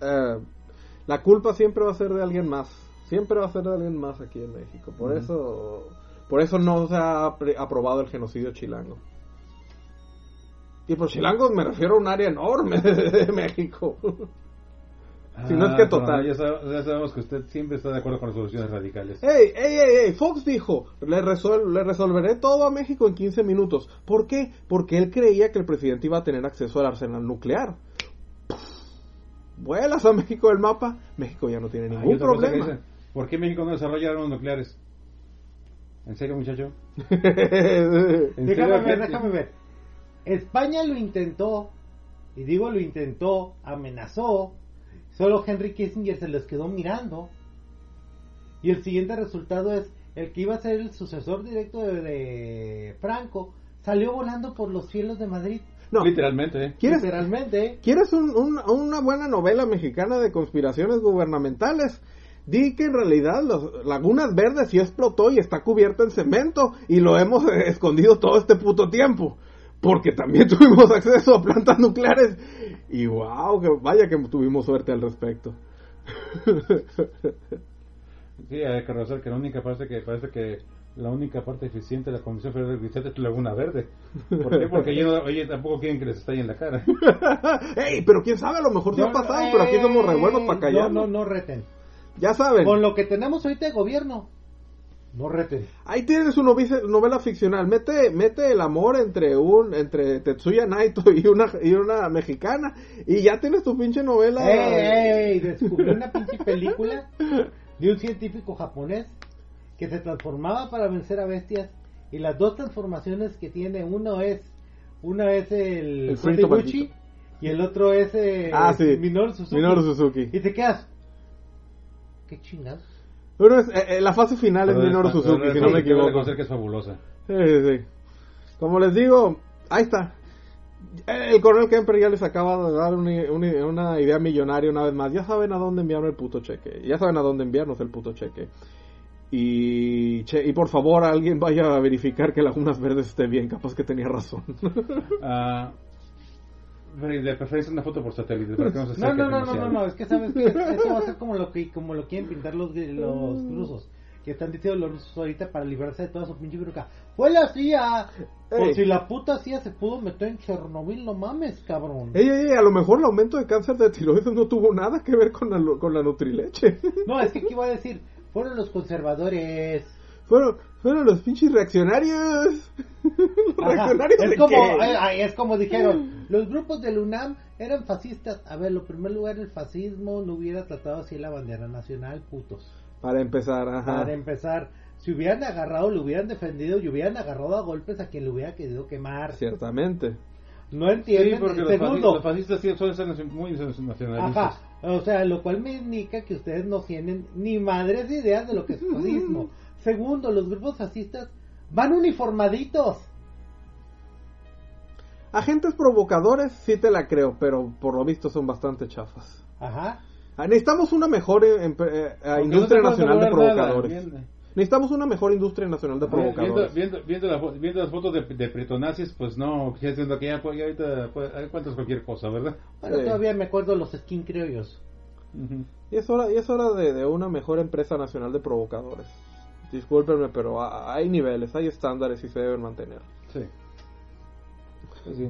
Eh, la culpa siempre va a ser de alguien más, siempre va a ser de alguien más aquí en México. Por eso, por eso no se ha aprobado el genocidio chilango. Y por chilangos me refiero a un área enorme de México. Si no es que
Ah,
total.
Ya, sab- ya sabemos que usted siempre está de acuerdo con las soluciones radicales.
Ey, ey, ey, ey, Fox dijo, le, resol- le resolveré todo a México en 15 minutos. ¿Por qué? Porque él creía que el presidente iba a tener acceso al arsenal nuclear. Vuelas a México del mapa, México ya no tiene
Hay
ningún problema.
dicen, ¿Por qué México no desarrolla armas nucleares? ¿En serio, muchacho? ¿En
Déjame
serio?
ver, déjame ver. España lo intentó, y digo lo intentó, amenazó, solo Henry Kissinger se les quedó mirando. Y el siguiente resultado es el que iba a ser el sucesor directo de, de Franco, salió volando por los cielos de Madrid.
no,
Literalmente, ¿eh?
¿quieres,
Literalmente.
¿quieres un- un- una buena novela mexicana de conspiraciones gubernamentales? di que en realidad las Lagunas Verdes sí explotó y está cubierta en cemento y lo hemos escondido todo este puto tiempo. Porque también tuvimos acceso a plantas nucleares y wow, que vaya que tuvimos suerte al respecto.
Sí, hay que reconocer que la única parte que parece que la única parte eficiente de la Comisión Federal de Electricidad es Laguna Verde. ¿Por qué? Porque ellos, oye, tampoco quieren que les estalle en la cara.
Ey, pero quién sabe, a lo mejor sí ha pasado, pero aquí somos re buenos para callar.
No, no, no reten.
Ya saben.
Con lo que tenemos ahorita de gobierno, no reten.
Ahí tienes su novice- novela ficcional. Mete, mete el amor entre un, entre Tetsuya Naito y una, y una mexicana. Y ya tienes tu pinche novela.
¡Ey, ey! Descubrí una pinche película de un científico japonés que se transformaba para vencer a bestias. Y las dos transformaciones que tiene, uno es uno es el,
El frito
Gucci y el otro es eh,
Ah, sí.
Minoru Suzuki.
Minoru Suzuki.
Y te quedas. ¿Qué chingados?
Pero es, eh, eh, la fase final es Minoru Suzuki, si no me equivoco.
que es fabulosa.
Sí, sí, sí. Como les digo, ahí está. El coronel Kemper ya les acaba de dar una, una- una idea millonaria una vez más. Ya saben a dónde enviarnos el puto cheque. Ya saben a dónde enviarnos el puto cheque. Y, che- y por favor, alguien vaya a verificar que Lagunas Verdes esté bien. Capaz que tenía razón.
Ah, pero de preferencia una foto por satélite. para que no, se
No, no, no, no, no, no, es que sabes que eso va a ser como lo que como lo quieren pintar los los rusos, que están diciendo los rusos ahorita para librarse de toda su pinche bronca. Fue la CIA. Por si la puta CIA se pudo meter en Chernobyl, no mames, cabrón.
Ey, ey, ey, a lo mejor el aumento de cáncer de tiroides no tuvo nada que ver con la, con la Nutrileche.
No, es que aquí voy a decir, fueron los conservadores.
Fueron, fueron los pinches reaccionarios. ¿Los
Ajá,
reaccionarios
es
de
como
qué?
es como dijeron, los grupos del UNAM eran fascistas. A ver, lo primer lugar el fascismo no hubiera tratado así la bandera nacional, putos.
Para empezar, ajá.
Para empezar, si hubieran agarrado, lo hubieran defendido y hubieran agarrado a golpes a quien le hubiera querido quemar.
Ciertamente.
No
Sí,
entienden.
porque los fascistas,
Segundo,
los fascistas sí suelen ser naci- muy nacionalistas.
ajá, o sea, lo cual me indica que ustedes no tienen ni madres ideas de lo que es fascismo. Segundo, los grupos fascistas van uniformaditos.
Agentes provocadores, sí te la creo, pero por lo visto son bastante chafas.
Ajá.
Ah, Necesitamos una mejor eh, eh,
Aunque
industria
no
nacional de
nada,
provocadores. Necesitamos una mejor industria nacional de provocadores.
viendo, viendo, la viendo las fotos de, de pretonazis, pues no, ya siendo que ya, pues, ya ahorita pues, ahí encuentras cualquier cosa, ¿verdad?
Bueno,
Sí.
todavía me acuerdo los skin criollos.
Y es hora, y es hora de, de una mejor empresa nacional de provocadores. Discúlpenme, pero ha- hay niveles, hay estándares y se deben mantener.
Sí. Pues sí.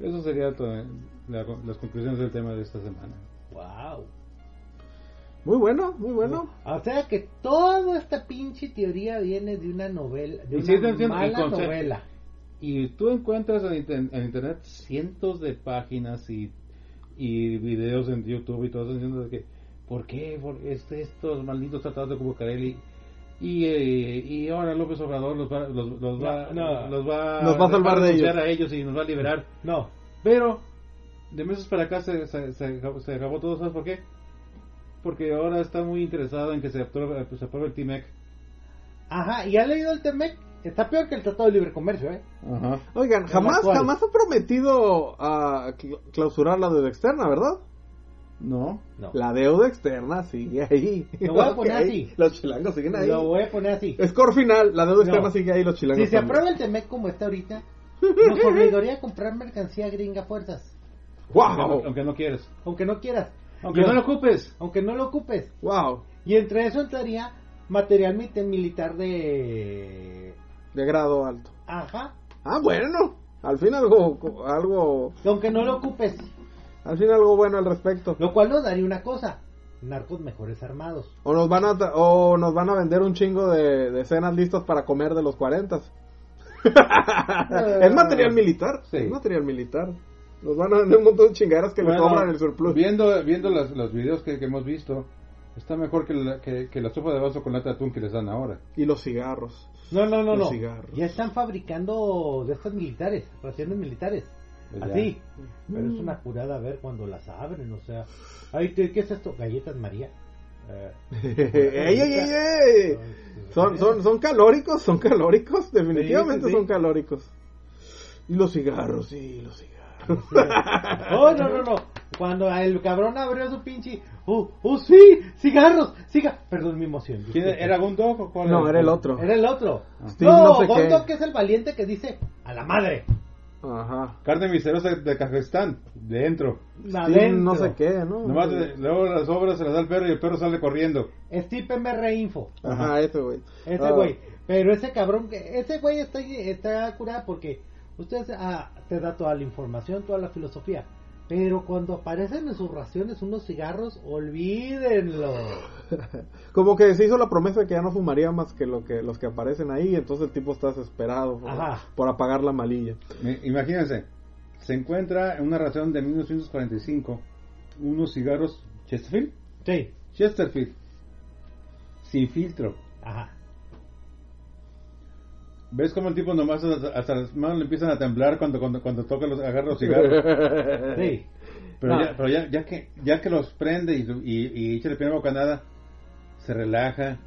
Eso sería todo, eh, la- las conclusiones del tema de esta semana.
Wow.
Muy bueno, muy bueno.
O sea que toda esta pinche teoría viene de una novela, de
Y
una
sí,
mala novela.
Y tú encuentras en, en internet cientos de páginas y, y videos en YouTube y todo eso diciendo de que ¿por qué? Por este- estos malditos tratados de Bucareli y, eh, y ahora López Obrador los va, los, los va,
No, no.
los va,
Nos va a salvar de ellos.
a ellos y nos va a liberar.
No,
Pero de meses para acá se, se, se, acabó- se acabó todo, ¿sabes por qué? Porque ahora está muy interesado en que se apruebe, se apruebe el TIMEC.
Ajá, ¿y ha leído el TEMEC? Está peor que el Tratado de Libre Comercio, ¿eh?
Ajá.
Oigan, jamás, jamás ha prometido a cl- clausurar la deuda externa, ¿verdad?
No.
No.
La deuda externa sigue ahí.
Lo voy a poner así.
Los chilangos siguen ahí.
Lo voy a poner así.
Score final, la deuda externa
No.
sigue ahí, los chilangos
Si se aprueba el TEMEC como está ahorita, nos obligaría a comprar mercancía gringa a fuerzas.
Aunque,
¡Wow!
no, aunque no quieres.
Aunque no quieras.
Aunque
Yo-
no lo ocupes.
Aunque no lo ocupes.
¡Wow!
Y entre eso entraría material militar de...
De grado alto.
Ajá.
Ah, bueno. Al fin algo, algo,
Aunque no lo ocupes.
Al fin algo bueno al respecto.
Lo cual nos daría una cosa. Narcos mejores armados.
O nos van a, o nos van a vender un chingo de, de cenas listas para comer de los 40. es material militar.
Sí.
Es material militar. Nos van a vender un montón de chingaderas que le
Bueno,
cobran el surplus.
Viendo, viendo las- los videos que, que hemos visto, está mejor que la, que, que la sopa de vaso con lata de atún que les dan ahora.
Y los cigarros.
No, no, no,
Los
no.
cigarros.
Ya están fabricando de estas militares, raciones militares.
Pues ya.
Así. Pero es una curada a ver cuando las abren, o sea. Ay, ¿qué qué es esto? Galletas María. Eh,
¡Ey, ey, ey, ey! Son, son, son calóricos, son calóricos, definitivamente
Sí, sí, sí.
son calóricos. Y los cigarros, sí, los cigarros.
Oh, no, no, no. Cuando el cabrón abrió su pinche. oh, oh, sí, cigarros, cigarros. Perdón mi emoción.
¿Quién
disculpe.
era Gundog o cuál
No, era el otro.
Era el otro.
Steve
no,
no sé
es el valiente que dice a la madre.
Ajá.
Carne misteriosa de Kazajstán, dentro.
No sé qué, ¿no?
Nomás de- luego las obras se las da el perro y el perro sale corriendo.
Steve MR Info.
Ajá, ese güey.
Ese
Ah,
güey. Pero ese cabrón, que ese güey está, está curado porque usted ah, te da toda la información, toda la filosofía. Pero cuando aparecen en sus raciones unos cigarros, olvídenlo.
Como que se hizo la promesa de que ya no fumaría más que, lo que los que aparecen ahí, entonces el tipo está desesperado por, por apagar la malilla.
Imagínense, se encuentra en una ración de 1945 unos cigarros Chesterfield.
Sí.
Chesterfield. Sin filtro.
Ajá.
¿Ves cómo el tipo nomás hasta, hasta las manos le empiezan a temblar cuando, cuando, cuando toca los, agarra los cigarros?
Sí.
Pero,
No.
ya, pero ya, ya que, ya que los prende y, y, y echa la primera bocanada, se relaja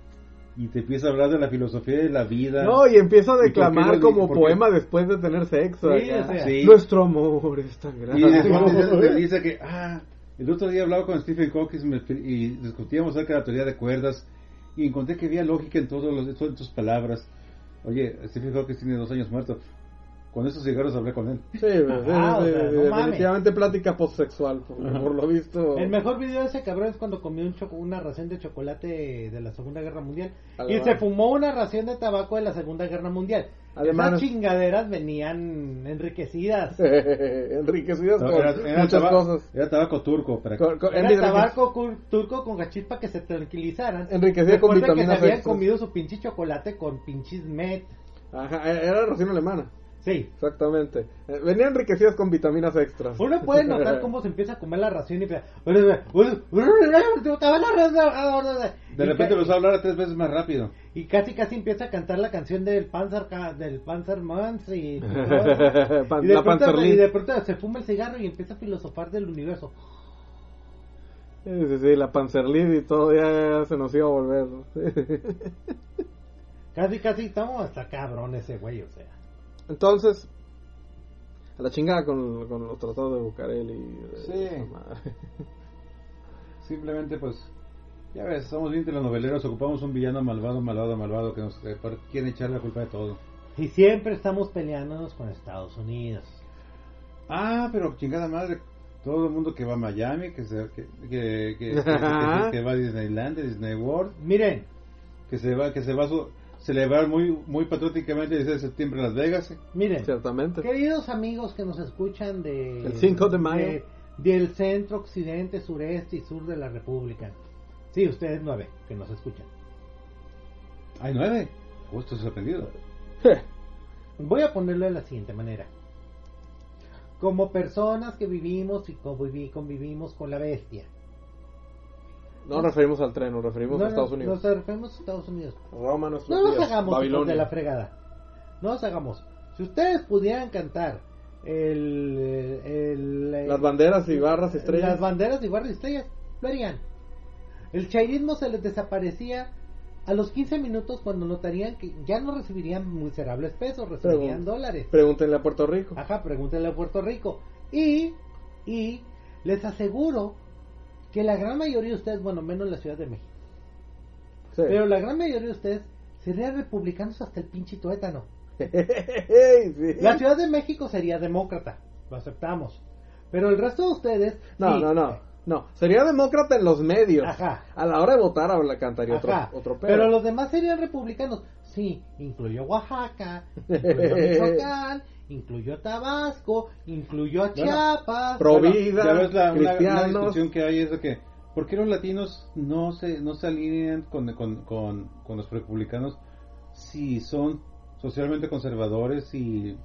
y te empieza a hablar de la filosofía de la vida.
No, y empieza a
¿Y por qué
declamar como poema después de tener sexo.
Sí, o sea.
Sí.
Nuestro amor es tan grande.
Y después te- te dice que, ah, el otro día hablaba con Stephen Hawking y discutíamos acerca de la teoría de cuerdas y encontré que había lógica en todas tus palabras. Oye, Stephen Hawking tiene dos años muerto. Con esos cigarros hablé con él.
Sí, sí,
Ah, o sea,
sí,
no
definitivamente plática postsexual, por, por lo visto.
El mejor video de ese cabrón es cuando comió un choco- una ración de chocolate de la Segunda Guerra Mundial y se fumó una ración de tabaco de la Segunda Guerra Mundial.
Alemanes.
Esas chingaderas venían enriquecidas.
Enriquecidas
No,
con
era, era
muchas
tabaco,
cosas.
era tabaco turco. Para
Con- con-
Era tabaco cur- turco con gachis para que se tranquilizaran.
Enriquecida con
Recuerden que se
vitaminas
habían
extras.
comido su pinche chocolate con pinches met.
Ajá, era ración alemana.
Sí.
Exactamente. Eh, Venían enriquecidas con vitaminas extras.
Uno puede notar cómo se empieza a comer la ración y empieza...
De repente empezó a hablar tres veces más rápido.
Y casi casi empieza a cantar la canción del Panzer del Panzer Mans y, y, de
la
pronto, y de pronto se fuma el cigarro y empieza a filosofar del universo.
Sí, sí, sí, la Panzerlid y todo ya, se nos iba a volver.
Casi casi estamos hasta cabrón ese güey, o sea.
Entonces, a la chingada con, con los tratados de Bucareli. y-
Sí.
madre.
Simplemente, pues, ya ves, somos bien telenoveleros, ocupamos un villano malvado, malvado, malvado que nos que quiere echar la culpa de todo.
Y siempre estamos peleándonos con Estados Unidos.
Ah, pero chingada madre, todo el mundo que va a Miami, que se, que, que, que, que- que- que va a Disneyland, Disney World,
Miren,
que se va, que se va a su- celebrar muy, muy patrióticamente el 16 de septiembre en Las Vegas.
miren.
Ciertamente.
Queridos amigos que nos escuchan de
El 5 de mayo.
de- del centro, occidente, sureste y sur de la República. Sí, ustedes nueve que nos escuchan.
Hay nueve. Estoy sorprendido.
Voy a ponerlo de la siguiente manera. Como personas que vivimos y convivi- convivimos con la bestia.
No nos referimos al tren, nos referimos
No,
a Estados Unidos.
Nos referimos a Estados Unidos.
Roma,
No nos hagamos
Babilonia.
de la fregada. No nos hagamos. Si ustedes pudieran cantar el, el- el-
Las banderas y barras estrellas.
Las banderas y barras estrellas lo harían. El chairismo se les desaparecía a los 15 minutos cuando notarían que ya no recibirían miserables pesos, recibirían
Pregun-
dólares.
Pregúntenle a Puerto Rico.
Ajá, pregúntenle a Puerto Rico. Y, y les aseguro que la gran mayoría de ustedes, bueno, menos la Ciudad de México,
Sí.
pero la gran mayoría de ustedes serían republicanos hasta el pinche tuétano.
Sí.
La Ciudad de México sería demócrata, lo aceptamos. Pero el resto de ustedes.
No,
sí.
no, no. No, sería demócrata en los medios.
Ajá.
A la hora de votar habla, cantaría otro, otro pedo.
Pero los demás serían republicanos. Sí, incluyó Oaxaca, incluyó Michoacán, incluyó Tabasco, incluyó a Chiapas.
Bueno,
vida,
ya ves la, una- discusión que hay es de que ¿por qué los latinos no se no se alinean con, con, con, con los republicanos si son socialmente conservadores y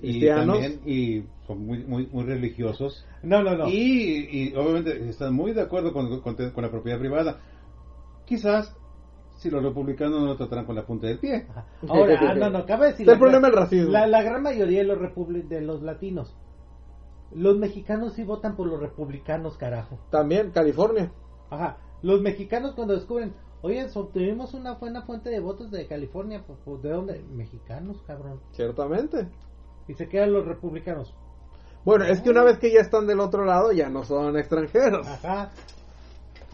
y
Cristianos.
también y son muy muy muy religiosos
No, no, no.
y, y obviamente están muy de acuerdo con, con, con la propiedad privada quizás si los republicanos no lo tratarán con la punta del pie
Ajá. Ahora, ah, no, no, cabe decir.
Está el problema del racismo.
La, la gran mayoría de los, republi- de los latinos. Los mexicanos sí votan por los republicanos, carajo.
También California.
Ajá. Los mexicanos cuando descubren, oye, obtuvimos una buena fuente de votos de California, pues, pues, ¿de dónde? Mexicanos, cabrón.
Ciertamente.
Y se quedan los republicanos.
Bueno, es que una vez que ya están del otro lado, ya no son extranjeros.
Ajá.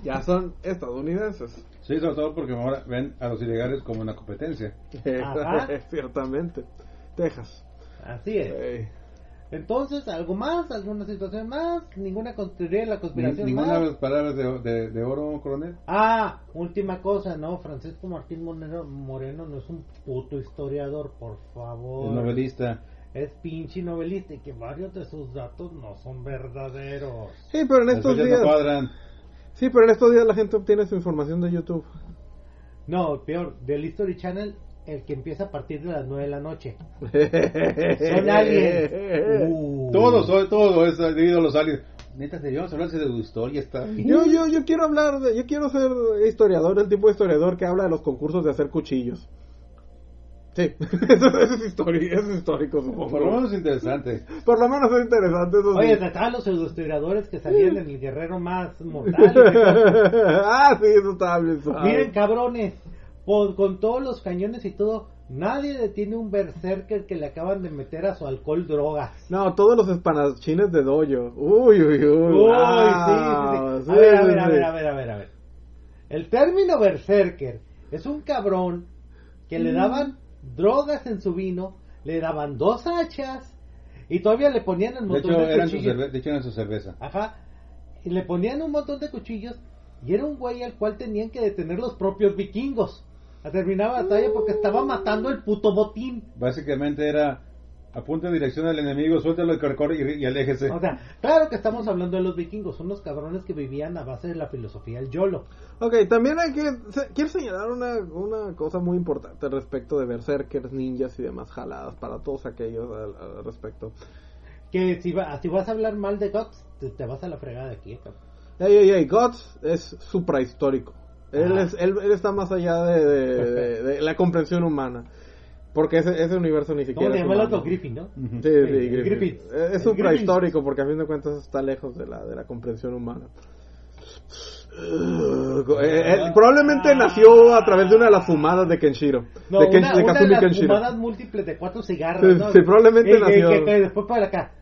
ya son estadounidenses.
Sí, sobre todo porque ahora ven a los ilegales como una competencia.
Ciertamente. Texas.
Así es. Entonces, ¿algo más? ¿Alguna situación más? ¿Ninguna teoría de la
Ni-
conspiración
ninguna
más?
de palabras de, de, de oro, coronel.
Ah, última cosa, ¿no? Francisco Martín Moreno, Moreno no es un puto historiador, por favor.
El novelista.
Es pinche novelista y que varios de sus datos no son verdaderos.
Sí, pero en
Las
estos días.
no cuadran.
Sí, pero en estos días la gente obtiene su información de YouTube.
No, peor, del History Channel, el que empieza a partir de las 9 de la noche. Son aliens. Uh.
Todo, sobre todo es debido a los aliens. Neta, deberíamos hablar de tu historia. Está
Yo, yo, yo quiero hablar de, yo quiero ser historiador, el tipo de historiador que habla de los concursos de hacer cuchillos. Sí, eso, eso es, eso es histórico, supongo.
Por lo menos interesante.
Por lo menos es interesante. Eso sí.
Oye, estaban los pseudohistoriadores que salían en el guerrero más mortal.
ah, sí, eso bien suave.
Miren, cabrones, con, con todos los cañones y todo, nadie detiene un berserker que le acaban de meter a su alcohol drogas.
No, todos los espadachines de dojo. Uy, uy, uy.
Uy,
Ah,
sí, sí, sí. A ver, a
sí,
ver, a
sí.
ver, a ver, a ver, a ver. El término berserker es un cabrón que
Mm.
le daban drogas en su vino, le daban dos hachas y todavía le ponían
De
montón
hecho,
de
eran su
cuchillos.
cerve- de hecho, eran su cerveza.
Ajá. Y le ponían un montón de cuchillos y era un güey al cual tenían que detener los propios vikingos. A terminar la batalla porque estaba matando el puto botín.
Básicamente era apunta en dirección al enemigo, suéltalo y corre y, y aléjese.
O sea, claro que estamos hablando de los vikingos, son los cabrones que vivían a base de la filosofía del YOLO.
Ok, también hay que. se- quiero señalar una, una cosa muy importante respecto de berserkers, ninjas y demás jaladas para todos aquellos al, al respecto.
Que si, va, si vas a hablar mal de Guts, te, te vas a la fregada de aquí. eh.
Ey, ey, ey, Guts es suprahistórico. Él, es, él, él está más allá de, de- de- de la comprensión humana. Porque ese, ese universo ni siquiera
¿Cómo se
es
llama el otro? Griffin, ¿no?
Sí, sí, Griffin.
Griffith.
Es, es suprahistórico porque a fin de cuentas está lejos de la, de la comprensión humana. Eh, él probablemente nació a través de una de las fumadas de Kenshiro.
No,
de, Ken-
una,
de
una
Kazumi
de las
Kenshiro.
fumadas múltiples de cuatro cigarros,
Sí,
¿no?
sí, probablemente
y-
nació.
Que, que después para acá.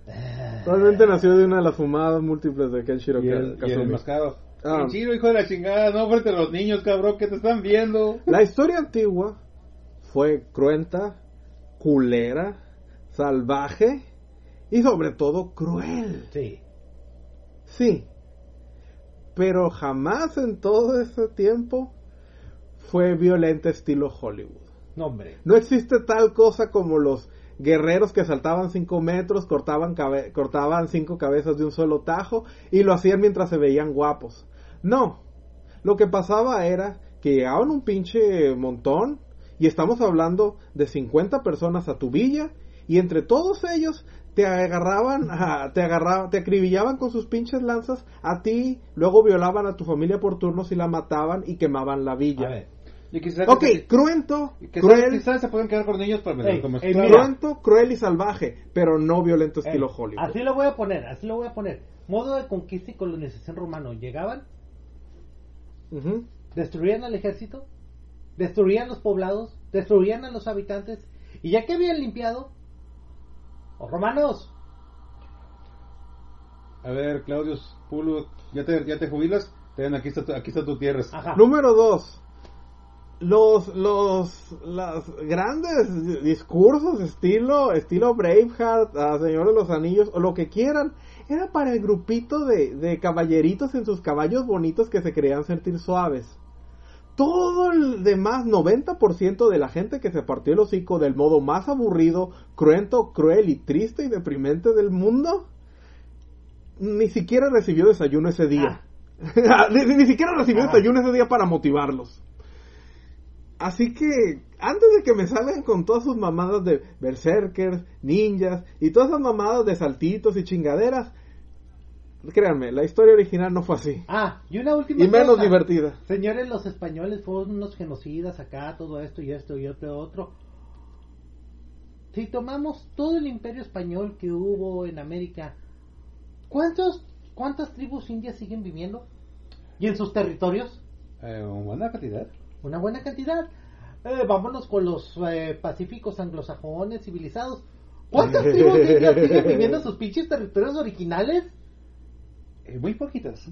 Probablemente nació de una de las fumadas múltiples de Kenshiro
Y el, y el
Kazumi.
enmascado.
Ah.
Chiro, hijo de la chingada, no frente a los niños, cabrón, que te están viendo.
La historia antigua fue cruenta, culera, salvaje y sobre todo cruel.
Sí.
Sí. Pero jamás en todo ese tiempo fue violenta estilo Hollywood.
No, hombre.
No existe tal cosa como los guerreros que saltaban 5 metros, cortaban, cabe- cortaban cinco cabezas de un solo tajo y lo hacían mientras se veían guapos. No. Lo que pasaba era que llegaban un pinche montón y estamos hablando de 50 personas a tu villa y entre todos ellos te agarraban, a- te agarraban, te acribillaban con sus pinches lanzas a ti, luego violaban a tu familia por turnos y la mataban y quemaban la
A
villa.
ver.
Y quizás,
Ok, cruento,
quizás,
cruel,
quizás se pueden quedar con niños para
Ey,
como
ey,
esclavos.
mira.
Cruento, cruel y salvaje, pero no violento
Eh,
estilo Hollywood.
así lo voy a poner, así lo voy a poner. Modo de conquista y colonización romano. Llegaban,
Ujú.
destruían al ejército, destruían los poblados, destruían a los habitantes, y ya que habían limpiado, los romanos,
A ver, Claudius Pulo, ¿ya te, ya te jubilas? Ten, aquí está, tu- aquí está tu tierra.
ajá,
Número dos. Los, los, los grandes discursos estilo, estilo Braveheart, a Señor de los Anillos, o lo que quieran, era para el grupito de, de caballeritos en sus caballos bonitos que se creían sentir suaves. Todo el demás 90% de la gente que se partió el hocico del modo más aburrido, cruento, cruel y triste y deprimente del mundo, ni siquiera recibió desayuno ese día. ni, ni siquiera recibió
Ah.
desayuno ese día para motivarlos. Así que, antes de que me salgan con todas sus mamadas de berserkers, ninjas y todas esas mamadas de saltitos y chingaderas, créanme, la historia original no fue así.
Ah, y una última
Y menos divertida.
Señores, los españoles fueron unos genocidas acá, todo esto y esto y otro otro. Si tomamos todo el imperio español que hubo en América, ¿cuántos, ¿cuántas tribus indias siguen viviendo? ¿Y en sus territorios?
Eh, buena cantidad.
Una buena cantidad. Eh, vámonos con los eh, pacíficos anglosajones civilizados. ¿Cuántas tribus indias siguen viviendo en sus pinches territorios originales?
Eh, muy poquitas.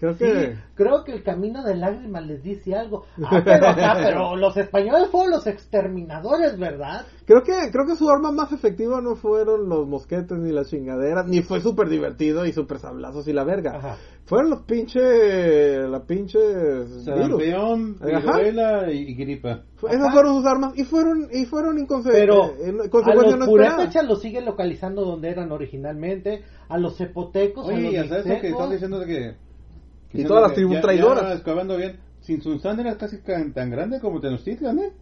Creo
Sí,
que...
creo que el camino de lágrimas les dice algo. Ah, pero, acá, pero los españoles fueron los exterminadores, ¿verdad?
Creo que, creo que su arma más efectiva no fueron los mosquetes ni las chingaderas, ni fue súper divertido y súper sablazos y la verga.
Ajá.
Fueron los pinches, la pinche.
Sarampión, viruela y, y gripa.
Esas
Ajá.
fueron sus armas y fueron, y fueron inconse-
Pero
eh, en-
a los
no
siguen localizando donde eran originalmente, a los cepotecos, a
Oye,
los
ya sabes lo que estás diciendo de que...
Y todas las tribus
ya-
traidoras.
Ya, bien. Era casi tan, grande como Tenochtitlan, ¿eh?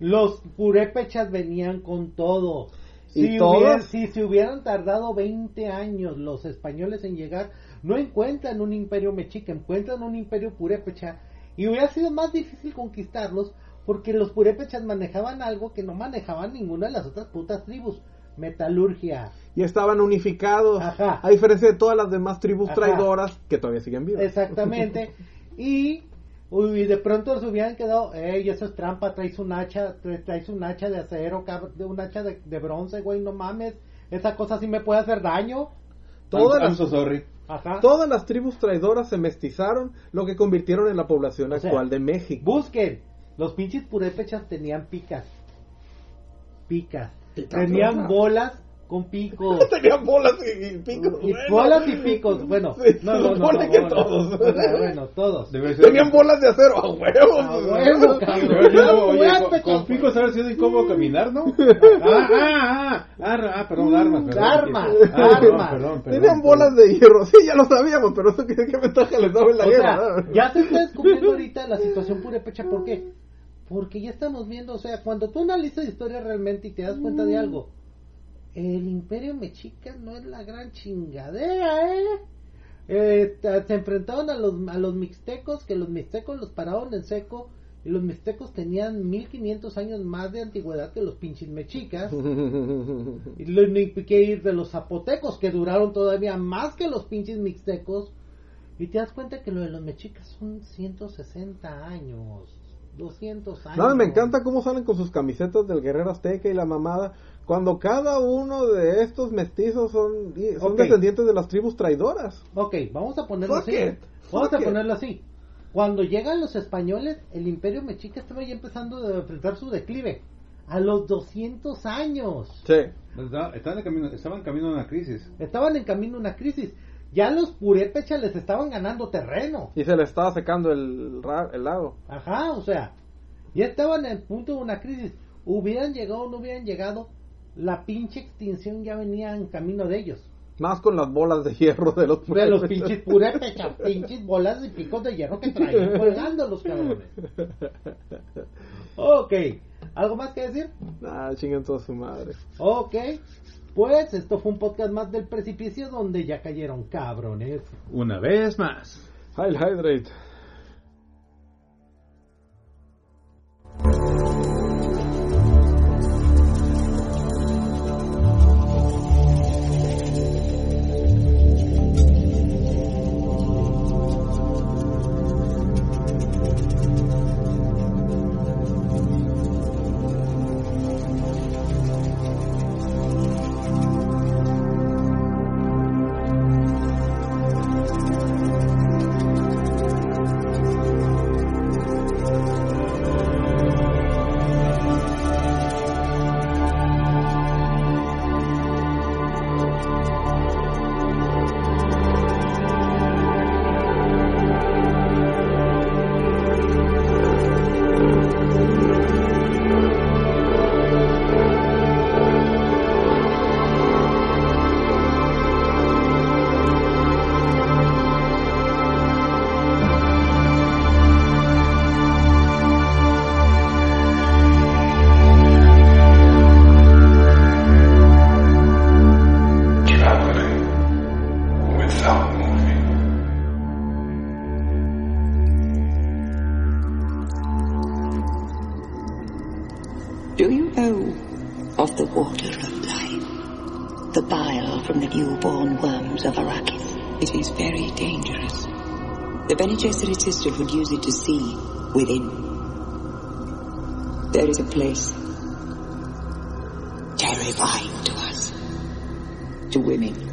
Los purépechas venían con todo.
Y
Si,
todos-
hubieran, si se hubieran tardado 20 años los españoles en llegar, no encuentran un imperio mexica, encuentran un imperio purépecha. Y hubiera sido más difícil conquistarlos porque los purépechas manejaban algo que no manejaban ninguna de las otras putas tribus. Metalurgia.
Y estaban unificados.
Ajá.
A diferencia de todas las demás tribus
Ajá.
traidoras que todavía siguen vivas.
Exactamente. y, uy, de pronto se hubieran quedado, ey, eso es trampa, traes un hacha, tra- traes un hacha de acero, un hacha de, de bronce, güey, no mames. Esa cosa sí me puede hacer daño.
Todas
I'm- I'm
las-
so sorry.
Ajá.
Todas las tribus traidoras se mestizaron, lo que convirtieron en la población
O sea,
actual de México.
Busquen. Los pinches purépechas tenían picas. Picas.
Picas,
tenían bolas con picos.
Tenían bolas y, picos.
Y
bueno.
bolas y picos. Bueno,
Sí,
no, no, no, no,
que
bolas.
todos.
O sea, bueno, todos.
Tenían bolas de acero a huevos.
A huevo, cabrón.
Con, con picos haber sido incómodo caminar, ¿no? Ah, ah, ah, ah, ah, perdón, armas. Perdón,
Armas,
Ah, perdón,
armas.
perdón, perdón,
Tenían
perdón.
bolas de hierro. Sí, ya lo sabíamos, pero eso qué, qué ventaja les daba en la
O
guerra.
sea,
¿no?
ya se está descubriendo ahorita la situación purépecha. ¿Por qué? Porque ya estamos viendo, o sea, cuando tú analizas historia realmente y te das cuenta de algo, el imperio mexica no es la gran chingadera, ¿eh? Eh, se enfrentaron a los, a los mixtecos, que los mixtecos los pararon en seco, y los mixtecos tenían 1500 años más de antigüedad que los pinches mexicas. Y lo- ni que ir de los zapotecos que duraron todavía más que los pinches mixtecos. Y te das cuenta que lo de los mexicas son 160 años, 200 años.
No, me encanta cómo salen con sus camisetas del guerrero azteca y la mamada. Cuando cada uno de estos mestizos son, son descendientes de las tribus traidoras.
Ok, vamos a ponerlo
Fuck
así.
it,
Vamos
fuck
a
it.
ponerlo así. Cuando llegan los españoles, el imperio mexica estaba ya empezando a enfrentar su declive. A los 200 años.
Sí.
Estaba- Estaban en camino, estaban en camino a una crisis.
Estaban en camino a una crisis. Ya los purépechas les estaban ganando terreno.
Y se le estaba secando el, ra- el lago.
Ajá, o sea, ya estaban en el punto de una crisis. Hubieran llegado o no hubieran llegado, la pinche extinción ya venía en camino de ellos.
Más con las bolas de hierro de los
De los pinches purépechas, pinches bolas y picos de hierro que traían colgando los cabrones. Ok, ¿algo más que decir?
Ah, chingan toda su madre.
Ok, pues esto fue un podcast más del precipicio donde ya cayeron cabrones.
Una vez más.
Heil Hydrate.
Sisters would use it to see within. There is a place terrifying to us, to women